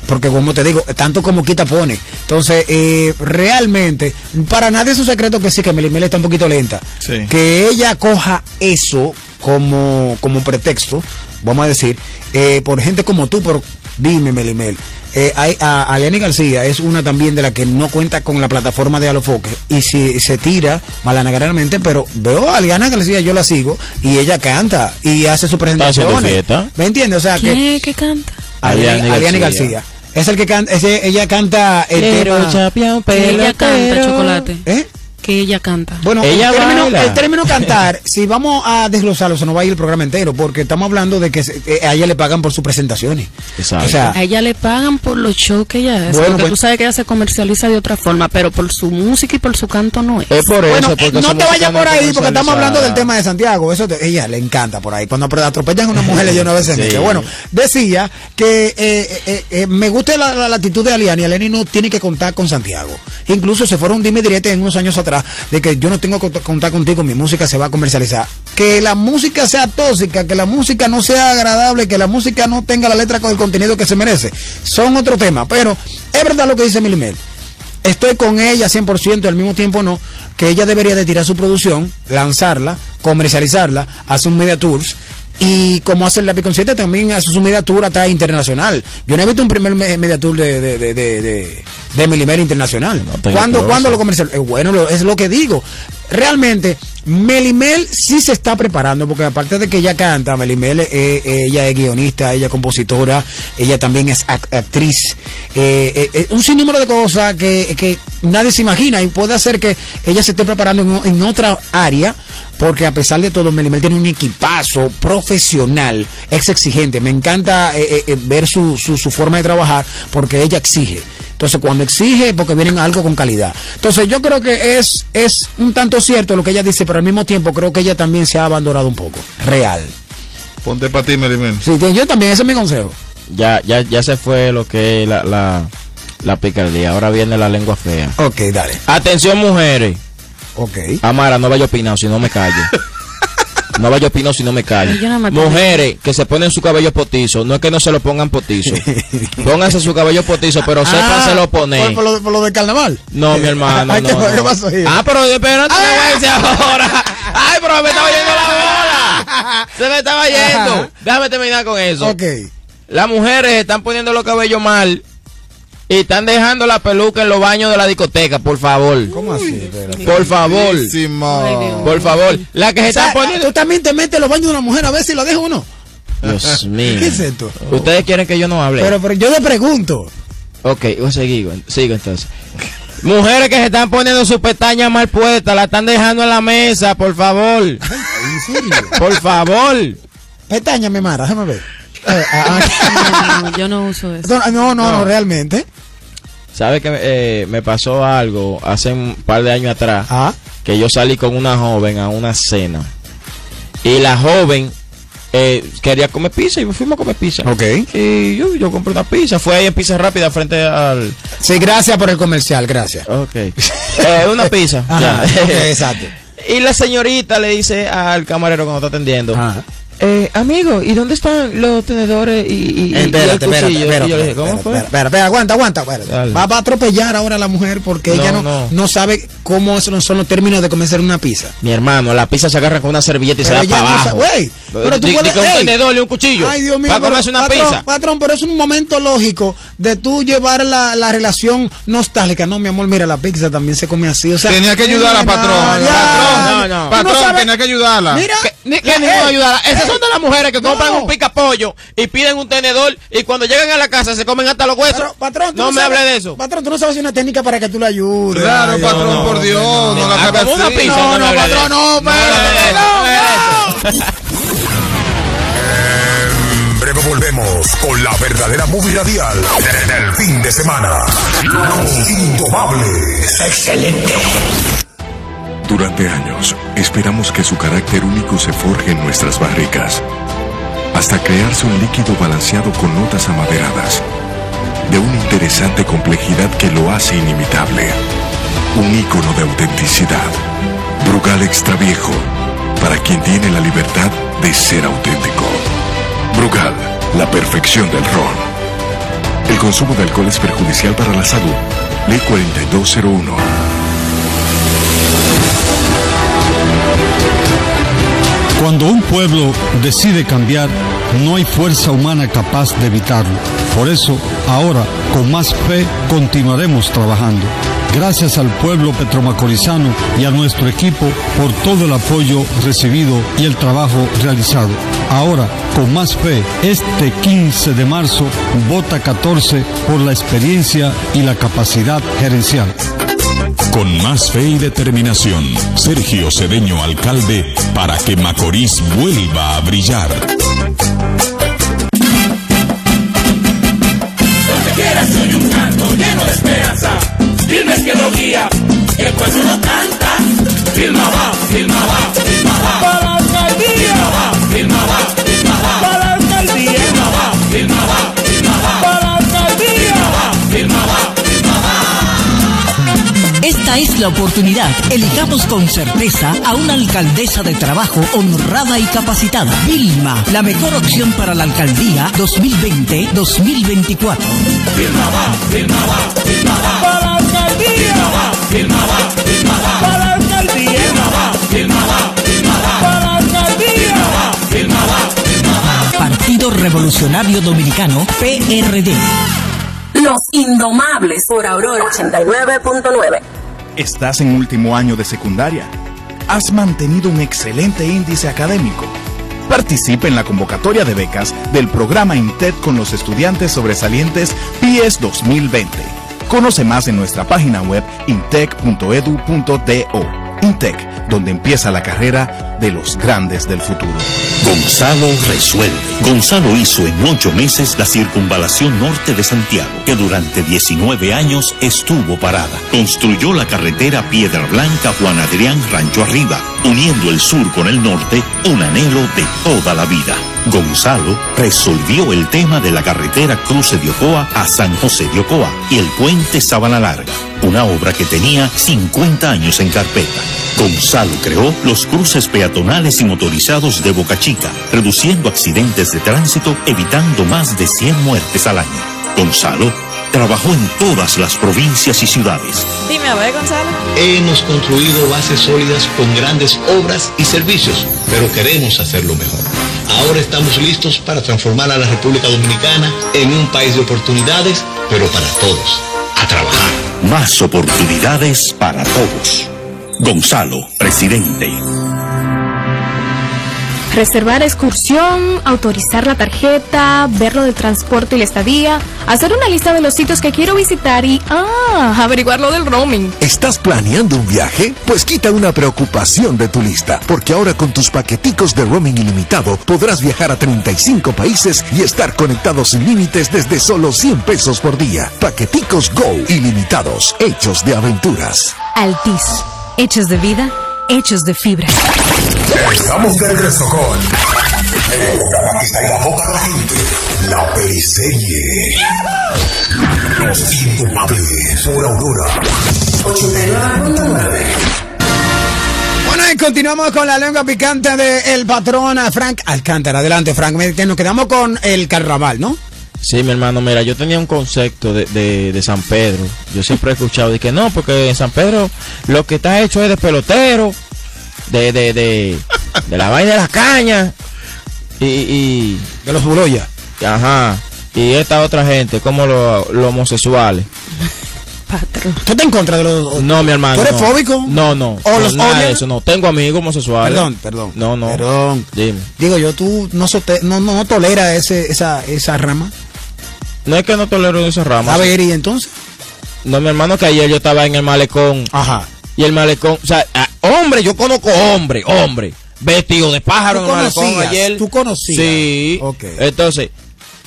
Porque como te digo, tanto como quita pone. Entonces, eh, realmente, para nadie es un secreto que sí, que Melimel está un poquito lenta. Sí. Que ella coja eso como, como pretexto, vamos a decir, eh, por gente como tú, por dime Melimel. Eh, hay, a, Aliani García es una también de la que no cuenta con la plataforma de Alofoque y si se tira malanagaramente, pero veo a Aliana García, yo la sigo y ella canta y hace presentaciones. fiesta. ¿Me entiendes? O sea que ¿Qué, ¿Qué canta? Aliani, García. García. Es el que canta, ese- ella canta el Quiero tema. Que ella canta chocolate. ¿Eh? Que ella canta. Bueno, el término, el término cantar, si vamos a desglosarlo, se nos va a ir el programa entero, porque estamos hablando de que se- eh, a ella le pagan por sus presentaciones. O sea, a ella le pagan por los shows que ella hace. Bueno, porque pues- tú sabes que ella se comercializa de otra forma, pero por su música y por su canto no es. bueno, eh, no te vayas por ahí porque estamos hablando del tema de Santiago. Eso te- ella le encanta por ahí. Cuando atropellan a una mujer, ella una vez Sí. Bueno, decía que eh, eh, eh, eh, me gusta la, la- la actitud de Aliani. Aliani no tiene que contar con Santiago. Incluso se fueron dime directo en unos años atrás de que yo no tengo que contar contigo, mi música se va a comercializar. Que la música sea tóxica, que la música no sea agradable, que la música no tenga la letra con el contenido que se merece. Son otro tema. Pero es verdad lo que dice Milimel. Estoy con ella 100% y al mismo tiempo no, que ella debería de tirar su producción, lanzarla, comercializarla, hacer un media tours y como hace la Piconcierta también hace su media tour hasta internacional. Yo no he visto un primer me- media tour de, de, de, de, de, internacional. tengo ¿Cuándo. ¿Cuándo lo comercial? Eh, bueno, lo- es lo que digo. Realmente, Melimel sí se está preparando, porque aparte de que ella canta, Melimel, eh, eh, ella es guionista, ella es compositora, ella también es act- actriz. Eh, eh, eh, un sinnúmero de cosas que, que nadie se imagina y puede hacer que ella se esté preparando en, otra área, porque a pesar de todo, Melimel tiene un equipazo profesional, es exigente. Me encanta eh, ver su, su, su forma de trabajar, porque ella exige. Entonces, cuando exige, es porque vienen algo con calidad. Entonces, yo creo que es, es un tanto cierto lo que ella dice, pero al mismo tiempo creo que ella también se ha abandonado un poco. Real. Ponte para ti, Melimel. Sí, yo también, ese es mi consejo. Ya, ya, ya se fue lo que es la, la, la picardía. Ahora viene la lengua fea. Ok, dale. Atención, mujeres. Ok. Amara, no vaya a opinar si no me callo. No vaya a opinar si no me callo. Mujeres que se ponen su cabello potizo, no es que no se lo pongan potizo. Pónganse su cabello potizo, pero sépanselo poner. Ah, Por, por lo, por lo del carnaval. No, mi hermano. Ay, no, ¿qué- no. pasó? Ah, pero espérate, te voy a decir ahora. Ay, pero me estaba yendo la bola. Se me estaba yendo. Déjame terminar con eso. Ok. Las mujeres están poniendo los cabellos mal y están dejando la peluca en los baños de la discoteca, por favor. ¿Cómo así? Por favor. Por favor. La que se O sea, están poniendo. Tú también te metes en los baños de una mujer a ver si lo deja uno. Dios mío. ¿Qué es esto? Ustedes quieren que yo no hable. Pero, pero yo le pregunto. Ok, yo sigo, sigo entonces. Mujeres que se están poniendo sus pestañas mal puestas, la están dejando en la mesa, por favor. ¿En serio? Por favor. Pestaña, me mara, déjame ver. Eh, ah, No, yo no uso eso. ah. no, no, no, realmente. ¿Sabe que eh, me pasó algo hace un par de años atrás? Ah. Que yo salí con una joven a una cena. Y la joven eh, quería comer pizza y fuimos a comer pizza. Ok. Y yo, yo compré una pizza. Fue ahí en Pizza Rápida frente al... Sí, gracias por el comercial, gracias. Ok. Eh, una pizza. Ajá, ya. ok, exacto. Y la señorita le dice al camarero cuando está atendiendo. Ajá. Eh, amigo, ¿y dónde están los tenedores y, y, y- y el Espérate, espérate, cuchillo? espérate, y yo le dije, espérate, ¿cómo fue? espérate, espérate, espérate, aguanta, aguanta, espérate. Va, va a atropellar ahora a la mujer porque No, ella no, no. no. sabe cómo son, son los términos de comenzar una pizza. Mi hermano, la pizza se agarra con una servilleta y Pero se da para no abajo. sabe- güey, pero tú puedes- un tenedor y un cuchillo. Ay, Dios mío. Pero, una patrón, pizza. Patrón, pero es un momento lógico de tú llevar la, la relación nostálgica. No, mi amor, mira, la pizza también se come así. O sea, Tenía que ayudarla, no, patrón. ya, Patrón, no, no. Tú Patrón, tenía que ayudarla. Mira, Que, ni- que eh, ninguna eh, ayuda. Esas son de las mujeres que No. compran un pica pollo y piden un tenedor y cuando llegan a la casa se comen hasta los huesos. Pero, patrón, no, me sabes- hable de eso. Patrón, tú no sabes una técnica para que tú le ayudes. Claro, Ay, patrón, no, por Dios, no, la Ah, acabe como una así. pizza. No, no, patrón, no, no. En breve volvemos con la verdadera movie radial del fin de semana. Los Indomables. Excelente. Durante años, esperamos que su carácter único se forje en nuestras barricas, hasta crearse un líquido balanceado con notas amaderadas, de una interesante complejidad que lo hace inimitable. Un ícono de autenticidad. Brugal Extra Viejo, para quien tiene la libertad de ser auténtico. Brugal, la perfección del ron. El consumo de alcohol es perjudicial para la salud. Ley 4201. Pueblo decide cambiar, no hay fuerza humana capaz de evitarlo. Por eso, ahora, con más fe, continuaremos trabajando. Gracias al pueblo petromacorizano y a nuestro equipo por todo el apoyo recibido y el trabajo realizado. Ahora, con más fe, este 15 de marzo, vota 14 por la experiencia y la capacidad gerencial. Con más fe y determinación, Sergio Cedeño, alcalde, para que Macorís vuelva a brillar. Donde quiera soy un canto lleno de esperanza. Dime que lo guía, el pueblo no canta. Filma va, filma va, filma va. Esta es la oportunidad. Elijamos con certeza a una alcaldesa de trabajo honrada y capacitada. Vilma, la mejor opción para la alcaldía 2020-2024. Filma va, filma va, filma va. Para la alcaldía. Filma va, filma va, filma va. Para la alcaldía. Filma va, filma va, filma va. Para la alcaldía. Filma va, filma va, filma va. Partido Revolucionario Dominicano, PRD. Los Indomables por Aurora 89.9. Estás en último año de secundaria. Has mantenido un excelente índice académico. Participa en la convocatoria de becas del programa INTED con los estudiantes sobresalientes PIES 2020. Conoce más en nuestra página web intec.edu.do. INTEC, donde empieza la carrera de los grandes del futuro. Gonzalo resuelve. Gonzalo hizo en ocho meses la circunvalación norte de Santiago, que durante 19 años estuvo parada. Construyó la carretera Piedra Blanca Juan Adrián Rancho Arriba, uniendo el sur con el norte, un anhelo de toda la vida. Gonzalo resolvió el tema de la carretera Cruce de Ocoa a San José de Ocoa y el puente Sabana Larga, una obra que tenía 50 años en carpeta. Gonzalo creó los cruces peatonales y motorizados de Boca Chica, reduciendo accidentes de tránsito, evitando más de 100 muertes al año. Gonzalo trabajó en todas las provincias y ciudades. Dime a ver, Gonzalo. Hemos construido bases sólidas con grandes obras y servicios, pero queremos hacerlo mejor. Ahora estamos listos para transformar a la República Dominicana en un país de oportunidades, pero para todos. A trabajar. Más oportunidades para todos. Gonzalo, presidente. Reservar excursión, autorizar la tarjeta, ver lo del transporte y la estadía, hacer una lista de los sitios que quiero visitar y, ah, averiguar lo del roaming. ¿Estás planeando un viaje? Pues quita una preocupación de tu lista, porque ahora con tus paqueticos de roaming ilimitado podrás viajar a 35 países y estar conectados sin límites desde solo 100 pesos por día. Paqueticos Go ilimitados, hechos de aventuras. Altis. Hechos de vida, hechos de fibra. Estamos de regreso con el programa que está en la boca de la gente. La periserie. Los indomables por Aurora. 89.9. Bueno, y continuamos con la lengua picante del patrón Frank Alcántara. Adelante, Frank. Nos quedamos con el carnaval, ¿no? Sí, mi hermano, mira, yo tenía un concepto de, de, de San Pedro. Yo siempre he escuchado de que no, porque en San Pedro lo que está hecho es de pelotero, de, de, de, de la vaina de las cañas y, y de los buloyas. Ajá. Y esta otra gente, como los homosexuales. ¿Tú estás en contra de los.? No, mi hermano. ¿Tú eres no. fóbico? No, no. ¿O no, los nada de eso, no. Tengo amigos homosexuales. Perdón, perdón. No, no. Perdón. Dime. Digo yo, tú no, no, no, no tolera ese, esa, esa rama. No es que no tolero esa rama. A ver, ¿y entonces? No, mi hermano, que ayer yo estaba en el malecón. Ajá. Y el malecón, o sea, ah, hombre, yo conozco hombre, hombre, vestido de pájaro ¿Tú en el malecón ayer. ¿Tú conocías? Sí. Ok. Entonces,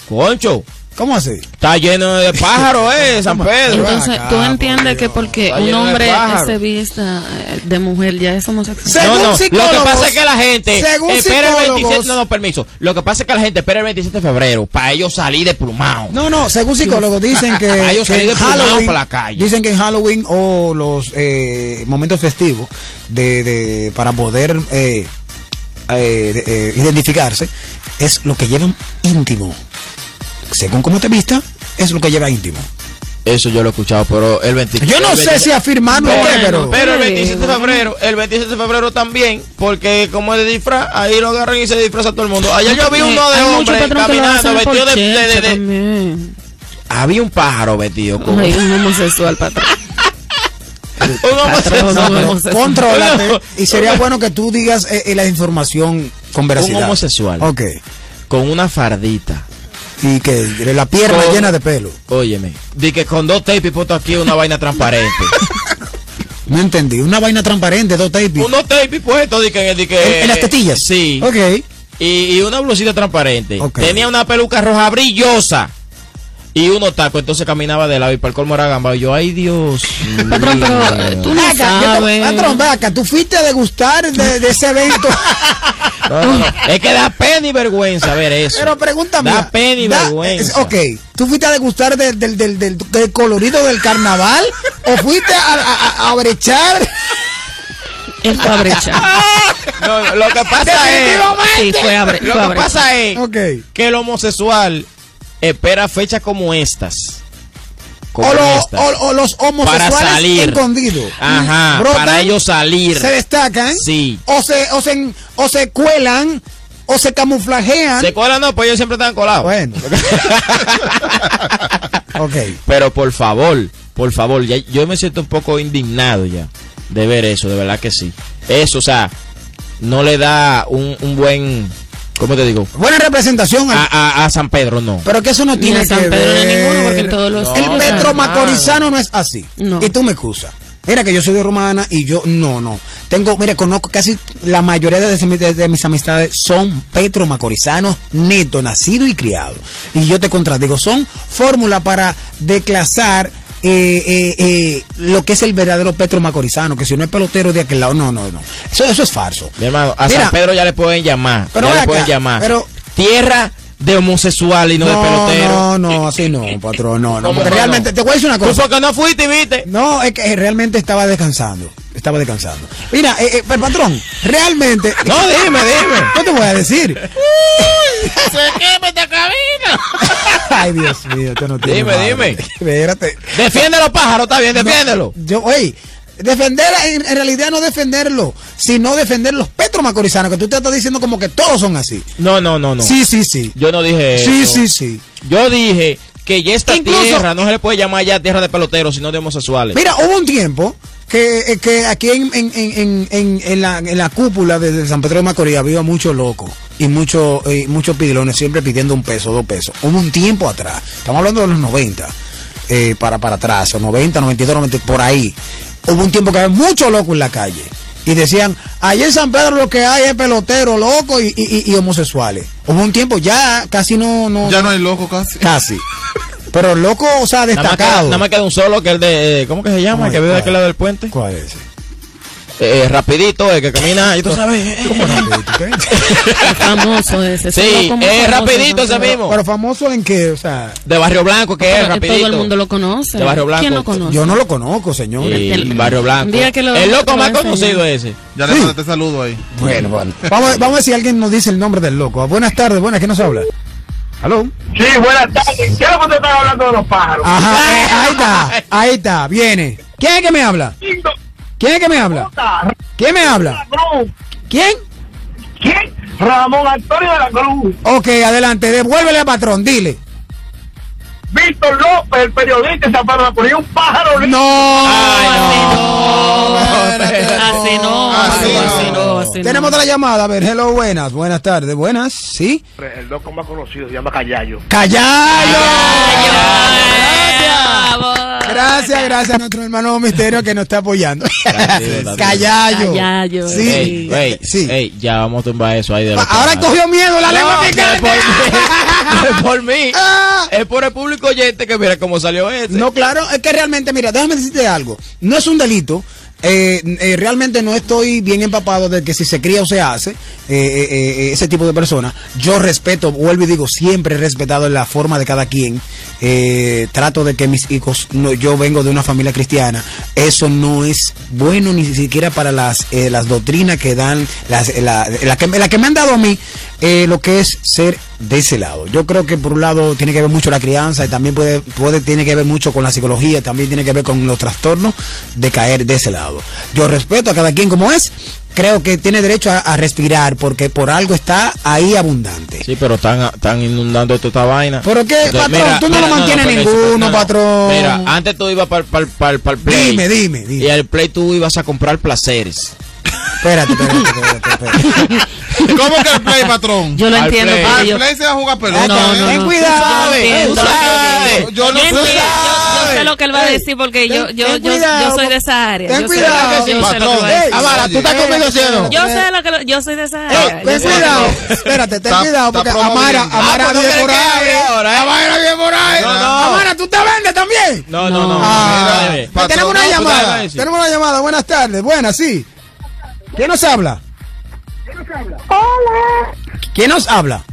concho. ¿Cómo así? Está lleno de pájaros, eh, San Pedro. Entonces, tú entiendes que porque un hombre se vista eh, de mujer ya es homosexual. No, no, lo que pasa es que la gente según espera el psicólogos- 27, no, no, permiso. Lo que pasa es que la gente espera el 27 de febrero para ellos salir de plumado. No, no, según psicólogos dicen que, Para ellos salir de plumado Halloween, por la calle. dicen que en Halloween o los eh, momentos festivos de, de- para poder eh, eh, eh, identificarse es lo que llevan íntimo. Según cómo te vista, es lo que lleva íntimo. Eso yo lo he escuchado, pero el 27 Yo no sé 27 si afirmarlo o qué, pero- Pero el 27 de febrero, el 27 de febrero también, porque como es de disfraz, ahí lo agarran y se disfraza todo el mundo. Ayer yo vi uno de hombre caminando vestido de, de-. Había un pájaro vestido como Ay, un homosexual, patrón. un homosexual. Contrólate. Y sería bueno que tú digas eh, eh, la información con veracidad. Un homosexual. Ok. con una fardita. Y que la pierna Con- llena de pelo. Óyeme, di que con dos tapes puesto aquí una vaina transparente. No entendí. Una vaina transparente, dos tapes. Unos tapes puestos di que, di que- ¿En- en las tetillas? Sí. Ok. Y, y una blusita transparente. Tenía una peluca roja brillosa. Y unos tacos, entonces caminaba de lado y para el colmo era gamba. Y yo, ay Dios. Patrón, pero eh, tú no sabes. Patrón, ven acá, tú fuiste a degustar de, de ese evento. No, no, no. Es que da pena y vergüenza ver eso. Pero pregúntame. Da pena y vergüenza. Ok, ¿tú fuiste a degustar del, del, del, del- del colorido del carnaval? ¿O fuiste a, a- a brechar? Él fue a brechar. No, lo que pasa es. Sí, fue a bre- Lo fue a que brechar. pasa es que el homosexual espera fechas como estas. Como O, lo- estas. o- o los homosexuales Para salir. escondidos. Ajá, Brotan, para ellos salir. Se destacan. Sí. O se, o se, o se cuelan. O se camuflajean. Se colan no, pues ellos siempre están colados. Bueno. ok. Pero por favor, por favor, ya, yo me siento un poco indignado ya de ver eso, de verdad que sí. Eso, o sea, no le da un, un buen, ¿cómo te digo? Buena representación. al- A, a- a San Pedro, no. Pero que eso no Ni tiene a San que Pedro ni ver. ninguno, porque en todos los El sitios Petro hay. Macorizano no es así. No. Y tú me excusas. Mira que yo soy de Romana y yo no, no. Tengo, mira, conozco casi la mayoría de, mis- de- de mis amistades son Petro Macorizanos neto, nacido y criado. Y yo te contradigo, son fórmula para declasar eh, eh, eh, lo que es el verdadero Petro Macorizano, que si no es pelotero de aquel lado, no, no, no. Eso, eso es falso. Mi hermano, a Mira, San Pedro ya le pueden llamar. Pero ya le pueden acá, llamar. pero- Tierra de homosexual y no, de pelotero. No, no, así no, patrón, no, no. ¿Cómo Porque que realmente, no? te voy a decir una cosa. porque no fuiste, viste. No, es que realmente estaba descansando. Estaba descansando. Mira, eh, eh, patrón, realmente. No, dime, dime. ¿Qué te voy a decir? Se quema esta cabina. Ay, Dios mío, tú no tienes Dime, madre. dime. Espérate. Defiende los pájaros, está bien, defiéndelo. Yo, oye, defender, en, en realidad no defenderlo, sino defender los petromacorizanos, que tú te estás diciendo como que todos son así. No, no, no, no. Sí, sí, sí. Yo no dije Sí, eso. sí, sí. Yo dije que ya esta Incluso- tierra no se le puede llamar ya tierra de peloteros, sino de homosexuales. Mira, hubo un tiempo que, eh, que aquí en, en, en, en, en la, en la cúpula de, San Pedro de Macorís había muchos locos y muchos eh, muchos pidilones siempre pidiendo un peso, dos pesos. Hubo un tiempo atrás, estamos hablando de los 90, eh, para, para atrás, o 90, 92, 90, por ahí. Hubo un tiempo que había muchos locos en la calle. Y decían, allá en San Pedro lo que hay es pelotero, loco y, y, y homosexuales. Hubo un tiempo, ya casi no... no Ya no hay loco casi. Casi. Pero loco, o sea, destacado. nada más queda un solo que el de. eh, ¿Cómo que se llama? ¿Cómo El que vive de aquel lado del puente. ¿Cuál es ese? Eh, rapidito, el que camina. Y tú sabes. ¿Cómo rapidito? ¿Qué? Famoso ese. Sí, es rapidito ese mismo. Pero famoso en qué, o sea, De Barrio Blanco, que es rapidito. Todo el mundo lo conoce. De Barrio Blanco. ¿Quién lo conoce? yo no lo conozco, señor. Sí, El- Barrio Blanco. lo- el loco lo más conocido ese. Ya le mandé saludo ahí. Bueno, bueno. Vamos, a- vamos a ver si alguien nos dice el nombre del loco. Buenas tardes, buenas, ¿quién nos habla? ¿Aló? Sí, buenas tardes. ¿Qué es lo que usted está hablando de los pájaros? Ajá, eh, ahí está, ahí está, viene. ¿Quién es que me habla? ¿Quién es que me habla? ¿Quién me habla? ¿Quién? ¿Quién? Ramón Antonio de la Cruz. Ok, adelante, devuélvele al patrón, dile. Víctor López, el periodista, se apareció ponía un pájaro. No. Así no, así no, así no. Tenemos otra llamada, a ver, hello, buenas, buenas tardes, buenas, ¿sí? El loco más conocido se llama Callayo. ¡Callayo! Gracias, gracias a nuestro hermano Misterio que nos está apoyando. Callayo. Callayo. Sí. Ey, ey, Sí. ey, ya vamos a tumbar eso ahí de Ahora cogió miedo la No, lengua no es picante. por mí. No es por mí. Ah. Es por el público oyente que mira cómo salió este. No, claro, es que realmente, mira, déjame decirte algo. No es un delito. Eh, eh, realmente no estoy bien empapado de que si se cría o se hace eh, eh, ese tipo de personas. Yo respeto, vuelvo y digo, siempre he respetado la forma de cada quien. Trato de que mis hijos, no, yo vengo de una familia cristiana. Eso no es bueno ni siquiera para las, las doctrinas que dan, las, la, la que, la que me han dado a mí, eh, lo que es ser de ese lado. Yo creo que por un lado tiene que ver mucho la crianza y también puede, puede tiene que ver mucho con la psicología, también tiene que ver con los trastornos de caer de ese lado. Yo respeto a cada quien como es, creo que tiene derecho a, a respirar porque por algo está ahí abundante. Sí, pero están, están inundando toda esta vaina. ¿Pero qué, Entonces, patrón? Tú no lo mantienes ninguno, no, no. patrón. Mira, antes tú ibas para el play. Dime, dime, dime. Y al play tú ibas a comprar placeres. Espérate, espérate, espérate, espérate. ¿Cómo que el play, patrón? Yo lo Al entiendo, play. Al yo- play se va a jugar pelota. No, ¿eh? no, Ten no. cuidado. Tú sabes. Yo no Yo sé. yo- sé lo que él va a decir porque yo, yo, ten yo, cuidado, yo soy de esa área. ten Yo sé cuidado. que- yo sé lo que Patrón, va a decir. ey, Amara, ¿tú estás conmigo, sí o no? Yo sé lo que lo- yo soy de esa área. Ey, ten cuidado, espérate, ten cuidado porque. Amara, Ah, Amara pues no vive quiere por ahí. ¿eh? Amara vive por ahí. No, no. Amara, ¿tú te vendes también? No, no, no. Ah, pues tenemos una no, llamada. Tenemos una llamada. Buenas tardes. Buenas, sí. ¿Quién nos habla? Hola. ¿Quién nos habla?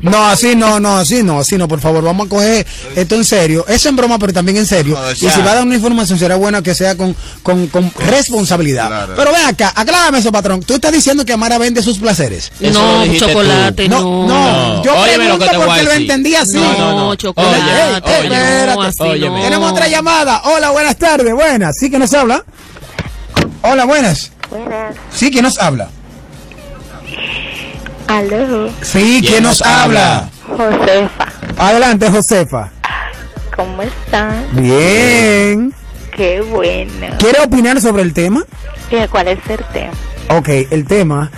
No, así no, no, así no, así no, por favor, vamos a coger esto en serio. Eso en broma, pero también en serio. Y si va a dar una información, será bueno que sea con, con, con responsabilidad. Pero ven acá, aclárame eso, patrón. Tú estás diciendo que Amara vende sus placeres. Eso lo No, chocolate, no. no. No, yo Óyeme lo que pregunto a porque lo entendí así. No, no, no. chocolate, espérate. no, así Óyeme. no. Tenemos otra llamada. Hola, buenas tardes. Buenas. ¿Sí que nos habla? Hola, buenas. Buenas. ¿Sí que nos habla? Aló. Sí, ¿quién nos habla? Josefa. Adelante, Josefa. ¿Cómo están? Bien. Qué bueno. ¿Quiere opinar sobre el tema? ¿Y cuál es el tema? Ok, el tema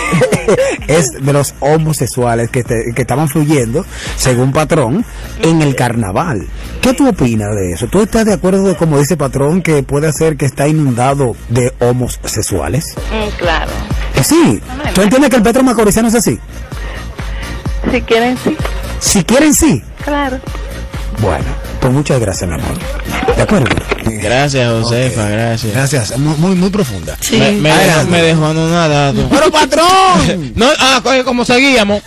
es de los homosexuales que, te- que estaban fluyendo, según Patrón, en el carnaval. ¿Qué tú opinas de eso? ¿Tú estás de acuerdo, como dice Patrón, que puede ser que está inundado de homosexuales? Mm, claro. Sí. ¿Tú entiendes que el Petro Macorizano es así? Si quieren, sí. Si quieren, sí. Claro. Bueno, pues muchas gracias, mi amor. ¿De acuerdo? Gracias, Josefa, gracias. Gracias, muy, muy, muy profunda. Me, me dejó, me dejó anonadado. Pero patrón. no, ah, coge como seguíamos.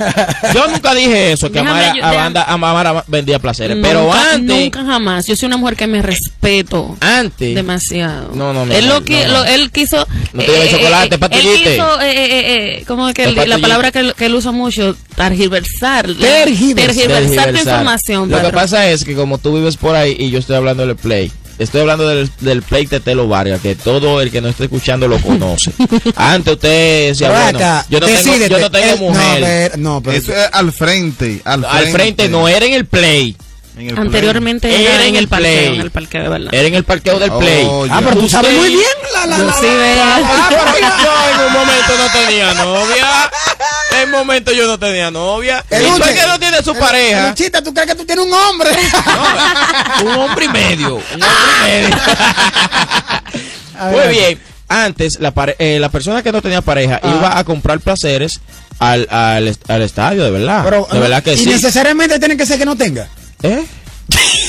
Yo nunca dije eso, que Déjame Amara, yo- Amanda- Amara vendía placeres. pero antes. Nunca jamás. Yo soy una mujer que me respeto. Antes. Demasiado. No, no, no. Él, lo que, no. lo- él quiso. No te lleves chocolate, Él pastillite. quiso, eh, eh, eh, eh, ¿cómo es que El él- la palabra que, él- que él usa mucho? Tergiversar. Tergiversar. Tergiversar tu Tergiversar. información. Lo que pasa es que como tú vives por ahí y yo estoy hablando del play, estoy hablando del, del play de Telo Vargas, que todo el que no esté escuchando lo conoce. Antes usted decía, Pero bueno, acá, yo no tengo, yo no tengo no, mujer. pero- no, pero- Eso es al frente. Al frente, Al frente no, era en el play. En el Anteriormente Era era, en el parqueo, play. en el parqueo, de verdad. Era en el parqueo del play. Oh, Ah, pero tú sabes muy bien la, la, Yo la- sí, la-. Ah, pero yo en un momento no tenía novia. En un momento yo no tenía novia. El ¿Y que no tiene su el- pareja? Luchita, ¿tú crees que tú tienes un hombre? un hombre y medio. Un hombre y medio. Muy bien. Antes, la, eh, la persona que no tenía pareja Ah. iba a comprar placeres al, al, al estadio, de verdad. Pero, de verdad que y sí. necesariamente tiene que ser que no tenga. ¿Eh?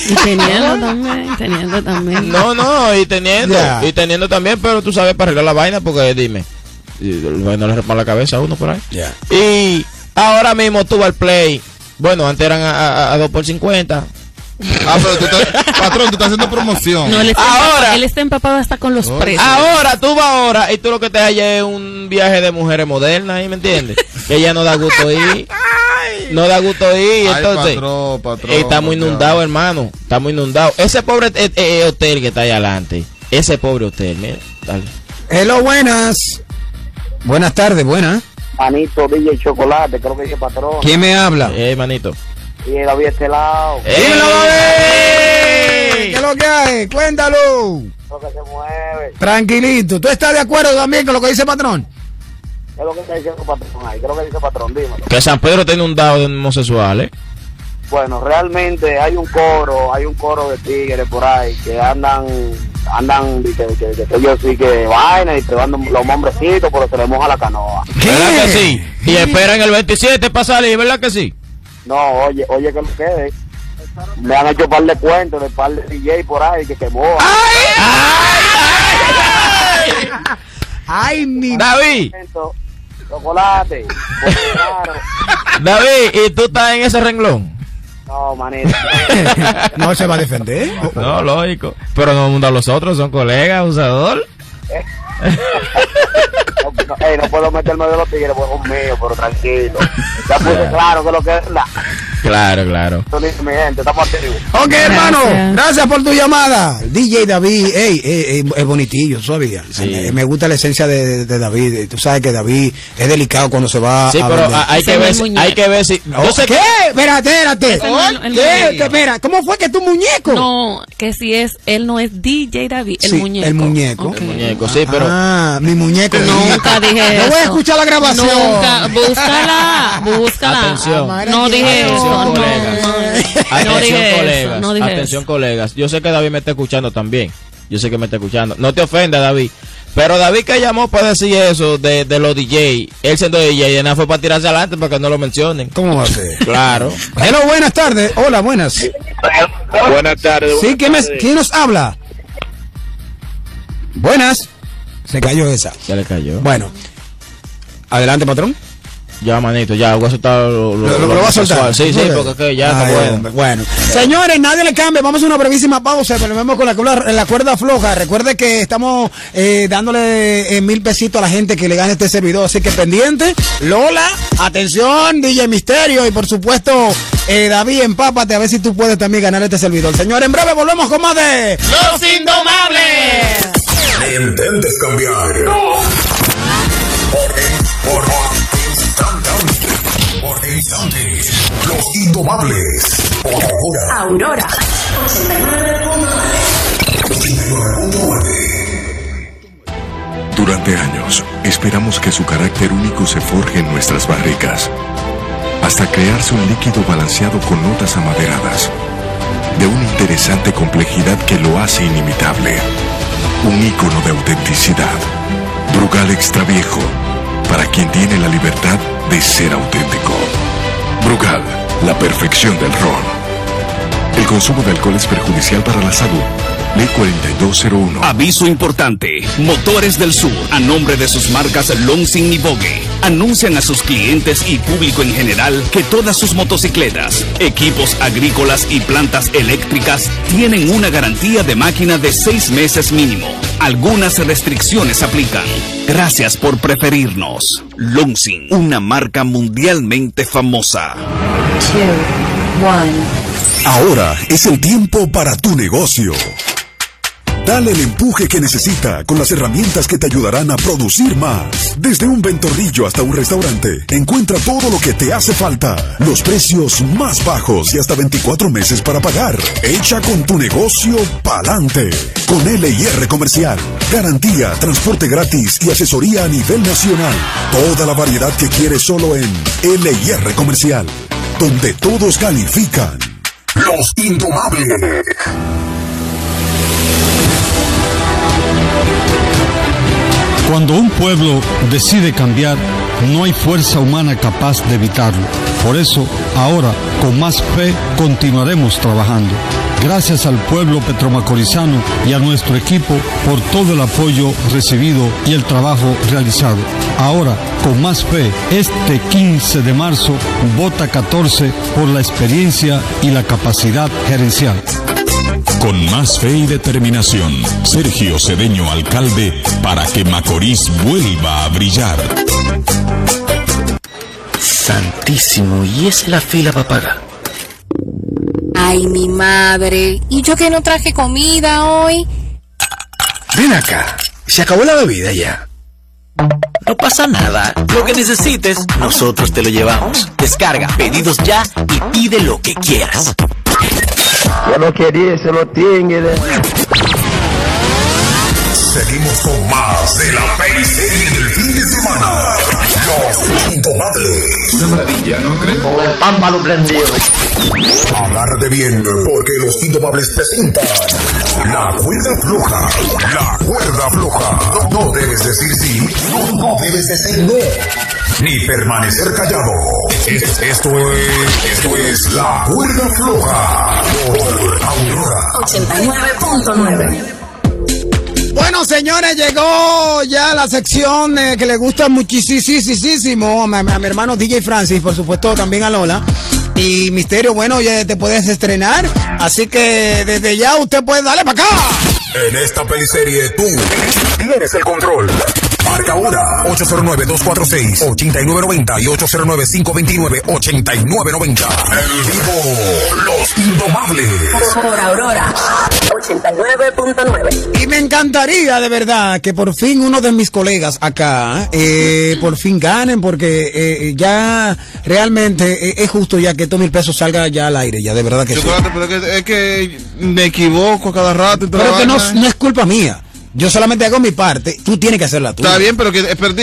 Y teniendo también, teniendo también. No, no, y teniendo, y teniendo también, pero tú sabes para arreglar la vaina, porque dime, vaina le repara la cabeza a uno por ahí. Ya. Y ahora mismo tú vas al play. Bueno, antes eran a, a, a 2 por 50. Ah, pero tú estás, patrón, tú estás haciendo promoción. No, él está, Ahora- empapado, él está empapado hasta con los Oh. precios. Ahora tú vas ahora y tú lo que te hallas es un viaje de mujeres modernas, ¿ahí me entiendes? que ya no da gusto ir. No da gusto ir, Ay, entonces. patrón, patrón, eh, estamos inundados, hermano. Estamos inundados. Ese pobre eh, eh, hotel que está ahí adelante. Ese pobre hotel, mira. Dale. Hello, buenas. Buenas tardes, buenas. Manito, DJ Chocolate, creo que dice patrón. ¿Quién me habla? Eh, manito. Y David este lado. Dímelo, David. ¿Qué es lo que hay? Cuéntalo. Lo que se mueve. Tranquilito. ¿Tú estás de acuerdo también con lo que dice patrón? ¿Qué es lo que está diciendo patrón ahí? ¿Qué es lo que dice patrón? Dímelo. Que San Pedro está inundado de homosexuales. Bueno, realmente hay un coro, hay un coro de tigres por ahí que andan, andan, que, que, que, que yo sí que vaina y privando los hombrecitos, pero se les moja la canoa. ¿Verdad que sí? Y esperan el 27 para salir, ¿verdad que sí? No, oye, oye que lo quede. Me han hecho par de cuentos de par de DJ por ahí que se mojan. Ay, mi. David, Chocolate. Claro. David, ¿y tú estás en ese renglón? No, manito. No se va a defender. No, lógico. Pero no mundo los otros, son colegas, usador. No, no, ey, no puedo meterme de los tigres, pues son míos, pero tranquilo. Ya puse claro que lo que es la. Claro, claro. Mi gente, estamos activos. Ok, hermano, Gracias. gracias por tu llamada. DJ David, ey, ey, ey, es bonitillo, sabía. Sí. Me, me gusta la esencia de, de David. Tú sabes que David es delicado cuando se va Sí, a pero vender. hay que no ver, si- hay que ver si. Yo sé ¿Qué? Espérate, espérate. No. Espera, ¿cómo fue que tu muñeco? No, que si es, él no es DJ David, el Sí, muñeco. el muñeco. Ok. El muñeco, sí, pero. Ah, mi muñeco. Nunca dije eso. voy a escuchar la grabación. Nunca, búscala, búscala. Atención. Amara, No dije Atención, eso, no, colegas. no. Atención, dije eso, colegas. no dije atención, colegas. Yo sé que David me está escuchando también. Yo sé que me está escuchando. No te ofenda, David. Pero David que llamó para decir eso de, de los DJ, él siendo DJ, y nada fue para tirarse adelante para que no lo mencionen. ¿Cómo va a ser? Claro. Hello, buenas tardes. Hola, buenas. Buenas tardes. Sí, buenas ¿quién, me- tardes. quién nos habla? Buenas. Se cayó esa. Ya le cayó. Bueno. Adelante, patrón. Ya, manito, ya, voy a soltar lo, Lo, lo- lo va a soltar. Sí, sí, porque es que ya está bueno. Bueno, señores, nadie le cambie. Vamos a una brevísima pausa. Volvemos con la, cuerda- la cuerda floja. Recuerde que estamos eh, dándole eh, mil pesitos a la gente que le gane este servidor. Así que pendiente. Lola, atención, DJ Misterio. Y por supuesto, eh, David, empápate a ver si tú puedes también ganar este servidor. Señor, en breve volvemos con más de Los Indomables. Intentes cambiar. Por, por, instantes. Por instantes. Los indomables. Por ahora. Aurora. 89.9. Durante años, esperamos que su carácter único se forje en nuestras barricas, hasta crearse un líquido balanceado con notas amaderadas, de una interesante complejidad que lo hace inimitable, un ícono de autenticidad. Brugal Extra Viejo, para quien tiene la libertad de ser auténtico. Brugal, la perfección del ron. El consumo de alcohol es perjudicial para la salud. Ley 4201. Aviso importante. Motores del Sur, a nombre de sus marcas Longsing y Vogue, anuncian a sus clientes y público en general que todas sus motocicletas, equipos agrícolas y plantas eléctricas tienen una garantía de máquina de seis meses mínimo. Algunas restricciones aplican. Gracias por preferirnos. Longsing, una marca mundialmente famosa. Ahora es el tiempo para tu negocio. Dale el empuje que necesita con las herramientas que te ayudarán a producir más. Desde un ventorrillo hasta un restaurante, encuentra todo lo que te hace falta. Los precios más bajos y hasta 24 meses para pagar. Echa con tu negocio pa'lante. Con LIR Comercial. Garantía, transporte gratis y asesoría a nivel nacional. Toda la variedad que quieres solo en LIR Comercial. Donde todos califican. Los Indomables. Cuando un pueblo decide cambiar, no hay fuerza humana capaz de evitarlo. Por eso, ahora, con más fe, continuaremos trabajando. Gracias al pueblo petromacorizano y a nuestro equipo por todo el apoyo recibido y el trabajo realizado. Ahora, con más fe, este 15 de marzo, vota 14 por la experiencia y la capacidad gerencial. Con más fe y determinación, Sergio Cedeño, alcalde, para que Macorís vuelva a brillar. Santísimo, ¿y es la fila para pagar? Ay, mi madre. ¿Y yo que no traje comida hoy? Ven acá, se acabó la bebida ya. No pasa nada, lo que necesites, nosotros te lo llevamos. Descarga pedidos ya y pide lo que quieras. Yo no quería, se lo tiene. Seguimos con más de la periserie del fin de semana. Los Indomables. Una maravilla, ¿no crees? Con el pámpano prendido. Agárrate bien, porque los Indomables presentan La cuerda floja. La cuerda floja. No, no debes decir sí, no, no debes decir no. Ni permanecer callado. Es- esto es. Esto es La cuerda floja. Por Aurora. 89.9. Bueno, señores, llegó ya la sección eh, que le gusta muchísimo a, mi- hermano DJ Francis, por supuesto también a Lola. Y Misterio, bueno, ya te puedes estrenar. Así que desde ya usted puede darle para acá. En esta peliserie tú tienes el control. Marca ahora 809-246-8990 y 809-529-8990. En vivo, Los Indomables. Por Aurora. 89.9. Y me encantaría de verdad que por fin uno de mis colegas acá, eh, por fin ganen, porque eh, ya realmente eh, es justo ya que estos mil pesos salga ya al aire, ya de verdad que sí. Pero es que, me equivoco cada rato. y Pero que no es culpa mía. Yo solamente hago mi parte, tú tienes que hacerla tú. Está bien, pero que, eh, pero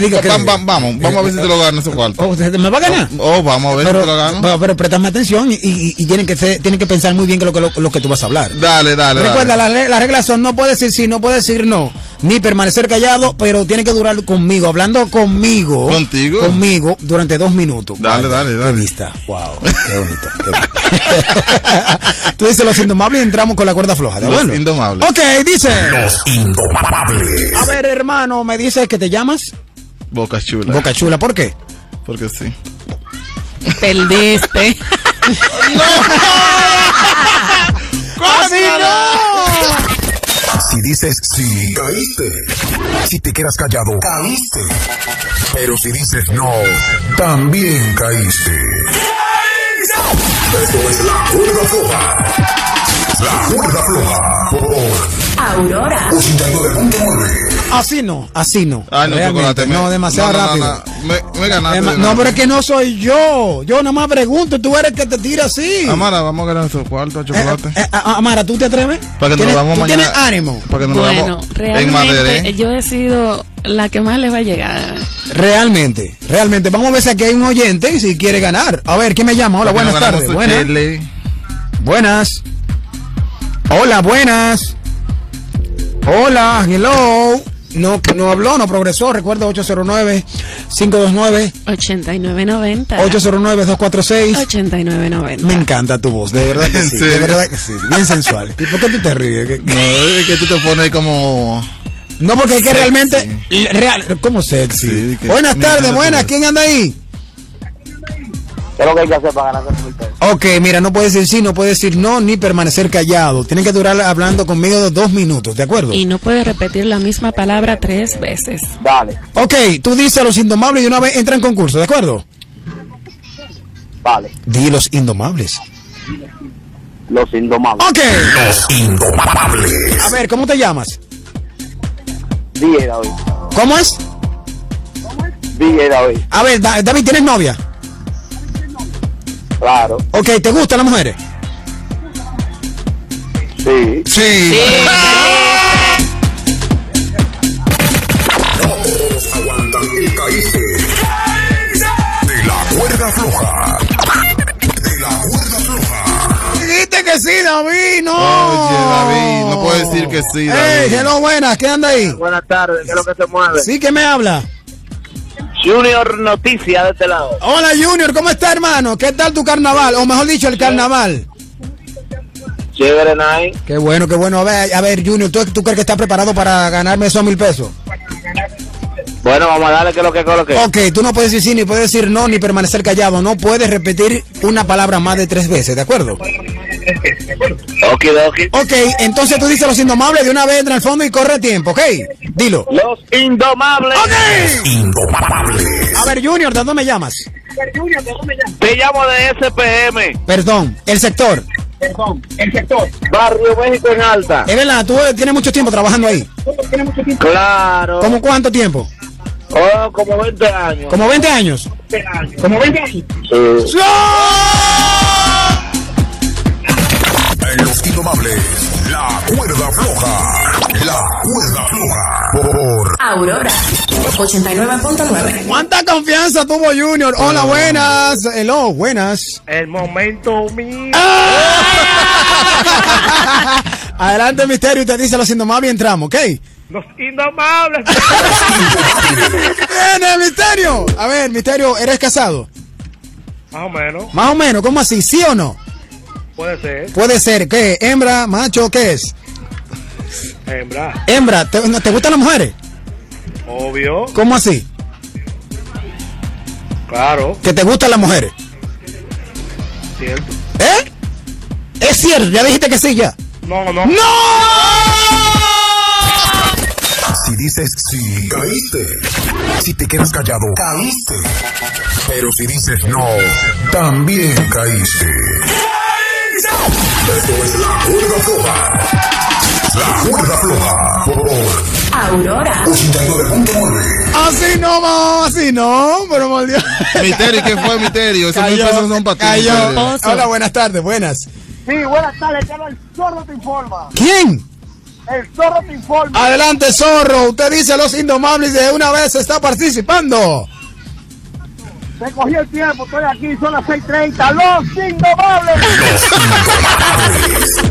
¿Qué vamos, vamos a ver si te lo gano ese cuarto. Oh, ¿Me va a ganar? Oh, vamos a ver Pero, si te lo gano. pero, pero préstame atención y, y- y tienen que ser- tienen que pensar muy bien que lo, que lo, lo que tú vas a hablar. Dale, dale, Recuerda, dale. las re- las reglas son no puede decir sí, no puede decir no, ni permanecer callado, pero tiene que durar conmigo, hablando conmigo. ¿Contigo? Conmigo durante dos minutos. Dale, dale, dale. Qué vista. Wow, qué bonito. qué bonito. Tú dices los indomables y entramos con la cuerda floja. ¿de Los acuerdo? indomables. Ok, dice. Los indomables. A ver, hermano, me dices que te llamas Boca chula. Boca Chula. ¿Por qué? Porque sí. Perdiste. ¡Así no! Si dices sí, caíste. Si te quedas callado, caíste. Pero si dices no, también caíste. Esto es la cuerda floja. La cuerda floja. Por Aurora. 89.9. Así no, así no. Ay, no, Realmente, chocolate. me- no, demasiado no, no, no, rápido. no. Me, me ganaste. Ema- de no, nada. pero es que no soy yo. Yo nada más pregunto, tú eres el que te tira así. Amara, vamos a ganar esos cuartos, chocolate. Eh, a- Amara, ¿tú te atreves? Para que nos ¿Tienes- vamos tú mañana. tienes ánimo? Para que nos Bueno, vamos en Madrid. realmente yo he sido la que más les va a llegar. Realmente, realmente. Vamos a ver si aquí hay un oyente y si quiere ganar. A ver, ¿quién me llama? Hola, buenas tardes. Buenas. chile. Buenas. Hola, buenas. Hola, hello. No, no habló, no progresó. Recuerda 809-529. 8990. 809-246. 8990. Me encanta tu voz, de verdad que ¿En sí. De verdad que sí. Bien sensual. ¿Y por qué tú te ríes? ¿Qué- No, es que tú te pones como. No, porque es que realmente. Real, ¿Cómo sexy? Sí, que- buenas tardes, buenas. ¿Quién anda ahí? ¿Qué es lo que hay que hacer para ganar mil pesos? Ok, mira, no puede decir sí, no puede decir no, ni permanecer callado. Tienen que durar hablando conmigo de dos minutos, ¿de acuerdo? Y no puede repetir la misma palabra tres veces. Dale, Ok, tú dices los indomables y una vez entra en concurso, ¿de acuerdo? vale. Di los indomables. Los indomables. Ok. Los indomables. A ver, ¿cómo te llamas? DJ David. ¿Cómo es? DJ David. A ver, Da- David, ¿tienes novia? Claro. Ok, ¿te gustan las mujeres? Sí. Sí. No todos aguantan el caíste. De la cuerda floja. De la cuerda floja. Dijiste que sí, David, no. Oye, David, no puedo decir que sí, Hey, David. hello, buenas, ¿qué anda ahí? Buenas tardes, ¿qué es lo que se mueve? Sí, que me habla. Junior Noticias de este lado. Hola, Junior, ¿cómo está, hermano? ¿Qué tal tu carnaval? O mejor dicho, el carnaval. Chévere, Nine. Qué bueno, qué bueno. A ver, a ver Junior, ¿tú, ¿tú crees que estás preparado para ganarme esos mil pesos? Bueno, vamos a darle que lo que es lo que es. Ok, tú no puedes decir sí, ni puedes decir no, ni permanecer callado. No puedes repetir una palabra más de tres veces, ¿de acuerdo? Okidoki. Ok, entonces tú dices los indomables de una vez entra al fondo y corre tiempo, ¿ok? Dilo. Los indomables. Ok. Indomables. A ver, Junior, ¿de dónde me llamas? Te llamo de SPM. Perdón, el sector. Perdón, el sector. Barrio México en Alta. Es verdad, tú tienes mucho tiempo trabajando ahí. Claro. ¿Cómo cuánto tiempo? Oh, como 20 años. ¿Como 20 años? Como 20 años. Sí. En los indomables. La cuerda floja. La cuerda floja. Por Aurora. 89.9. ¿Cuánta confianza tuvo Junior? Hola, buenas. Hello, buenas. El momento mío. Adelante, Misterio, y te dice los indomables y entramos, ¿ok? Los indomables. Viene, Misterio. A ver, Misterio, ¿eres casado? Más o menos. Más o menos, ¿cómo así? ¿Sí o no? Puede ser. Puede ser, ¿qué? ¿Hembra, macho, qué es? Hembra. Hembra, ¿te, no- ¿te gustan las mujeres? Obvio. ¿Cómo así? Claro. ¿Que te gustan las mujeres? Cierto. ¿Eh? Es cierto, ya dijiste que sí, ya. No, no. ¡No! Si dices sí, caíste. Si te quedas callado, caíste. Pero si dices no, también caíste. Esto es la cuerda floja. La cuerda floja. Por Aurora. 89.9. Así no, va, así no, pero mal Dios. Misterio, ¿qué fue misterio? Esos mil pesos son para ti. Hola, buenas tardes, buenas. Sí, buenas tardes. Te el sordo te informa. ¿Quién? El zorro te informa. Adelante, zorro. Usted dice los indomables de una vez está participando. Se cogió el tiempo, estoy aquí, son las 6.30. Los indomables.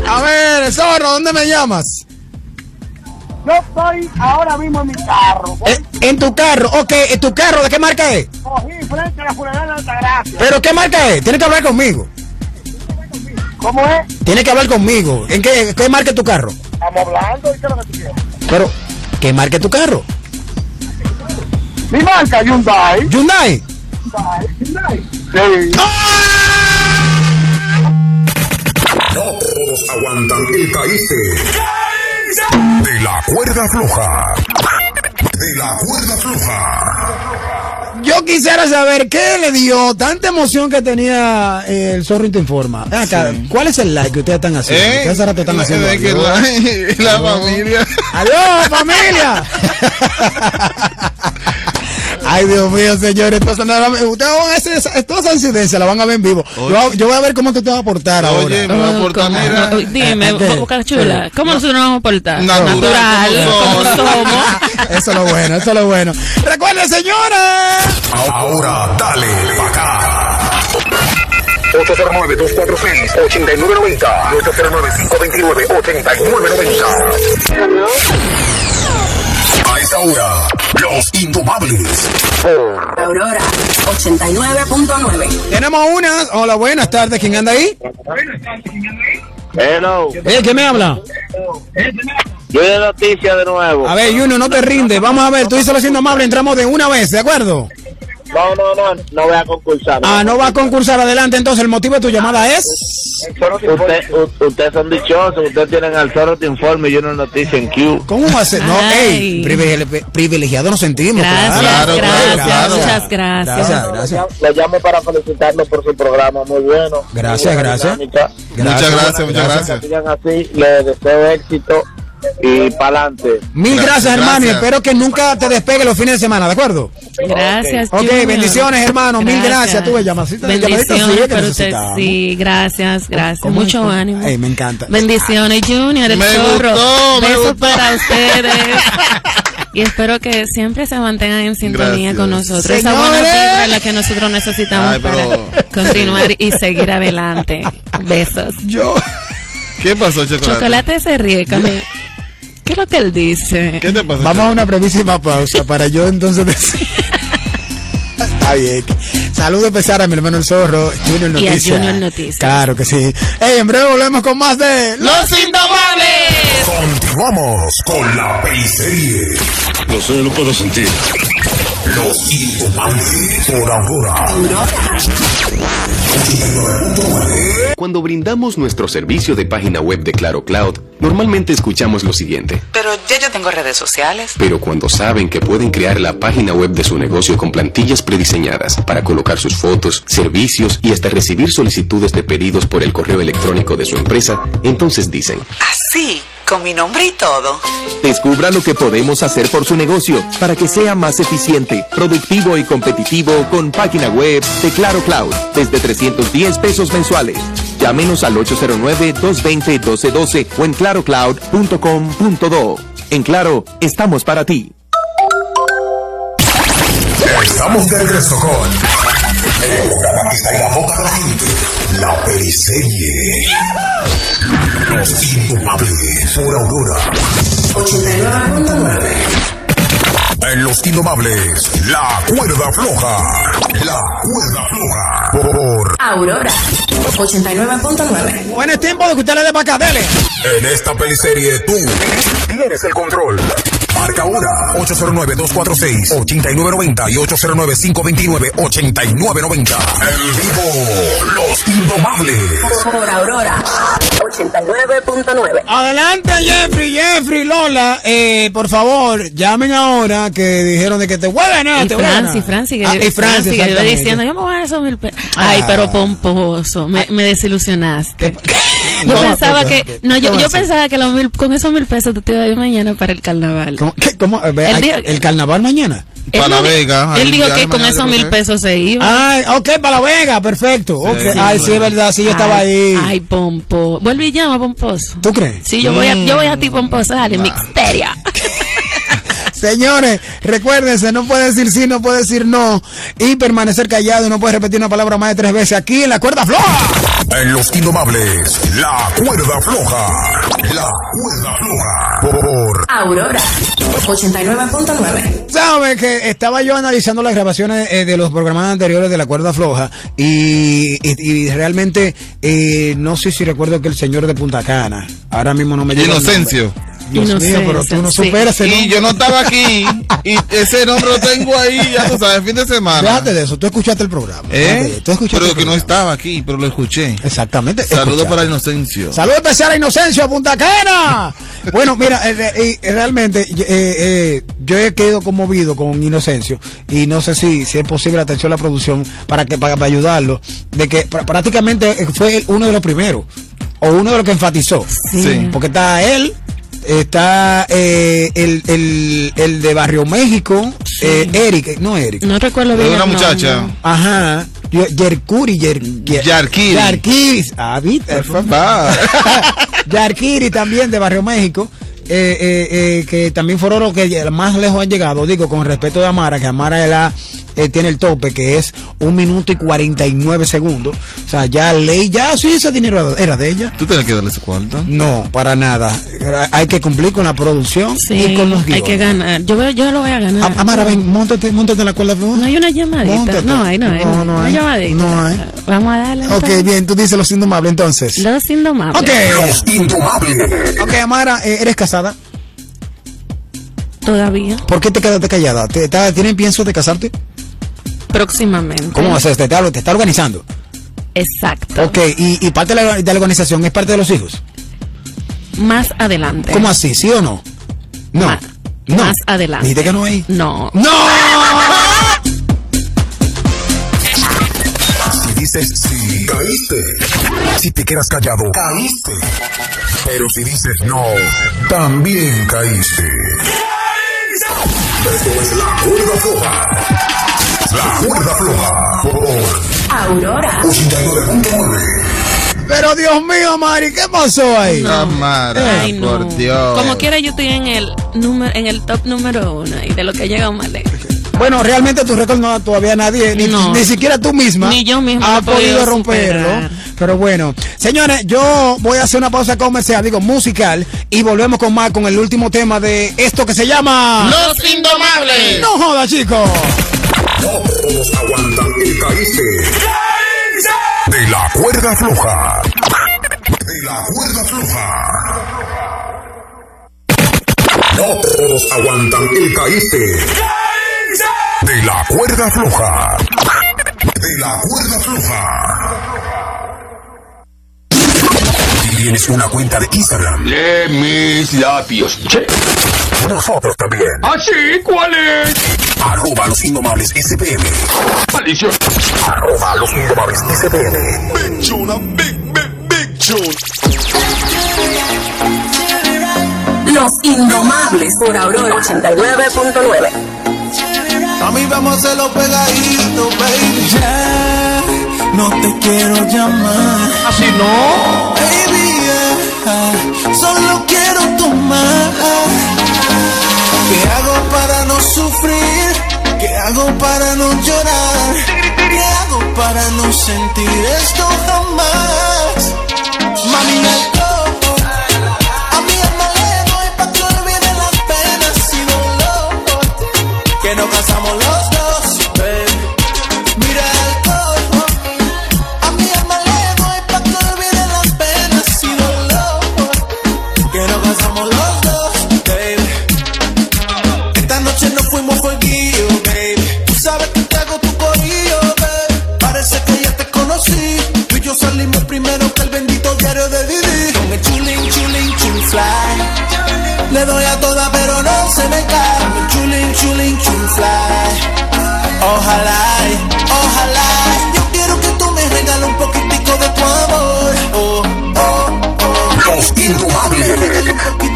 A ver, zorro, ¿dónde me llamas? Yo estoy ahora mismo en mi carro. Eh, en tu carro, ok, ¿en tu carro de qué marca es? Cogí frente a la funeraria de Altagracia. ¿Pero qué marca es? Tiene que hablar conmigo. ¿Cómo es? Tiene que hablar conmigo. ¿En qué, qué marca es tu carro? Estamos hablando y qué es lo que tú quieres. Pero, ¿qué marca tu carro? Mi marca Hyundai. Hyundai. Hyundai. Sí. No todos aguantan el caíste. De la cuerda floja. De la cuerda floja. Yo quisiera saber qué le dio tanta emoción que tenía eh, el te informa. Acá, ¿cuál es el like que ustedes están haciendo? Eh, ¿Qué hace rato están la- haciendo? de que la- la Aló. familia. ¡Aló, familia! Ay, Dios mío, señores. Entonces, nada, ustedes van a hacer esa- toda esa incidencia, la van a ver en vivo. Yo, yo voy a ver cómo tú te vas a portar ahora. Oye, me va a portar, mira. Dime, Eh. Boca Chula, ¿cómo nosotros nos vamos a portar? Natural, Natural, como como somos. Eso es lo bueno, eso es lo bueno. Recuerden, señores. Ahora dale pa' acá. 809-246-8990. 809-529-8990. Esta hora, los indomables. Aurora 89.9. Tenemos unas. Hola, buenas tardes. ¿Quién anda ahí? Hello. Eh, ¿quién me habla? Yo de noticia de nuevo. A ver, Junior, no te rindes. Vamos a ver, tú dices lo siendo amable, entramos de una vez, ¿de acuerdo? No, no, no, no voy a concursar. Ah, no va a concursar adelante, entonces el motivo de tu llamada es. Usted, ustedes son dichosos, ustedes tienen al zorro te informe y una noticia en Q. ¿Cómo va a ser? No, Ay. ey, privilegiado privilegiados nos sentimos. Gracias, claro. gracias, muchas gracias. Gracias, gracias. Lo llamo para felicitarlo por su programa, muy bueno. Gracias, Muy gracias. Muchas gracias, muchas gracias. Que sigan así, les deseo éxito y para adelante. Mil gracias, Gracias, hermano, y espero que nunca te despegue los fines de semana, ¿de acuerdo? Gracias, Ok, Junior. bendiciones, hermano, mil gracias. Tuve llamadita, sí, Bendiciones que para usted. necesitamos. Sí, gracias, gracias. ¿Cómo- Mucho ánimo. Me encanta. Bendiciones, Junior, el Me zorro. gustó, me Besos gustó. para ustedes. Y espero que siempre se mantengan en sintonía Gracias. con nosotros. Esa buena vibra es la que nosotros necesitamos Ay, para continuar y seguir adelante. Besos. Yo. ¿Qué pasó, Chocolate? Chocolate se ríe. ¿Qué es lo que él dice? ¿Qué te pasó? Vamos a una brevísima pausa para yo entonces decir. Está bien. Saludos especial a mi hermano el zorro, Junior Y a Noticias. Junior Noticias. Claro que sí. Ey, en breve volvemos con más de ¡Los Indomables! Continuamos con la periserie. Lo sé, lo puedo sentir. Los indomables. Por ahora. 89.9. Cuando brindamos nuestro servicio de página web de Claro Cloud, normalmente escuchamos lo siguiente. Pero ya yo tengo redes sociales. Pero cuando saben que pueden crear la página web de su negocio con plantillas prediseñadas para colocar sus fotos, servicios y hasta recibir solicitudes de pedidos por el correo electrónico de su empresa, entonces dicen, Así, con mi nombre y todo. descubra lo que podemos hacer por su negocio para que sea más eficiente, productivo y competitivo con página web de Claro Cloud desde 310 pesos mensuales. Llámenos al 809-220-1212 o en clarocloud.com.do. En Claro, estamos para ti. Estamos de regreso con el programa que está en la boca de la gente. La periserie. Los indomables. Por Aurora. 89.9. En Los Indomables, la cuerda floja. La cuerda floja. Por Aurora 89.9. Bueno, es tiempo de que usted le dé para. En esta peliserie tú tienes el control. Marca ahora 809-246-8990 y 809-529-8990. En vivo, Los Indomables. Por Aurora 89.9. Adelante, Jeffrey, Jeffrey, Lola. Eh, por favor, llamen ahora que dijeron de que te voy a ganar. Y te voy a ganar. Franci, Franci, que, Ah, y Franci, Franci, que iba exactamente. diciendo, yo me voy a esos mil pesos. Ay, Ah. pero pomposo, me, me desilusionaste. Yo No, pensaba ¿qué- que, no, yo, yo pensaba que los mil, con esos mil pesos tú te ibas a ir mañana para el carnaval. ¿Cómo? Qué- cómo? Dijo- ¿El carnaval mañana? Él Para La Vega. Él dijo que con esos mil pesos se iba. Ay, ok, para La Vega, perfecto. ok. Sí, Ay, sí, es verdad, sí, yo estaba ahí. Ay, Pompo. Vuelve y llama, Pomposo. ¿Tú crees? Sí, yo voy a, Mm. yo voy a ti, Pomposo. Dale, Mixteria. Señores, recuérdense, no puede decir sí, no puede decir no. Y permanecer callado y no puede repetir una palabra más de tres veces aquí en la cuerda floja. En los indomables, la cuerda floja. La cuerda floja. Por Aurora 89.9. Sabe que estaba yo analizando las grabaciones eh, de los programas anteriores de la cuerda floja y, y- y realmente eh, no sé si recuerdo que el señor de Punta Cana, ahora mismo no me llega. Inocencio. Dios mío, pero tú no superas Y nombre. yo no estaba aquí. Y ese nombre lo tengo ahí, ya tú sabes, fin de semana. Déjate de eso, tú escuchaste el programa. ¿Eh? Tú escuchaste Pero el que no estaba aquí, pero lo escuché. Exactamente. Saludos para Inocencio. Saludos especial a Inocencio, a Punta Cana. bueno, mira, eh, eh, eh, realmente eh, eh, yo he quedado conmovido con Inocencio y no sé si, si es posible atención a la producción para que para, para ayudarlo, de que pr- prácticamente fue uno de los primeros o uno de los que enfatizó. Sí. Porque está él, está eh, el, el, el de Barrio México, eh, Eric, eh, no Eric. No recuerdo bien. Es una muchacha. Ajá. Yerkuri, Yer, Yer- Yarkiri. Yarkiri. Ah, ¿viste? Yarkiri también de Barrio México. eh, eh, eh, que también fueron los que más lejos han llegado, digo, con respeto de Amara, que Amara es la, eh, tiene el tope, que es un minuto y 49 segundos. O sea, ya ley, ya sí, ese dinero era de ella. ¿Tú tienes que darle su cuarto? No, para nada. Hay que cumplir con la producción Sí, y con los hay guiones. que ganar. Yo, yo lo voy a ganar. Am- Amara, ven, montate, montate en la cuerda. No hay una llamadita. Móntate. No hay, no hay. No, hay. llamadita. No hay. Vamos a darle. Ok, entonces. bien, tú dices los indomables entonces. Los indomables. Ok. Los indomables. Ok, Amara, eh, ¿eres casada? Todavía. ¿Por qué te quedaste callada? ¿Te, te- ¿Tienen pienso de casarte? Próximamente. ¿Cómo haces? ¿Te, está- te está organizando? Exacto. Ok, y, y parte de la, de la organización es parte de los hijos. Más adelante. ¿Cómo así? ¿Sí o no? No. No. Más adelante. ¿Dijiste que no hay? No. ¡No! Si dices sí, caíste. Si te quedas callado, caíste. Pero si dices no, también caíste. Esto es la cuerda floja. La cuerda floja. Por Aurora 89.9. Pero Dios mío, Mari, ¿qué pasó ahí? Ay, no. por Dios. Como quiera, yo estoy en el número, en el top número uno y de lo que llega más lejos. Bueno, realmente tu récord no todavía nadie, ni, No. ni siquiera tú misma, Ni yo misma ha podido podido romperlo. superar. Pero bueno, señores, yo voy a hacer una pausa comercial, digo musical, y volvemos con más con el último tema de esto que se llama Los Indomables. No joda, chicos. No todos aguantan el caíste. De la cuerda floja. De la cuerda floja. No todos aguantan el caíste. De la cuerda floja. De la cuerda floja. Tienes una cuenta de Instagram. Lee mis labios. Che. Nosotros también. ¿Ah, sí? ¿Cuál es? Arroba los indomables SPM. Maldición. Arroba los indomables SPM. Big Chuna, big, big, big Chuna. Los Indomables por Aurora 89.9. A mí vamos a hacerlo pegadito, baby. Ya, no te quiero llamar. Así no. Baby, yeah, solo quiero tomar. ¿Qué hago para no sufrir? ¿Qué hago para no llorar? ¿Qué hago para no sentir esto jamás? Mami, me. A mi alma le doy pa' que olvide las penas y dolor que no pasamos conocí. Tú y yo salimos primero que el bendito diario de Didi. Con el chulín, chulín, chul fly. Le doy a toda, pero no se me cae. Con el chulín, chulín, chul fly. Ojalá, ojalá. Yo quiero que tú me regales un poquitico de tu amor. Oh, oh, oh. Los indomables.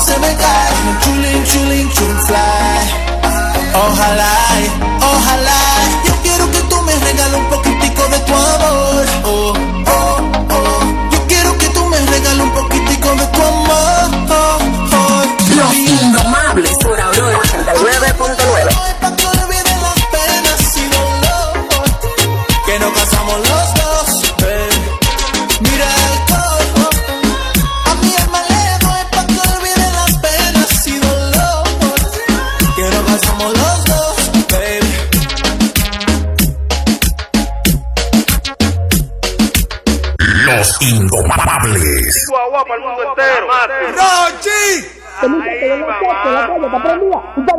Senegal Me chuling, chuling, chul fly. Oh halai, oh halai.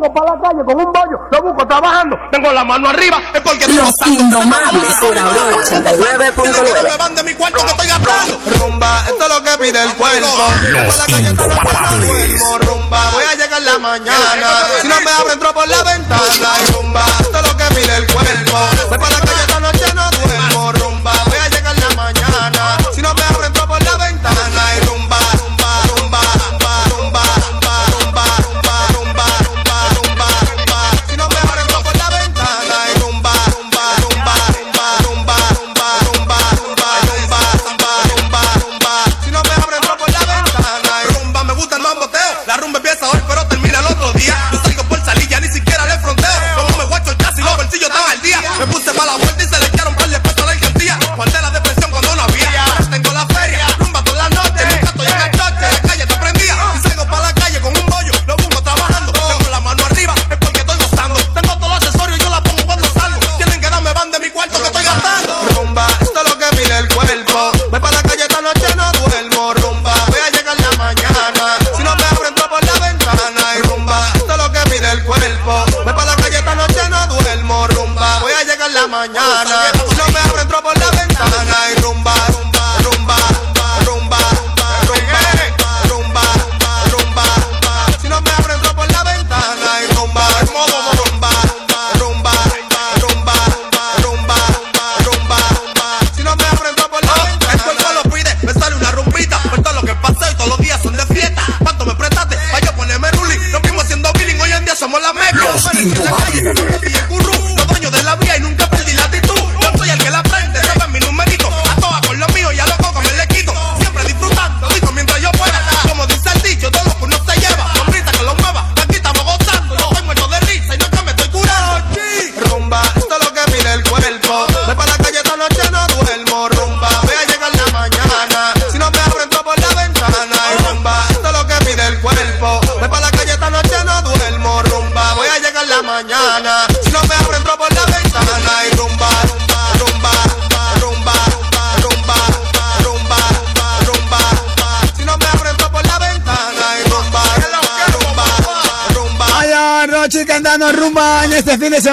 vengo para la calle con un bollo, lo busco trabajando, tengo la mano arriba, es porque los indomables por Aurora 89.9. Me van de mi cuarto que estoy gastando. Rumba, esto es lo que pide el cuerpo. Los indomables. Rumba, voy a llegar la mañana. Si no me abren, entro por la ventana. Rumba.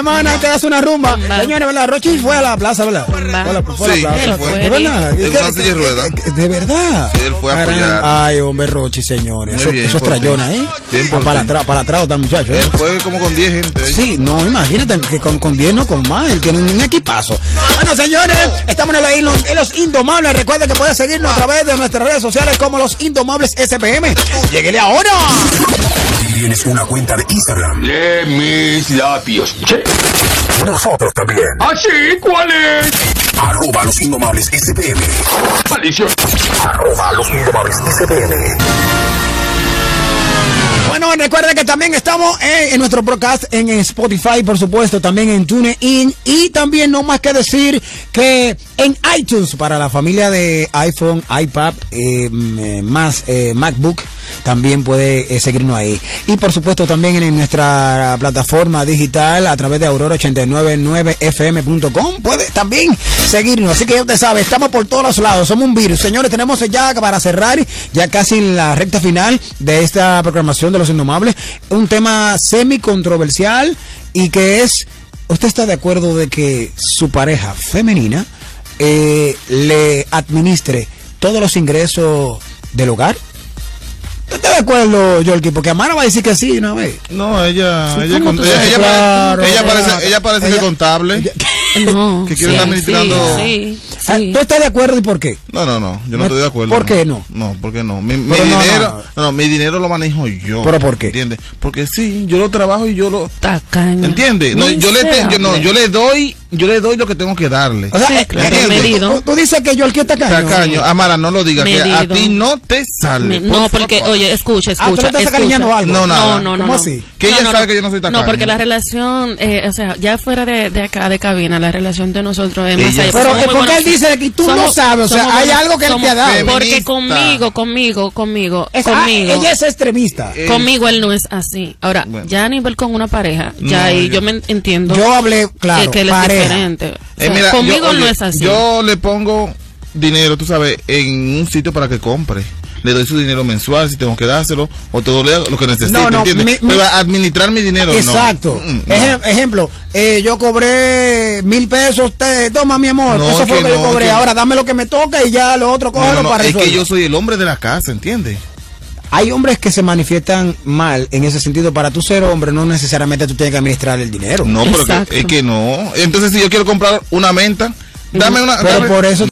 semana te das una rumba. Señores, ¿verdad? Rochi fue a la plaza, ¿verdad? Fue ¿De verdad? ¿De fue a apoyar. Ay, hombre, Rochi, señores. Eso es trayona, ¿eh? Ah, para atrás, para atrás, está muchacho. ¿eh? Fue como con 10 gente. ¿eh? Sí, no, imagínate, que con 10 no con más. Él tiene un equipazo. Bueno, señores, estamos en los Indomables. Recuerda que puedes seguirnos a través de nuestras redes sociales como los Indomables SPM. Lléguele ahora tienes una cuenta de Instagram. De mis labios. ¿Qué? Nosotros también. ¿Así? ¿Ah, ¿Cuál es? Arroba los indomables SPM. Maldición. Arroba los indomables SPM. Bueno, recuerda que también estamos eh, en, nuestro podcast en Spotify, por supuesto, también en TuneIn y también no más que decir que en iTunes para la familia de iPhone, iPad, eh, eh más eh, MacBook, también puede seguirnos ahí y por supuesto también en nuestra plataforma digital a través de aurora899fm.com. Puede también seguirnos. Así que ya usted sabe, estamos por todos los lados, somos un virus. Señores, tenemos ya para cerrar, ya casi en la recta final de esta programación de Los Indomables, un tema semi controversial y que es, ¿usted está de acuerdo de que su pareja femenina eh, le administre todos los ingresos del hogar? de acuerdo, Yorky? Porque Amara va a decir que sí una vez. No, ella. Ella, ella, ella, claro, ella parece, parece contable. No, que quiere sí, estar administrando. Sí, ah, ¿Tú estás de acuerdo y por qué? No, no, no. Yo no, estoy de acuerdo. ¿Por qué no? No, porque no. Mi, dinero, no, mi dinero lo manejo yo. ¿Pero por qué? ¿Entiendes? Porque sí, yo lo trabajo y yo lo. Tacaña. ¿Entiendes? No, yo le, yo, no, yo le doy yo le doy lo que tengo que darle. O sea, eh, eh, tú, tú dices que yo el que está tacaño. Tacaño, Amara, no lo digas, que a ti no te sale. Me- no, porque, oye, escucha, Ah, ¿tú escucha. estás escucha. cariñando algo? No, nada. No, no, no. ¿Cómo no. así? Que No, ella no, sabe no. que yo no soy tacaño. No, porque la relación, eh, o sea, ya fuera de, de acá, de cabina, la relación de nosotros es más allá. Pero, eh, muy porque buenos- él dice que tú no sabes, o sea, somos hay algo que él te ha dado. Porque conmigo, conmigo, conmigo, Es- ah, conmigo. ella es extremista. Eh, Conmigo él no es así. Ahora, ya a nivel con una pareja, ya ahí yo- me entiendo. Yo hablé, claro, eh, que pareja. Es diferente. O Eh, mira, conmigo yo, no es así. Yo le pongo dinero, tú sabes, en un sitio para que compre. Le doy su dinero mensual si tengo que dárselo o todo lo que necesite, No, no, ¿entiendes? mi- mi- Pero administrar mi dinero. Exacto. Mm, no. Ejem- ejemplo, eh, yo cobré mil pesos, te, toma mi amor, No, eso fue que lo que yo cobré, que- ahora dame lo que me toca y ya lo otro cógelo no, no, para es que resolver. yo soy el hombre de la casa, ¿entiendes? Hay hombres que se manifiestan mal en ese sentido, para tú ser hombre no necesariamente tú tienes que administrar el dinero. No, pero que- es que no. Entonces, si yo quiero comprar una menta, dame una. Pero dame- por eso